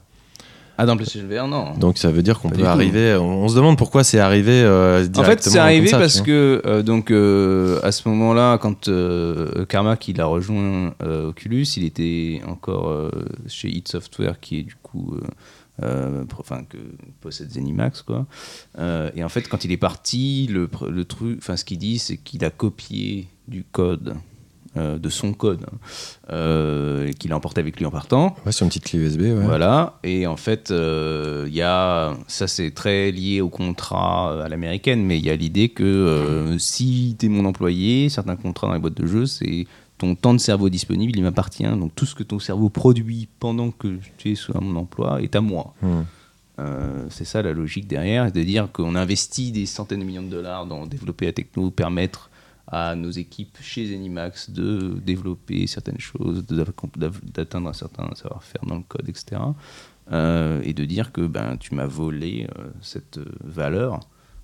Ah, dans PlayStation VR, non. Donc ça veut dire qu'on peut arriver. On, on se demande pourquoi c'est arrivé euh, En fait, directement c'est arrivé ça, parce que euh, donc euh, à ce moment-là, quand euh, Carmack il a rejoint euh, Oculus, il était encore euh, chez id Software, qui est du coup, euh, euh, enfin que possède Zenimax quoi. Euh, et en fait, quand il est parti, le, le truc, enfin ce qu'il dit, c'est qu'il a copié du code. Euh, de son code hein, euh, qu'il a emporté avec lui en partant Ouais, sur une petite clé USB. Ouais. voilà, et en fait, euh, il y a, ça c'est très lié au contrat euh, à l'américaine, mais il y a l'idée que euh, si tu es mon employé, certains contrats dans les boîtes de jeu, c'est ton temps de cerveau disponible, il m'appartient. Donc tout ce que ton cerveau produit pendant que tu es sous mon emploi est à moi. Hmm. Euh, c'est ça la logique derrière, de dire qu'on investit des centaines de millions de dollars dans développer la techno, permettre à nos équipes chez Zenimax de développer certaines choses, d'atteindre un certain savoir-faire dans le code, etc. Euh, et de dire que ben, tu m'as volé euh, cette euh, valeur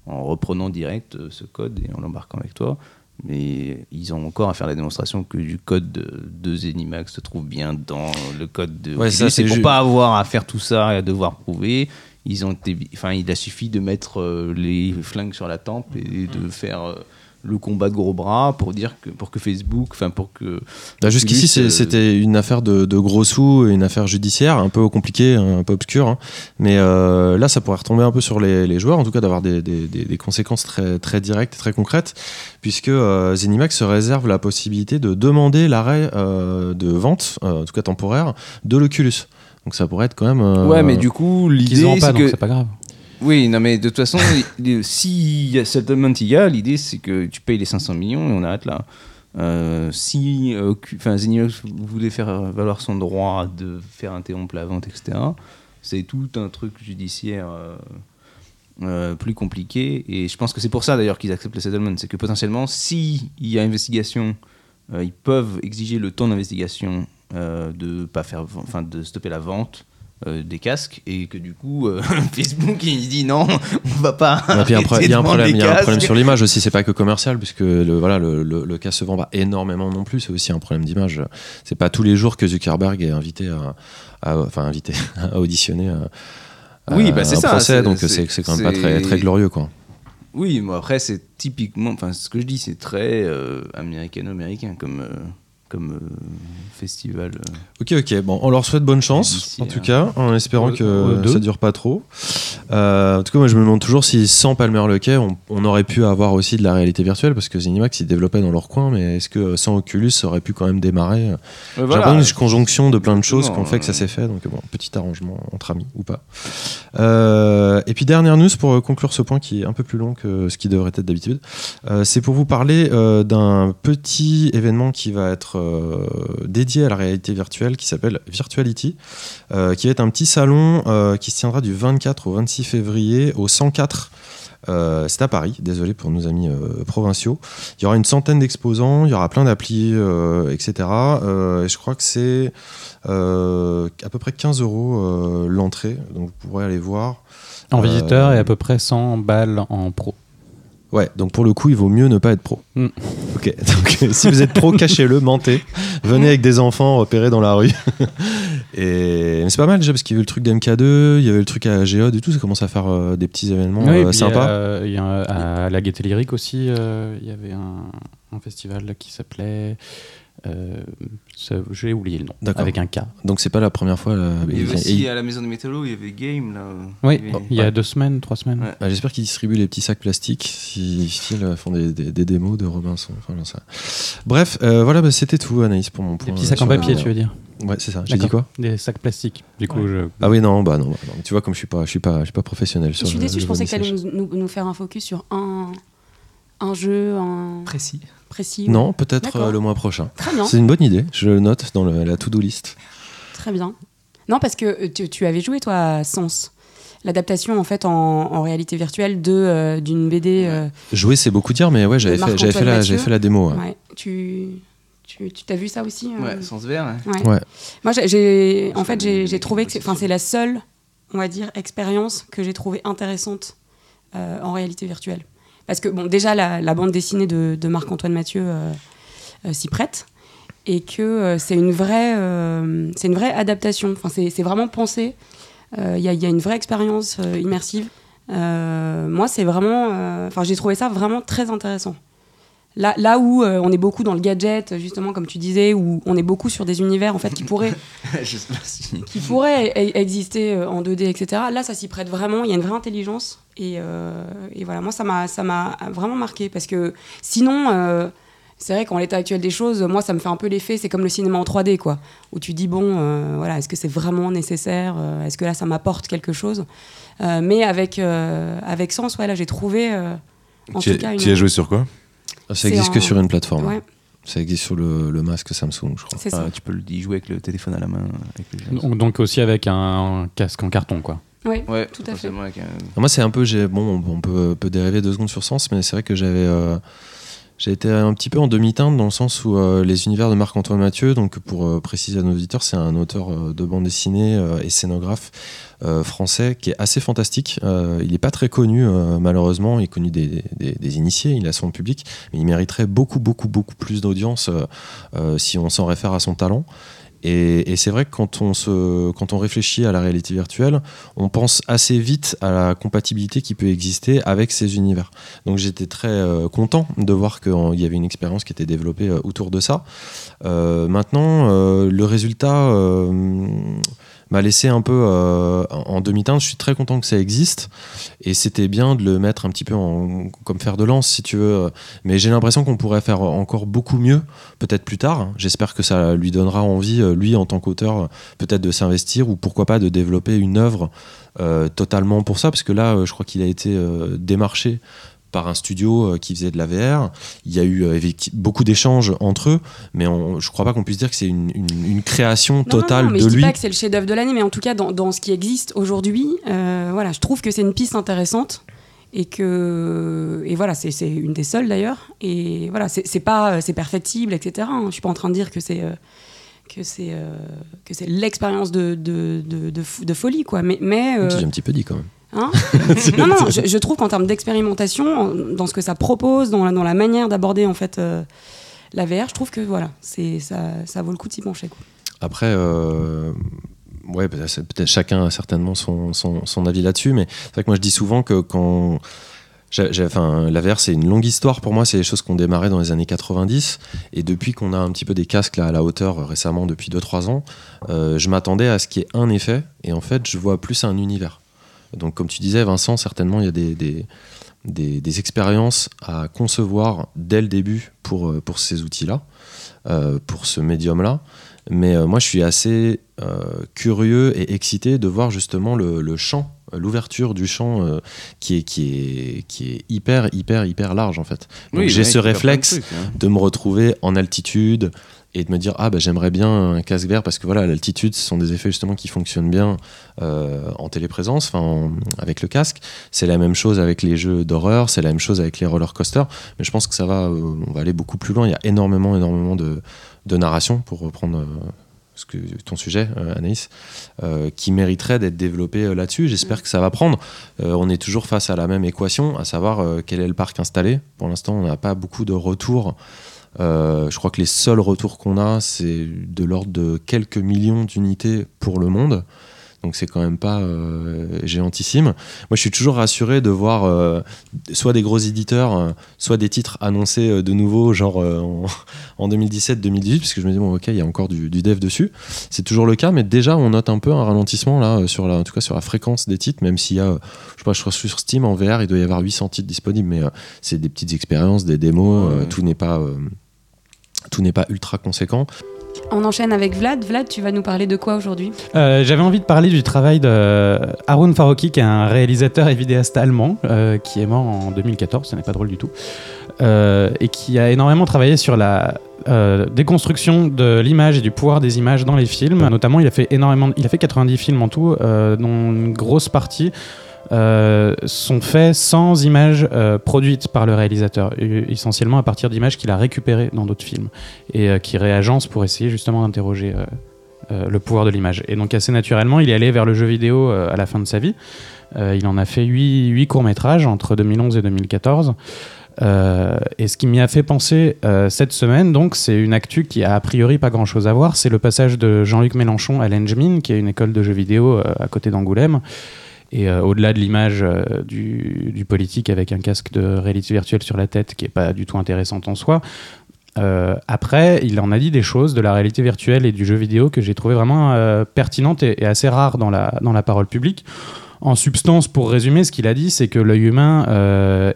en reprenant direct euh, ce code et en l'embarquant avec toi. Mais ils ont encore à faire la démonstration que du code de, de Zenimax se trouve bien dans le code de Ouais, c'est pour pas avoir à faire tout ça et à devoir prouver, ils ont été, enfin, il a suffi de mettre les flingues sur la tempe et de faire euh, le combat de gros bras pour dire que pour que Facebook, enfin pour que Bah, Jusqu'ici, euh, c'était une affaire de, de gros sous, une affaire judiciaire, un peu compliquée, un peu obscure. hein. Mais euh, là, ça pourrait retomber un peu sur les, les joueurs, en tout cas d'avoir des, des- des- des conséquences très, très directes, très concrètes, puisque euh, Zenimax se réserve la possibilité de demander l'arrêt de vente, en tout cas temporaire, de l'Oculus. Donc ça pourrait être quand même. ouais, mais du coup l'idée c'est que c'est pas grave. Oui, non mais de toute façon, il- si y a settlement il y a, l'idée c'est que tu payes les 500 millions et on arrête là. Euh, si euh, enfin Zenimax voulait faire valoir son droit de faire interrompre la vente, etc. C'est tout un truc judiciaire euh, euh, plus compliqué. Et je pense que c'est pour ça d'ailleurs qu'ils acceptent le settlement. C'est que potentiellement, s'il y a investigation, euh, ils peuvent exiger le temps d'investigation euh, de pas faire, enfin de stopper la vente euh, des casques et que du coup euh, Facebook il dit non on va pas il y a un problème, y a un problème sur l'image aussi, c'est pas que commercial, puisque le, voilà, le, le, le cas se vend pas énormément non plus, c'est aussi un problème d'image. C'est pas tous les jours que Zuckerberg est invité à, à- enfin invité à auditionner à, à Oui, bah, c'est ça, procès, donc c'est- quand même pas très, très glorieux quoi. oui mais après c'est typiquement enfin ce que je dis c'est très euh, américano-américain comme euh, comme euh, festival euh. Ok, ok. Bon, on leur souhaite bonne chance, en tout euh, cas, en espérant que ça dure pas trop. Euh, en tout cas, moi, je me demande toujours si sans Palmer Luckey, on, on aurait pu avoir aussi de la réalité virtuelle, parce que Zenimax, ils développaient dans leur coin, mais est-ce que sans Oculus, ça aurait pu quand même démarrer? J'ai l'impression une conjonction de plein de choses qu'on fait que ça s'est fait, donc bon, petit arrangement entre amis ou pas. Et puis dernière news pour conclure ce point qui est un peu plus long que ce qui devrait être d'habitude, c'est pour vous parler d'un petit événement qui va être euh, dédié à la réalité virtuelle qui s'appelle Virtuality, euh, qui va être un petit salon euh, qui se tiendra du 24 au 26 février au 104. Euh, c'est à Paris, désolé pour nos amis euh, provinciaux. Il y aura une centaine d'exposants, il y aura plein d'applis, euh, etc. Et je crois que c'est à peu près 15 euros l'entrée, donc vous pourrez aller voir. En visiteur et à peu près 100 balles en pro. Ouais, donc pour le coup, il vaut mieux ne pas être pro. Mm. Ok, donc si vous êtes pro, cachez-le, mentez. Venez avec des enfants repérés dans la rue. et mais c'est pas mal déjà parce qu'il y avait le truc d'MK2, il y avait le truc à Géode et tout, ça commence à faire euh, des petits événements euh, sympas. euh, il y a, à la Gaieté Lyrique aussi, euh, il y avait un, un festival qui s'appelait. Euh, J'ai oublié le nom. Avec un K. Donc c'est pas la première fois. là. il y avait aussi et- à la maison de métallo il y avait Game là Oui, Il y avait- il y a deux semaines, trois semaines. Ouais. bah, J'espère qu'ils distribuent les petits sacs plastiques, s'ils font des, des- des démos de Robinson. Enfin. Bref, euh, voilà, bah, c'était tout, Anaïs, pour mon Des point. petits sacs en sur la- papier, tu veux dire Ouais, c'est ça. J'ai dit quoi Des sacs plastiques. Du coup, je. Ah oui, non, bah non, bah non. Tu vois, comme je suis pas, je suis pas, je suis pas professionnel. Je sur suis le- déçue, le je pensais que tu allais vernissage. nous, nous- nous faire un focus sur un, un jeu un Précis. précis. Non, peut-être euh, le mois prochain. Très bien, C'est une bonne idée. Je le note dans le- la to-do list. très bien. Non, parce que euh, tu, tu avais joué, toi, à Sens. L'adaptation, en fait, en, en réalité virtuelle de, euh, d'une BD. euh, Jouer, c'est beaucoup dire, mais ouais, j'avais fait, j'avais fait, Marc-Antoine la, Mathieu. j'avais fait la démo. ouais. ouais. Tu, tu, tu t'as vu ça aussi euh ouais sens vert. Ouais. Ouais. Moi, j'ai- j'ai, en fait, j'ai, j'ai trouvé que c'est, enfin, c'est la seule, on va dire, expérience que j'ai trouvée intéressante euh, en réalité virtuelle. Parce que, bon, déjà, la, bande dessinée de, Marc-Antoine Mathieu euh, euh, s'y prête. Et que euh, c'est, une vraie, c'est une vraie adaptation. Enfin, c'est, vraiment pensé. Il y, y a une vraie expérience immersive. Moi, c'est vraiment. Enfin, j'ai trouvé ça vraiment très intéressant. Là, là où euh, on est beaucoup dans le gadget, justement, comme tu disais, où on est beaucoup sur des univers en fait qui pourraient qui pourrait e- exister euh, en 2D, etc. Là, ça s'y prête vraiment. Il y a une vraie intelligence. Et, euh, et voilà, moi, ça m'a, ça m'a vraiment marqué. Parce que sinon, euh, c'est vrai qu'en l'état actuel des choses, moi, ça me fait un peu l'effet, c'est comme le cinéma en 3D, quoi. Où tu dis, bon, euh, voilà, est-ce que c'est vraiment nécessaire Est-ce que là, ça m'apporte quelque chose? Euh, Mais avec, euh, avec Sens, ouais, là, j'ai trouvé. en Tu tout cas, as, une- tu as joué sur quoi? Ça C'est existe que en- sur une plateforme. Ouais, Ça existe sur le, le masque Samsung, je crois. ça. Ah, tu peux le y jouer avec le téléphone à la main avec. Donc, donc aussi avec un casque en carton, quoi. Ouais tout à fait. un- Moi, c'est un peu. Bon, on peut, peut dériver deux secondes sur Sens, mais c'est vrai que j'avais. euh, j'ai été un petit peu en demi-teinte dans le sens où euh, les univers de Marc-Antoine Mathieu, donc pour euh, préciser à nos auditeurs, c'est un auteur euh, de bande dessinée et scénographe français qui est assez fantastique. Il n'est pas très connu, malheureusement. Il est connu des, initiés, il a son public, mais il mériterait beaucoup, beaucoup, beaucoup plus d'audience si on s'en réfère à son talent. Et, c'est vrai que quand on, se, quand on réfléchit à la réalité virtuelle, on pense assez vite à la compatibilité qui peut exister avec ces univers. Donc j'étais très euh, content de voir qu'il y avait une expérience qui était développée euh, autour de ça. Euh, maintenant, le résultat m'a laissé un peu euh, en demi-teinte. Je suis très content que ça existe et c'était bien de le mettre un petit peu en, comme fer de lance, si tu veux. Mais j'ai l'impression qu'on pourrait faire encore beaucoup mieux, peut-être plus tard. J'espère que ça lui donnera envie, euh, lui en tant qu'auteur, peut-être de s'investir ou pourquoi pas de développer une œuvre euh, totalement pour ça, parce que là, je crois qu'il a été démarché par un studio euh, qui faisait de la VR. Il y a eu euh, beaucoup d'échanges entre eux, mais on, je crois pas qu'on puisse dire que c'est une, une- une création totale non, non, mais de je dis lui. pas que c'est le chef-d'œuvre de l'année, mais en tout cas, dans, dans ce qui existe aujourd'hui, euh, voilà, je trouve que c'est une piste intéressante et que et voilà, c'est une des seules d'ailleurs. Et voilà, c'est pas c'est perfectible, etc. hein. Je suis pas en train de dire que c'est euh, que c'est euh, que c'est l'expérience de, de, de, de fo- de folie quoi. Mais mais un petit peu dit quand même. Hein non, non, je, je trouve qu'en termes d'expérimentation, en- dans ce que ça propose, dans la, dans la manière d'aborder en fait euh, la VR, je trouve que voilà, c'est ça, ça vaut le coup de s'y pencher. Quoi. Après, euh, ouais, peut-être c'est- peut-être chacun a certainement son, son, son avis là-dessus, mais c'est vrai que moi je dis souvent que quand. Enfin, la VR, c'est une longue histoire pour moi. C'est des choses qu'on démarrait dans les années 90. Et depuis qu'on a un petit peu des casques là, à la hauteur euh, récemment, depuis 2-3 ans, euh, je m'attendais à ce qu'il y ait un effet. Et en fait, je vois plus un univers. Donc, comme tu disais, Vincent, certainement, il y a des, des, des- des expériences à concevoir dès le début pour, euh, pour ces outils-là, euh, pour ce médium-là. Mais euh, moi, je suis assez euh, curieux et excité de voir justement le, le champ, l'ouverture du champ euh, qui, est, qui, est, qui est hyper, hyper, hyper large en fait. Donc Oui, j'ai ce réflexe trucs, hein. de me retrouver en altitude et de me dire ah bah j'aimerais bien un casque vert parce que voilà l'altitude ce sont des effets justement qui fonctionnent bien euh, en téléprésence enfin en- avec le casque. C'est la même chose avec les jeux d'horreur c'est la même chose avec les roller coasters mais je pense que ça va euh, on va aller beaucoup plus loin. Il y a énormément énormément de, de narration pour reprendre euh, ce que, ton sujet Anaïs qui mériterait d'être développé là-dessus. J'espère que ça va prendre. On est toujours face à la même équation à savoir quel est le parc installé. Pour l'instant on n'a pas beaucoup de retours euh, je crois que les seuls retours qu'on a, c'est de l'ordre de quelques millions d'unités pour le monde. Donc c'est quand même pas euh, géantissime. Moi, je suis toujours rassuré de voir euh, soit des gros éditeurs, soit des titres annoncés de nouveau, genre en, en 2017-2018, parce que je me dis bon, ok, il y a encore du, du dev dessus. C'est toujours le cas, mais déjà on note un peu un ralentissement là, sur la, en tout cas sur la fréquence des titres, même s'il y a, je sais pas, je crois sur Steam en VR, il doit y avoir 800 titres disponibles, mais c'est des petites expériences, des démos, Ouais. tout n'est pas tout n'est pas ultra conséquent. On enchaîne avec Vlad. Vlad, tu vas nous parler de quoi aujourd'hui? Euh, J'avais envie de parler du travail de Harun Farouki, qui est un réalisateur et vidéaste allemand, euh, qui est mort en 2014, ce n'est pas drôle du tout, euh, et qui a énormément travaillé sur la euh, déconstruction de l'image et du pouvoir des images dans les films. Notamment, il a fait énormément, il a fait 90 films en tout, euh, dont une grosse partie euh, sont faits sans images euh, produites par le réalisateur, essentiellement à partir d'images qu'il a récupérées dans d'autres films et euh, qui réagencent pour essayer justement d'interroger euh, le pouvoir de l'image. Et donc assez naturellement, il est allé vers le jeu vidéo à la fin de sa vie. Il en a fait 8, courts-métrages entre 2011 et 2014. Euh, et ce qui m'y a fait penser cette semaine, donc, c'est une actu qui a a priori pas grand-chose à voir. C'est le passage de Jean-Luc Mélenchon à l'Engmin, qui est une école de jeux vidéo à côté d'Angoulême. Et euh, au-delà de l'image euh, du, politique avec un casque de réalité virtuelle sur la tête, qui est pas du tout intéressante en soi, euh, après, il en a dit des choses de la réalité virtuelle et du jeu vidéo que j'ai trouvé vraiment pertinentes et, assez rares dans la, dans la parole publique. En substance, pour résumer, ce qu'il a dit, c'est que l'œil humain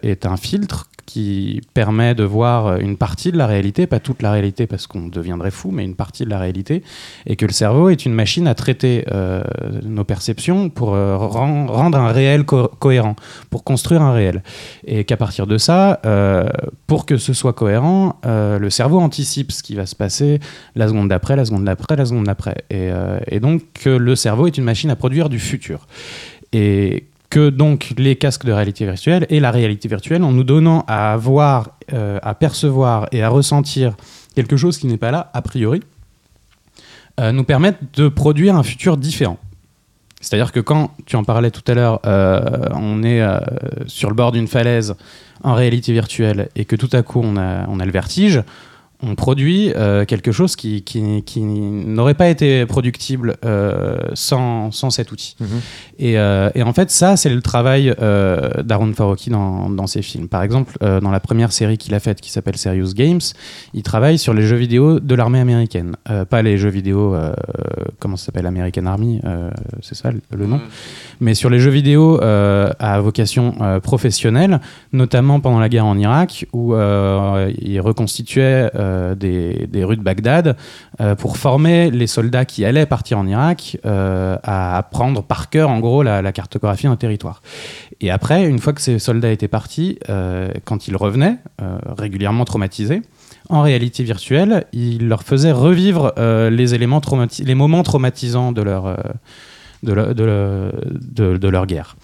est un filtre qui permet de voir une partie de la réalité, pas toute la réalité parce qu'on deviendrait fou, mais une partie de la réalité, et que le cerveau est une machine à traiter euh, nos perceptions pour euh, ren- rendre un réel co- cohérent, pour construire un réel. Et qu'à partir de ça, euh, pour que ce soit cohérent, le cerveau anticipe ce qui va se passer la seconde d'après, la seconde d'après, la seconde d'après. Et, et donc que le cerveau est une machine à produire du futur. Et que donc les casques de réalité virtuelle et la réalité virtuelle, en nous donnant à voir, euh, à percevoir et à ressentir quelque chose qui n'est pas là a priori, euh, nous permettent de produire un futur différent. C'est-à-dire que quand, tu en parlais tout à l'heure, euh, on est sur le bord d'une falaise en réalité virtuelle et que tout à coup on a, on a le vertige, on produit euh, quelque chose qui, qui, qui n'aurait pas été productible euh, sans, sans cet outil. Et, euh, et en fait, ça, c'est le travail d'Aaron Farouki dans, dans ses films. Par exemple, dans la première série qu'il a faite, qui s'appelle Serious Games, il travaille sur les jeux vidéo de l'armée américaine. Pas les jeux vidéo, comment ça s'appelle, American Army, c'est ça le- nom mais sur les jeux vidéo à vocation professionnelle, notamment pendant la guerre en Irak, où il reconstituait euh, des, des rues de Bagdad euh, pour former les soldats qui allaient partir en Irak euh, à apprendre par cœur, en gros, la, cartographie d'un territoire. Et après, une fois que ces soldats étaient partis, quand ils revenaient, régulièrement traumatisés, en réalité virtuelle, il leur faisait revivre les éléments les moments traumatisants de leur- de- de leur guerre.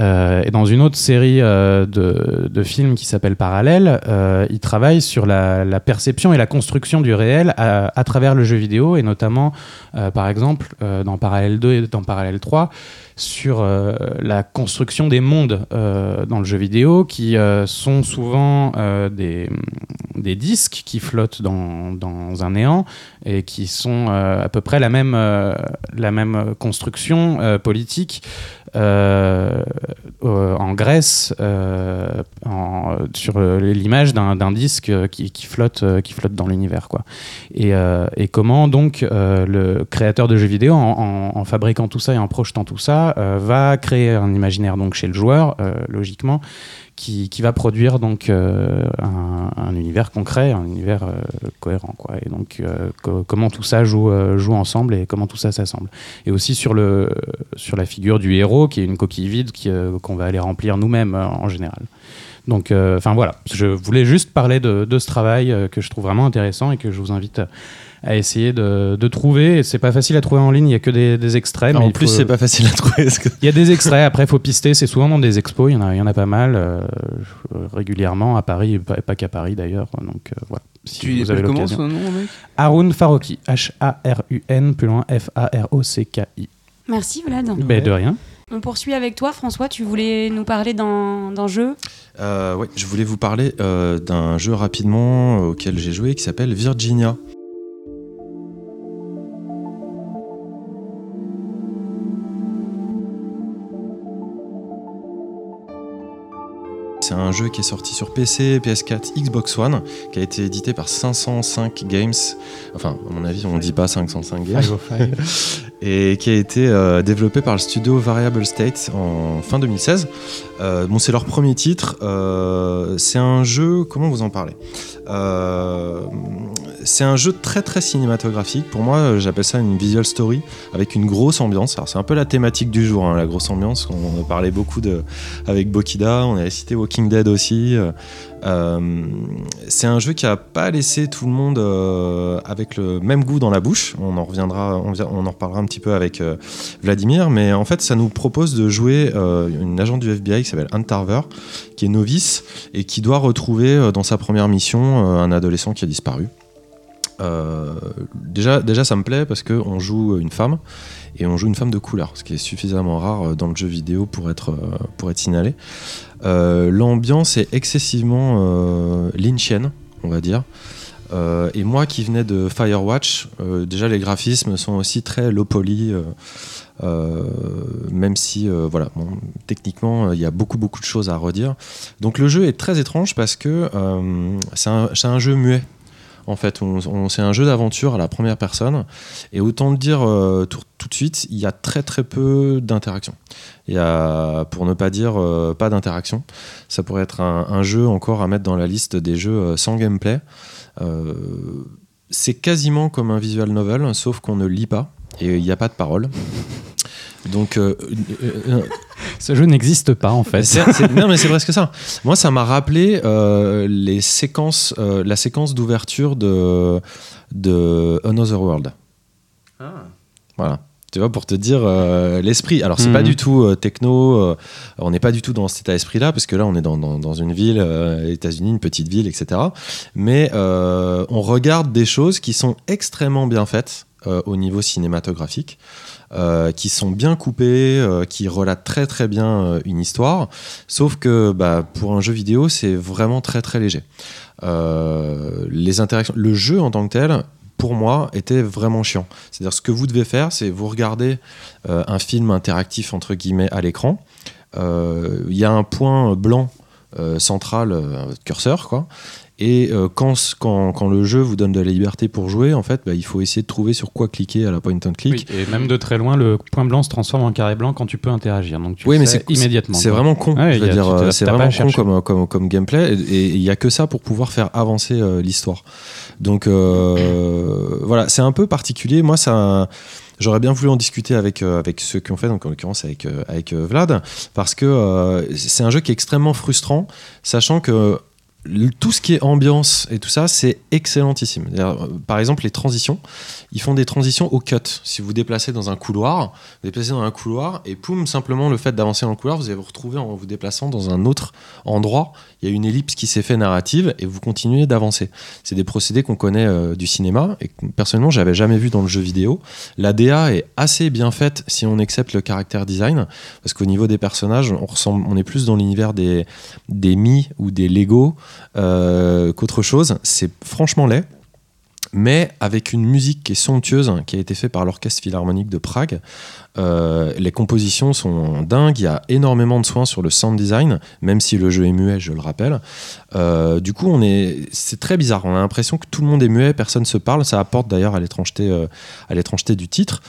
Euh, et dans une autre série euh, de, films qui s'appelle Parallèle, euh, il travaille sur la, perception et la construction du réel à, travers le jeu vidéo, et notamment, euh, par exemple, dans Parallèle 2 et dans Parallèle 3, sur la construction des mondes dans le jeu vidéo, qui sont souvent des, disques qui flottent dans, dans un néant et qui sont à peu près la même, la même construction politique en Grèce euh, en- sur euh, l'image d'un disque euh, qui, flotte, euh, qui flotte dans l'univers. quoi. Et, euh, comment donc euh, le créateur de jeux vidéo, en, en- fabriquant tout ça et en projetant tout ça, euh, va créer un imaginaire donc chez le joueur, euh, logiquement, qui, va produire donc euh, un, un univers concret, un univers euh, cohérent. Quoi. Et donc euh, co- comment tout ça joue, joue ensemble et comment tout ça s'assemble. Et aussi sur, le, sur la figure du héros, qui est une coquille vide qu'on va aller remplir nous-mêmes en général. Donc, enfin voilà, je voulais juste parler de, de ce travail que je trouve vraiment intéressant et que je vous invite à, à essayer de, de trouver. C'est pas facile à trouver en ligne, il y a que des, des extraits. mais en plus, faut- c'est pas facile à trouver. il y a des extraits, après il faut pister, c'est souvent dans des expos, il y en a, il y en a pas mal, euh, régulièrement à Paris, et pas, pas qu'à Paris d'ailleurs. Donc euh, voilà, si Tu vous avez comment son nom, mec? Haroun Faroki, H-A-R-U-N, plus loin F-A-R-O-C-K-I. Merci Vlad. Ben, de rien. On poursuit avec toi, François. Tu voulais nous parler d'un jeu? Euh, ouais, je voulais vous parler euh, d'un jeu rapidement auquel j'ai joué qui s'appelle Virginia. C'est un jeu qui est sorti sur PC, PS4, Xbox One, qui a été édité par 505 Games. Enfin, à mon avis, on dit pas 505 Games. et qui a été euh, développé par le studio Variable State en fin 2016. Euh, bon, c'est leur premier titre. Euh, c'est un jeu. Comment vous en parlez? Euh, C'est un jeu très très cinématographique. Pour moi, j'appelle ça une visual story avec une grosse ambiance. Alors, c'est un peu la thématique du jour, hein, la grosse ambiance. On a parlé beaucoup de avec Bokida. On avait cité Walking Dead aussi. Euh, c'est un jeu qui a pas laissé tout le monde euh, avec le même goût dans la bouche. On en reviendra, on, en reparlera un petit peu avec euh, Vladimir, mais en fait, ça nous propose de jouer une agent du FBI qui s'appelle Anne Tarver, qui est novice et qui doit retrouver dans sa première mission un adolescent qui a disparu. Déjà, déjà, ça me plaît parce qu'on joue une femme et on joue une femme de couleur, ce qui est suffisamment rare dans le jeu vidéo pour être, pour être signalé. Euh, L'ambiance est excessivement euh, lynchienne, on va dire. Euh, et moi qui venais de Firewatch, déjà les graphismes sont aussi très low poly, même si voilà, techniquement il y a beaucoup beaucoup de choses à redire. Donc le jeu est très étrange parce que c'est un jeu muet. En fait, c'est un jeu d'aventure à la première personne. Et autant le dire euh, tout, de suite, il y a très très peu d'interaction. Il y a, pour ne pas dire euh, pas d'interaction, ça pourrait être un, un jeu encore à mettre dans la liste des jeux euh, sans gameplay. C'est quasiment comme un visual novel, sauf qu'on ne lit pas et il n'y a pas de parole. Donc, euh, euh, euh, Ce jeu n'existe pas en fait. c'est- c'est- non, mais c'est presque ça. Moi, ça m'a rappelé euh, les séquences, euh, la séquence d'ouverture de, de Another World. Voilà. Tu vois, pour te dire euh, l'esprit. Alors, c'est Mhm. pas du tout euh, techno, euh, on n'est pas du tout dans cet état d'esprit-là, parce que là, on est dans, dans- dans une ville, euh, États-Unis, une petite ville, etc. Mais euh, on regarde des choses qui sont extrêmement bien faites euh, au niveau cinématographique, euh, qui sont bien coupées, euh, qui relatent très très bien euh, une histoire. Sauf que bah, pour un jeu vidéo, c'est vraiment très très léger. Les interactions, le jeu en tant que tel, pour moi, était vraiment chiant. C'est-à-dire ce que vous devez faire, c'est vous regardez un film interactif entre guillemets à l'écran. Il y a un point blanc euh, central, curseur, quoi. Et euh, quand, quand, quand le jeu vous donne de la liberté pour jouer, en fait, bah, il faut essayer de trouver sur quoi cliquer à la point and click. Oui, et même de très loin, le point blanc se transforme en carré blanc quand tu peux interagir. Donc tu Oui, mais c'est immédiatement. C'est vraiment con. Euh, c'est vraiment con comme, comme, comme gameplay. Et il n'y a que ça pour pouvoir faire avancer euh, l'histoire. Donc euh, voilà, c'est un peu particulier. Moi, ça. J'aurais bien voulu en discuter avec, euh, avec ceux qui ont fait, donc en l'occurrence avec, euh, avec Vlad, parce que euh, c'est un jeu qui est extrêmement frustrant, sachant que tout ce qui est ambiance et tout ça, c'est excellentissime. Euh, Par exemple, les transitions, ils font des transitions au cut. Si vous déplacez dans un couloir, vous déplacez dans un couloir et poum, simplement le fait d'avancer dans le couloir, vous allez vous retrouver en vous déplaçant dans un autre endroit. Il y a une ellipse qui s'est fait narrative et vous continuez d'avancer. C'est des procédés qu'on connaît euh, du cinéma et que personnellement, j'avais jamais vu dans le jeu vidéo. La DA est assez bien faite si on accepte le caractère design parce qu'au niveau des personnages, on, ressemble, on est plus dans l'univers des, des Mi ou des Lego qu'autre chose. C'est franchement laid, mais avec une musique qui est somptueuse, hein, qui a été faite par l'Orchestre Philharmonique de Prague. Euh, les compositions sont dingues, il y a énormément de soins sur le sound design, même si le jeu est muet, je le rappelle. Euh, du coup, on est, c'est très bizarre. On a l'impression que tout le monde est muet, personne se parle. Ça apporte d'ailleurs à l'étrangeté, euh, à l'étrangeté du titre.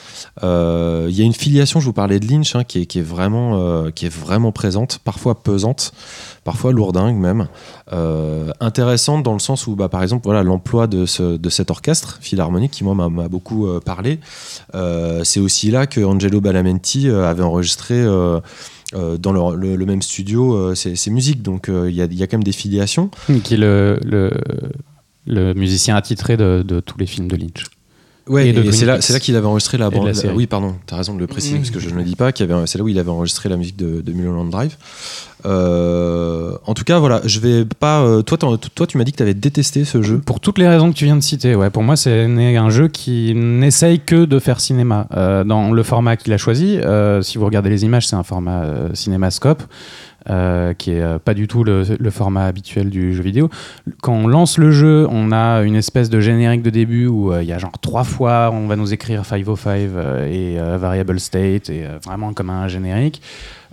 Il y a une filiation, je vous parlais de Lynch, hein, qui, est, vraiment, qui est vraiment présente, parfois pesante, parfois lourdingue même. Intéressante dans le sens où, bah, par exemple, voilà, l'emploi de, ce- de cet orchestre philharmonique qui moi m'a- beaucoup parlé. C'est aussi là que Angelo Badalamenti euh, avait enregistré. euh, euh, dans le, même studio, ses, musiques. Donc il y, a, quand même des filiations. Qui est le musicien attitré de, de tous les films de Lynch. Ouais, Et et c'est là, là qu'il avait enregistré la la bande. série. oui, pardon, t'as raison de le préciser parce que je ne le dis pas. qu'il y avait- C'est là où il avait enregistré la musique de, de Mulholland Drive. Euh, en tout cas, voilà, je vais pas. euh, toi, toi, tu m'as dit que tu avais détesté ce jeu. Pour toutes les raisons que tu viens de citer, ouais, pour moi, c'est un jeu qui n'essaye que de faire cinéma. Euh, dans le format qu'il a choisi, euh, si vous regardez les images, c'est un format euh, cinémascope. Euh, qui est euh, pas du tout le, le format habituel du jeu vidéo. Quand on lance le jeu, on a une espèce de générique de début où euh, il y a genre trois fois, on va nous écrire 505 euh, et Variable State, et vraiment comme un générique.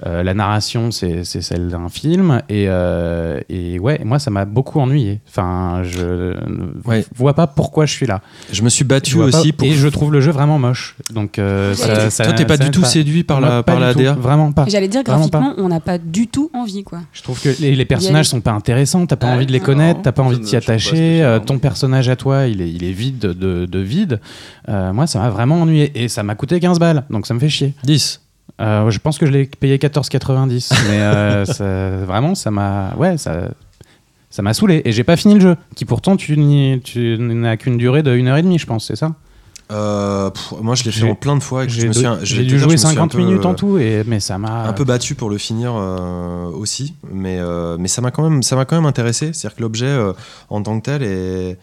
Euh, la narration, c'est celle d'un film. Et, euh, et ouais, moi, ça m'a beaucoup ennuyé. Enfin, je ne Ouais. vois pas pourquoi je suis là. Je me suis battu pas- aussi pour. Et je trouve le jeu vraiment moche. Donc, euh, ça, ça- toi, t'es pas ça du tout séduit par la, pas par la tout. DA. Vraiment pas. J'allais dire graphiquement, on n'a pas du tout envie quoi. Je trouve que les, les personnages sont pas intéressants, t'as pas envie de les non, connaître, t'as pas envie de me t'y attacher, euh, ton personnage à toi, il est, il est vide de, de vide. Euh, moi, ça m'a vraiment ennuyé et ça m'a coûté 15 balles, donc ça me fait chier. 10. Euh, je pense que je l'ai payé 14,90, mais euh, ça- vraiment, ça m'a. Ouais, ça. Ça m'a saoulé et j'ai pas fini le jeu, qui pourtant tu n'as qu'une durée de 1h30, je pense, c'est ça? Euh, pff, moi, je l'ai fait en plein de fois. et J'ai dû jouer je me suis un 50 peu, minutes en tout, et, mais ça m'a. un peu battu pour le finir euh, aussi, mais, euh, mais ça m'a quand même, ça m'a quand même intéressé. C'est-à-dire que l'objet euh, en tant que tel est,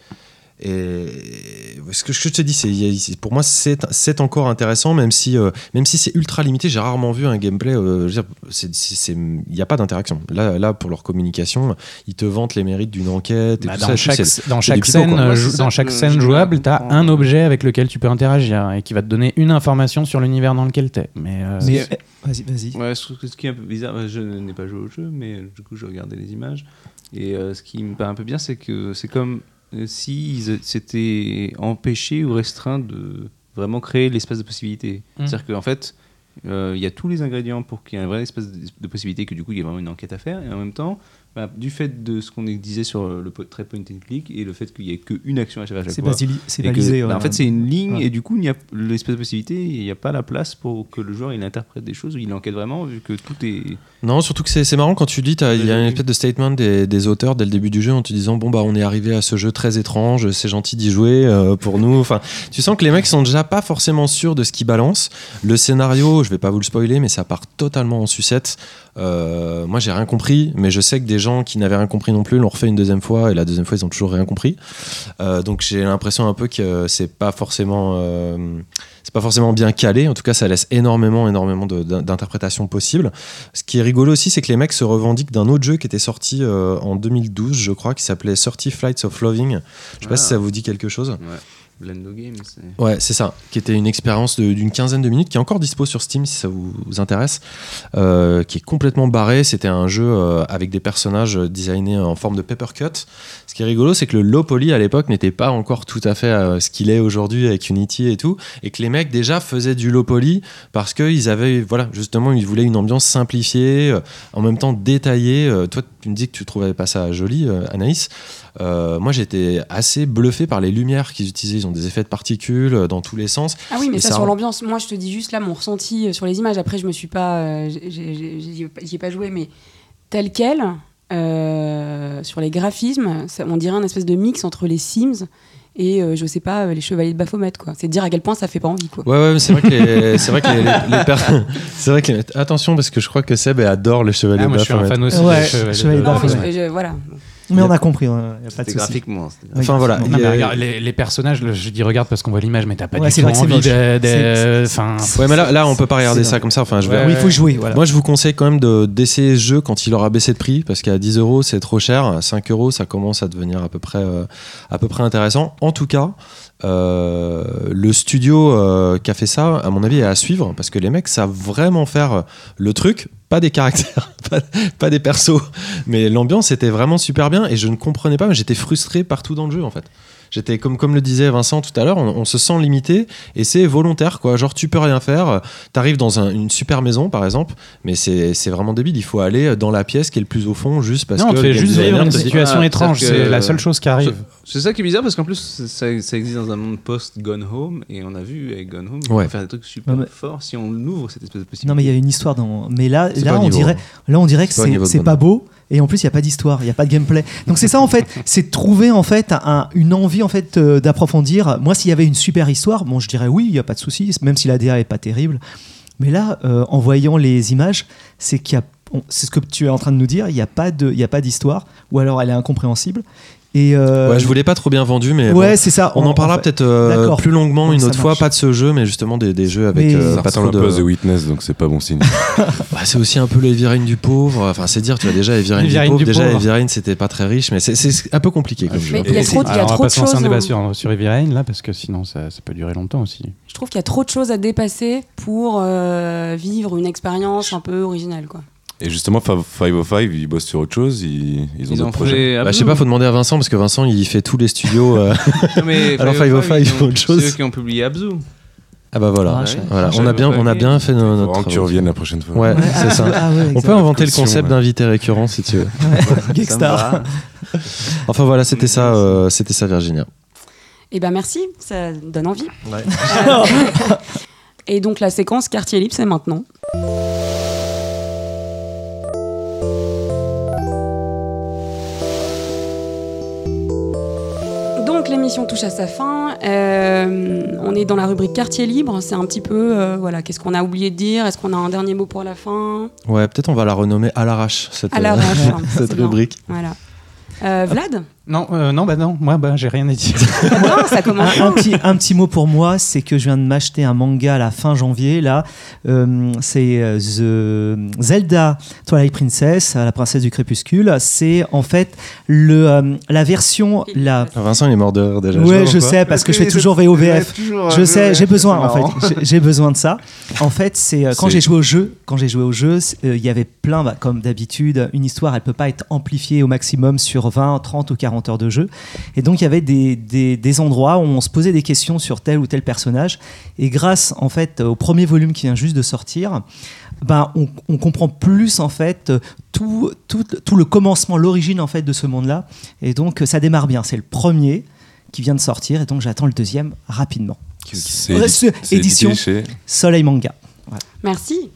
est- ce que je te dis, c'est pour moi c'est encore intéressant, même si euh, même si c'est ultra limité. J'ai rarement vu un gameplay. euh, il n'y a pas d'interaction. Là, là pour leur communication, ils te vantent les mérites d'une enquête. Et Bah, tout dans, ça, chaque, dans pipeaux, scène, dans ça chaque j'ai jouable, tu as un objet avec lequel tu peux interagir et qui va te donner une information sur l'univers dans lequel tu es. Mais, euh, Mais, euh, vas-y, vas-y. Ouais, je trouve que ce qui est un peu bizarre, euh, je n'ai pas joué au jeu, mais euh, du coup, je regardais les images. Et euh, ce qui me paraît un peu bien, c'est que c'est comme euh, si ils s'étaient empêchés ou restreints de vraiment créer l'espace de possibilité. Mm. C'est-à-dire qu'en fait, euh, il y a tous les ingrédients pour qu'il y ait un vrai espace de, possibilité, que du coup, il y ait vraiment une enquête à faire. Et en même temps, bah, du fait de ce qu'on disait sur le trait point and click et le fait qu'il n'y ait qu'une action à chaque, à chaque C'est fois. c'est que, balisé. bah, en fait, c'est une ligne Ouais. et du coup, il y a l'espace de possibilité, il n'y a pas la place pour que le joueur il interprète des choses ou il enquête vraiment vu que tout est. Non, surtout que c'est marrant quand tu dis, il y a une espèce de statement des, des auteurs dès le début du jeu en te disant bon bah on est arrivé à ce jeu très étrange, c'est gentil d'y jouer euh, pour nous. Enfin, tu sens que les mecs sont déjà pas forcément sûrs de ce qu'ils balancent. Le scénario, je vais pas vous le spoiler, mais ça part totalement en sucette. Euh, moi j'ai rien compris, mais je sais que des gens qui n'avaient rien compris non plus l'ont refait une deuxième fois et la deuxième fois ils ont toujours rien compris. Euh, donc j'ai l'impression un peu que c'est pas forcément euh, c'est pas forcément bien calé. En tout cas, ça laisse énormément, énormément d'interprétations possibles. Ce qui est rigolo aussi, c'est que les mecs se revendiquent d'un autre jeu qui était sorti euh, en 2012, je crois, qui s'appelait 30 Flights of Loving. Je sais pas Ah. si ça vous dit quelque chose. Ouais. Blendo Game, c'est. Ouais, c'est ça, qui était une expérience d'une quinzaine de minutes, qui est encore dispo sur Steam si ça vous, intéresse, euh, qui est complètement barré. C'était un jeu euh, avec des personnages designés en forme de paper cut. Ce qui est rigolo, c'est que le low poly à l'époque n'était pas encore tout à fait euh, ce qu'il est aujourd'hui avec Unity et tout, et que les mecs déjà faisaient du low poly parce qu'ils avaient, voilà, justement, ils voulaient une ambiance simplifiée, euh, en même temps détaillée. Euh, toi, tu me dis que tu trouvais pas ça joli, euh, Anaïs. Euh, moi, j'étais assez bluffé par les lumières qu'ils utilisaient. Ils ont des effets de particules euh, dans tous les sens. Ah oui, mais ça, ça sur l'ambiance, moi je te dis juste là mon ressenti euh, sur les images. Après, je me suis pas. J'y ai pas joué, mais tel quel, euh, sur les graphismes, ça- on dirait un espèce de mix entre les Sims et euh, je sais pas euh, les Chevaliers de Baphomet quoi. C'est dire à quel point ça fait pas envie quoi. Ouais, ouais, mais c'est vrai que les, c'est vrai que les, les- les per- c'est vrai que les- attention parce que je crois que Seb adore les chevaliers Ah, moi, je suis un Baphomet. fan aussi. Ouais, des Chevaliers Chevaliers de de Baphomet. mais je- je- voilà. Mais on a compris, il n'y a pas de graphiquement. Enfin voilà, Non, mais regarde, les, les personnages, je dis regarde parce qu'on voit l'image, mais t'as pas Ouais, du tout envie de. Enfin, Ouais, mais là, là, on peut pas regarder ça comme ça. Enfin, je vais- Ouais, Oui, il faut jouer, voilà. Moi, je vous conseille quand même de- d'essayer ce jeu quand il aura baissé de prix, parce qu'à 10 euros, c'est trop cher. À 5 euros, ça commence à devenir à peu près, euh, à peu près intéressant. En tout cas, euh, le studio euh, qui a fait ça, à mon avis, est à suivre, parce que les mecs savent vraiment faire le truc. Pas des caractères, pas, pas des persos, mais l'ambiance était vraiment super bien et je ne comprenais pas, mais j'étais frustré partout dans le jeu en fait. J'étais comme, comme le disait Vincent tout à l'heure, on, on se sent limité et c'est volontaire quoi. Genre tu peux rien faire, t'arrives dans un- une super maison par exemple, mais c'est c'est vraiment débile. Il faut aller dans la pièce qui est le plus au fond juste parce non, on que fait game juste vivre une situation Ah, étrange. C'est la seule chose qui arrive. C'est ça qui est bizarre parce qu'en plus ça, ça existe dans un monde post-Gone Home et on a vu avec Gone Home on Ouais. peut faire des trucs super Non, mais- forts si on ouvre cette espèce de possibilité. Non, mais il y a une histoire dans. Mais là, C'est là on niveau, dirait, là, on dirait que c'est pas beau. Et en plus, il n'y a pas d'histoire, il n'y a pas de gameplay. Donc c'est ça en fait, c'est trouver en fait un- une envie en fait euh, d'approfondir. Moi, s'il y avait une super histoire, bon, je dirais oui, il n'y a pas de souci, même si la DA est pas terrible. Mais là, euh, en voyant les images, c'est c'est ce que tu es en train de nous dire, il n'y a pas d'histoire, ou alors elle est incompréhensible. Et euh, Ouais, je voulais pas trop bien vendu, mais ouais, bon. c'est ça. on en parlera fait- peut-être euh, plus longuement Donc une autre fois, pas de ce jeu, mais justement des, des jeux avec Mais- euh, Ça pas ressemble un peu à The de. Witness, donc c'est pas bon signe. Bah, c'est aussi un peu le Heavy Rain du pauvre. Enfin, c'est dire, tu vois, déjà Rain du pauvre. Déjà Rain, c'était pas très riche, mais c'est- c'est un peu compliqué comme jeu. Mais il y a trop, il y a Alors, trop on va de pas se lancer choses. un débat hein. sur, sur là, parce que sinon ça, ça peut durer longtemps aussi. Je trouve qu'il y a trop de choses à dépasser pour euh, vivre une expérience un peu originale quoi. Et justement, Fa- 505, ils bossent sur autre chose, ils, ils ont Ils d'autres projets. fait. Bah, je sais pas, faut demander à Vincent parce que Vincent il fait tous les studios. euh, Non, mais Alors, 505, 505, ils font ont- autre chose. C'est eux qui ont publié Abzu. Ah bah voilà, Ah, voilà. on a bien, on a bien fait no- notre. que tu reviennes la prochaine fois. Ouais, Ouais, c'est ah, ça. ah ouais, On peut inventer le concept ouais. d'invité récurrent si tu veux. Geekstar. Enfin voilà, c'était ça, euh, c'était ça Virginia. Et ben merci, ça donne envie. Et donc la séquence quartier libre c'est maintenant. L'émission touche à sa fin. Euh, on est dans la rubrique quartier libre. C'est un petit peu, euh, voilà, qu'est-ce qu'on a oublié de dire? Est-ce qu'on a un dernier mot pour la fin? Ouais, peut-être on va la renommer à l'arrache cette, À euh, l'arrache. hein, cette bien. rubrique. Voilà. Euh, Vlad? Non, euh, non, bah non, moi, bah, j'ai rien à dire. Non, ça commence Un, petit, un petit mot pour moi, c'est que je viens de m'acheter un manga à la fin janvier. Là, Euh, c'est euh, The Zelda Twilight Princess, la princesse du crépuscule. C'est en fait le, euh, la version la. Ah, Vincent il est mort de rire déjà. Ouais, je vois sais parce que je fais toujours VOVF. Je sais, j'ai besoin en fait. J'ai- besoin de ça. En fait, c'est quand j'ai joué au jeu, quand j'ai joué au jeu, euh, il y avait plein, bah, comme d'habitude, une histoire, elle peut pas être amplifiée au maximum sur 20, 30 ou 40 heures de jeu. Et donc il y avait des, des, des endroits où on se posait des questions sur tel ou tel personnage. Et grâce en fait au premier volume qui vient juste de sortir, ben, on, on comprend plus en fait tout, tout, tout le commencement, l'origine en fait de ce monde-là. Et donc ça démarre bien. C'est le premier qui vient de sortir et donc j'attends le deuxième rapidement. C'est édition. Soleil Manga. Merci.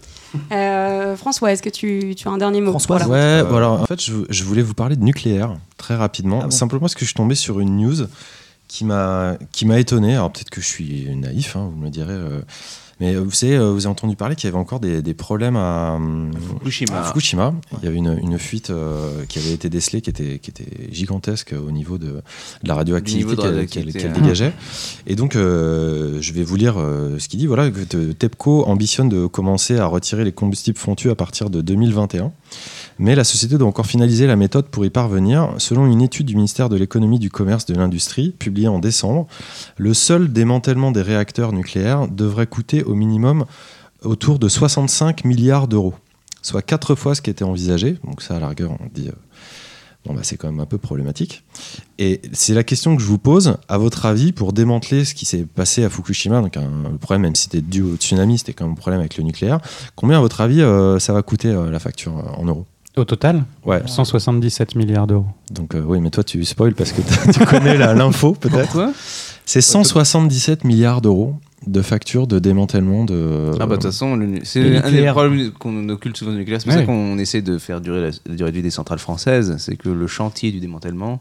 Euh, François, est-ce que tu, tu as un dernier mot la- Ouais, voilà. En fait, je, je voulais vous parler de nucléaire très rapidement, Ah bon simplement parce que je suis tombé sur une news qui m'a qui m'a étonné. Alors peut-être que je suis naïf, hein, vous me le direz. euh, mais vous savez, euh, vous avez entendu parler qu'il y avait encore des, des problèmes à, hum, Fukushima. à Fukushima. Il y avait une, une fuite euh, qui avait été décelée, qui était, qui était gigantesque au niveau de, de la radioactivité qu'elle dégageait. Et donc, euh, je vais vous lire euh, ce qu'il dit. Voilà, que TEPCO ambitionne de commencer à retirer les combustibles fontus à partir de 2021. Mais la société doit encore finaliser la méthode pour y parvenir. Selon une étude du ministère de l'économie, du commerce, de l'industrie, publiée en décembre, le seul démantèlement des réacteurs nucléaires devrait coûter au minimum autour de 65 milliards d'euros, soit quatre fois ce qui était envisagé. Donc ça, à la rigueur, on dit, euh, bon bah c'est quand même un peu problématique. Et c'est la question que je vous pose. À votre avis, pour démanteler ce qui s'est passé à Fukushima, donc un, le problème, même si c'était dû au tsunami, c'était quand même un problème avec le nucléaire. Combien, à votre avis, euh, ça va coûter euh, la facture en euros? Au total, Ouais. 177 milliards d'euros. Donc euh, oui, mais toi tu spoil parce que tu connais la- l'info peut-être. C'est 177 milliards d'euros de factures, de démantèlement, de. Ah bah de toute façon, c'est un des problèmes qu'on occulte souvent du nucléaire. C'est pour Ouais. ça qu'on essaie de faire durer la, la durée de vie des centrales françaises. C'est que le chantier du démantèlement,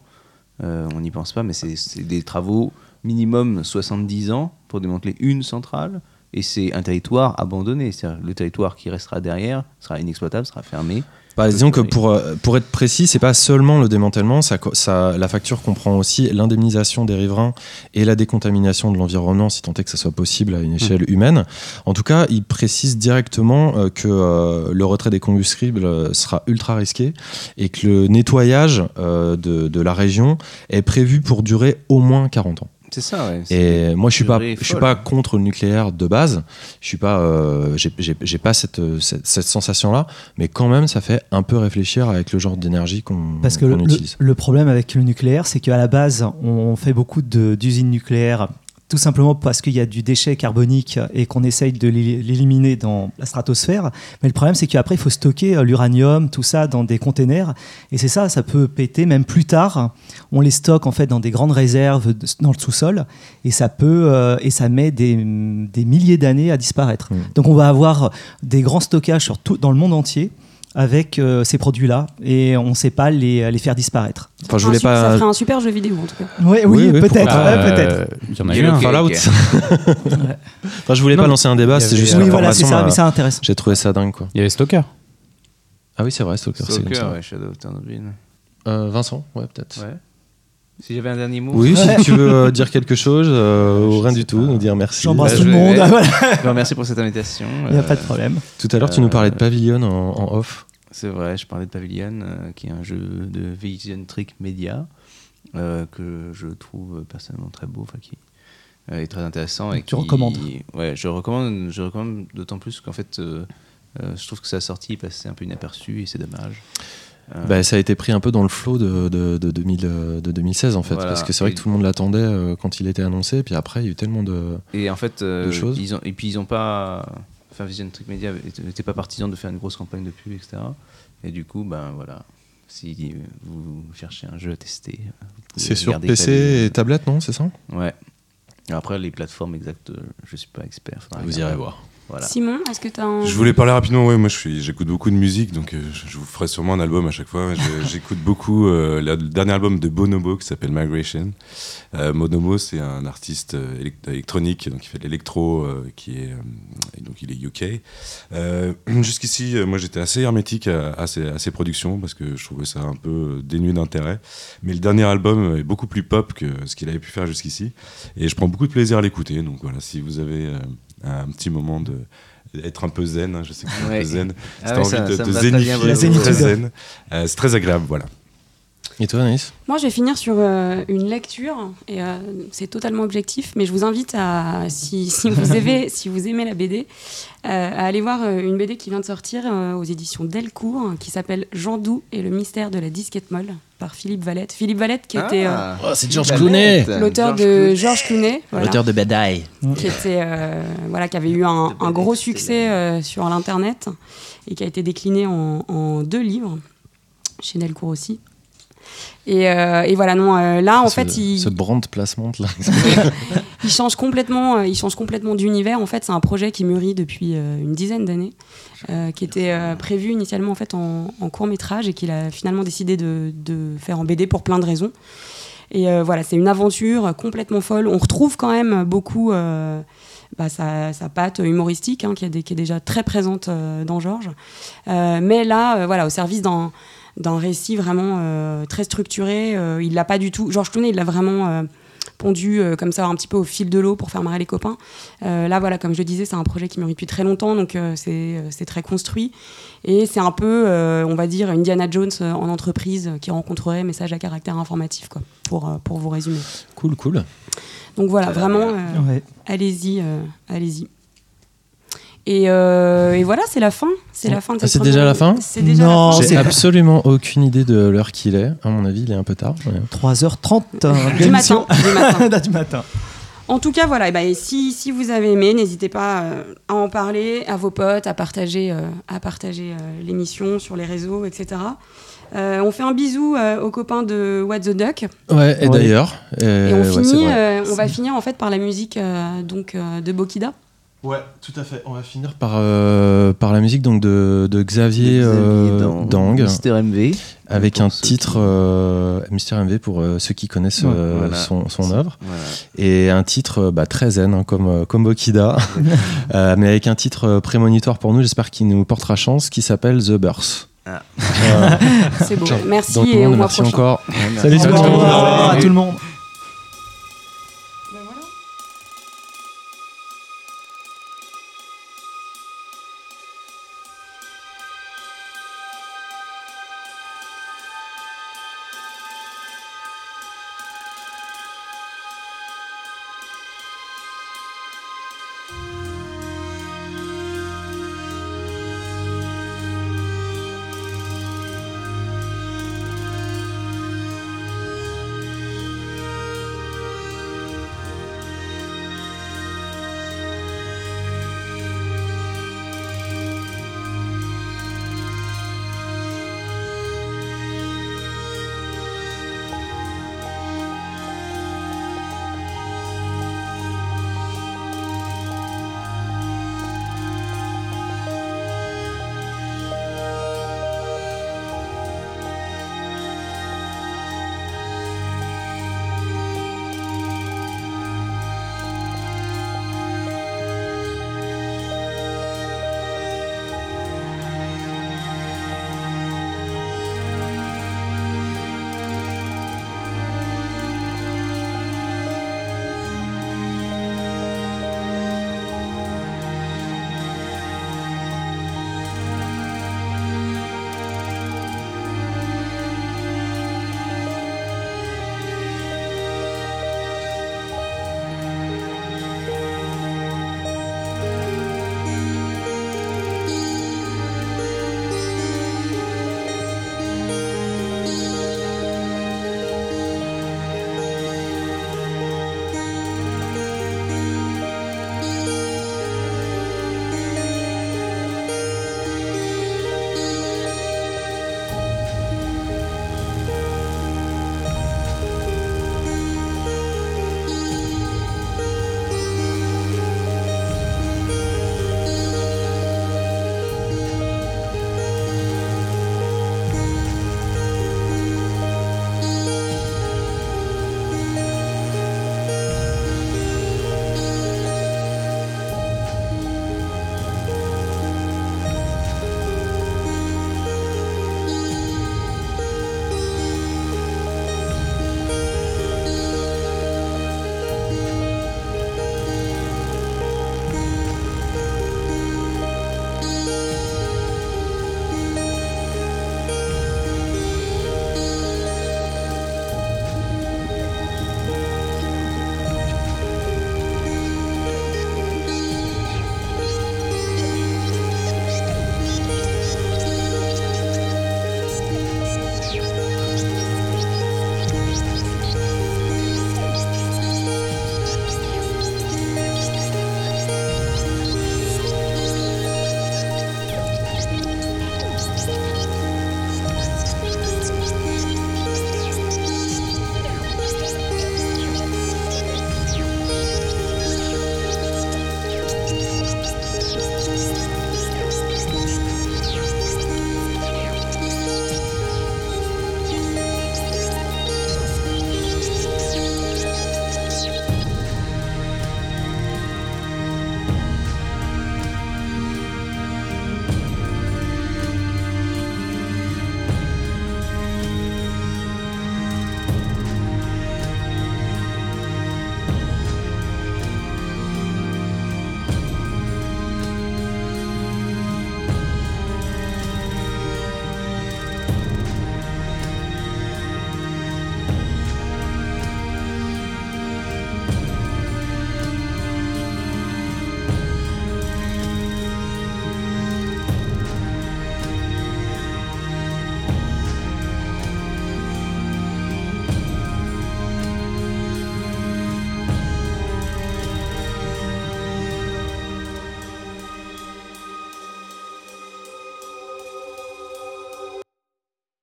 euh, on n'y pense pas, mais c'est c'est des travaux minimum 70 ans pour démanteler une centrale. Et c'est un territoire abandonné. C'est-à-dire le territoire qui restera derrière sera inexploitable, sera fermé. Bah, disons que pour, euh, pour être précis, c'est pas seulement le démantèlement, ça, ça, la facture comprend aussi l'indemnisation des riverains et la décontamination de l'environnement, si tant est que ça soit possible à une échelle humaine. En tout cas, il précise directement euh, que euh, le retrait des combustibles sera ultra risqué et que le nettoyage euh, de, de la région est prévu pour durer au moins 40 ans. C'est ça, ouais. Et moi, je suis pas, je suis pas contre le nucléaire de base. Je suis pas, euh, j'ai- pas cette, euh, cette, cette sensation-là, mais quand même, ça fait un peu réfléchir avec le genre d'énergie qu'on Parce que le, utilise. le problème avec le nucléaire, c'est qu'à la base, on fait beaucoup d'usines nucléaires tout simplement parce qu'il y a du déchet carbonique et qu'on essaye de l'é- l'éliminer dans la stratosphère. Mais le problème, c'est qu'après, il faut stocker euh, l'uranium, tout ça, dans des containers. Et c'est ça, ça peut péter même plus tard. On les stocke en fait dans des grandes réserves dans le sous-sol et ça peut euh, et ça met des, des milliers d'années à disparaître. Mm. Donc on va avoir des grands stockages sur tout, dans le monde entier avec euh, ces produits-là et on ne sait pas les, les faire disparaître. Enfin, je voulais su- Ça pas. ferait un super jeu vidéo en tout cas. Ouais, Oui, oui, oui, peut-être, ouais, Euh, peut-être. Il y en a eu un. Fallout. Enfin, je voulais Non, pas lancer un débat, c'est juste Oui, voilà, c'est ça, euh, mais c'est intéressant. J'ai trouvé ça dingue, quoi. Il y avait Stalker. Ah oui, c'est vrai, Stalker. Stalker, ouais, Shadow of. Euh, Vincent, ouais, peut-être. Ouais. Si j'avais un dernier mot. Oui, si tu veux euh, dire quelque chose euh, ou rien du tout, nous dire merci. J'embrasse Bah, tout le monde. voilà. Je vous remercie pour cette invitation. Il n'y a Euh, pas de problème. Tout à l'heure, tu nous parlais de Euh, Pavilion en, en off. C'est vrai, je parlais de Pavilion, euh, qui est un jeu de Vision Trick Media, euh, que je trouve euh, personnellement très beau, enfin, qui euh, est très intéressant. Et Donc tu qui- recommandes Ouais, je recommande, je recommande d'autant plus qu'en fait, euh, euh, je trouve que sa sortie est passée un peu inaperçue et c'est dommage. Euh, Bah, ça a été pris un peu dans le flot de, de, de 2000, euh, de 2016 en fait, Voilà. parce que c'est vrai Et- que tout le monde l'attendait euh, quand il était annoncé, puis après il y a eu tellement de. Et en fait, de choses. ils ont, et puis ils ont pas. Enfin, Vision Trick Media n'était pas partisan de faire une grosse campagne de pub, etc. Et du coup, ben voilà. Si vous cherchez un jeu à tester, C'est sur PC et tablette, non C'est ça? Ouais. Après, les plateformes exactes, je suis pas expert. Vous irez voir. Voilà. Simon, est-ce que tu as un. Je voulais parler rapidement, ouais, moi je suis, j'écoute beaucoup de musique, donc euh, je, vous ferai sûrement un album à chaque fois. J'écoute beaucoup euh, le dernier album de Bonobo qui s'appelle Migration. Euh, Bonobo, c'est un artiste euh, élec- électronique, donc il fait de l'électro, euh, qui est, euh, et donc il est UK. Euh, Jusqu'ici, moi j'étais assez hermétique à, à ses, à ses productions parce que je trouvais ça un peu dénué d'intérêt. Mais le dernier album est beaucoup plus pop que ce qu'il avait pu faire jusqu'ici, et je prends beaucoup de plaisir à l'écouter. Donc voilà, si vous avez euh, un petit moment de être un peu zen, hein, je sais que c'est un Ouais. peu zen, Ah ouais, t'as ça- envie de ça bien, zénifier, zen, Euh, c'est très agréable, voilà. Et toi, Anaïs Moi, je vais finir sur euh, une lecture, et euh, c'est totalement objectif, mais je vous invite à, si, si vous, aimez, si vous aimez la BD, euh, à aller voir euh, une BD qui vient de sortir euh, aux éditions Delcourt, qui s'appelle Jean Doux et le mystère de la disquette molle, par Philippe Valette. Philippe Valette, qui était euh, Ah, Oh, c'est George George Clooney. L'auteur George de Clooney. Georges Clooney, voilà, L'auteur de Badaï. qui, était, euh, voilà, qui avait eu un, un gros succès euh, sur l'Internet, et qui a été décliné en, en deux livres, chez Delcourt aussi. Et, euh, et voilà, non, euh, là, en ce, fait, il, Ce brand placement là. il change complètement, euh, il change complètement d'univers. En fait, c'est un projet qui mûrit depuis une dizaine d'années, qui était prévu initialement en fait en, court métrage et qu'il a finalement décidé de, de faire en BD pour plein de raisons. Et voilà, c'est une aventure complètement folle. On retrouve quand même beaucoup bah, sa, sa patte humoristique, hein, qui, est qui est déjà très présente dans Georges. Mais là, voilà, au service d'un d'un récit vraiment euh, très structuré. Euh, il l'a pas du tout. Georges Clooney, il l'a vraiment euh, pondu euh, comme ça un petit peu au fil de l'eau pour faire marrer les copains. Euh, là, voilà, comme je le disais, c'est un projet qui mûrit depuis très longtemps, donc euh, c'est c'est très construit. Et c'est un peu, euh, on va dire, Indiana Jones en entreprise qui rencontrerait message à caractère informatif, quoi, pour, pour vous résumer. Cool, cool. Donc voilà, vraiment, euh, Ouais. allez-y, euh, allez-y. Et, euh, et voilà, c'est la fin. C'est la fin de Ah, c'est déjà la fin C'est déjà Non, la fin. J'ai absolument aucune idée de l'heure qu'il est. À mon avis, il est un peu tard. mais- 3h30 hein, Du matin. Du matin. du matin. En tout cas, voilà. Et, bah, et si, si vous avez aimé, n'hésitez pas euh, à en parler à vos potes, à partager, euh, à partager euh, l'émission sur les réseaux, etc. Euh, on fait un bisou euh, aux copains de What the Duck. Ouais, et Ouais. d'ailleurs. euh, Et on, ouais, finit, euh, on va finir en fait par la musique euh, donc, euh, de Bokida. Ouais, tout à fait. On va finir par, euh, par la musique donc, de, de Xavier, Xavier euh, Dang, Mister MV. avec un titre qui- euh, Mister MV pour euh, ceux qui connaissent Ouais, euh, voilà. son, son œuvre. Voilà. Et un titre bah, très zen, hein, comme, comme Bokida, Euh, mais avec un titre prémonitoire pour nous, j'espère qu'il nous portera chance, qui s'appelle The Burst. Ah. C'est beau. Merci Donc, et au monde, mois merci prochain. encore. Ouais, merci. Salut tout le Ciao, monde. ciao. Au revoir à tout le monde.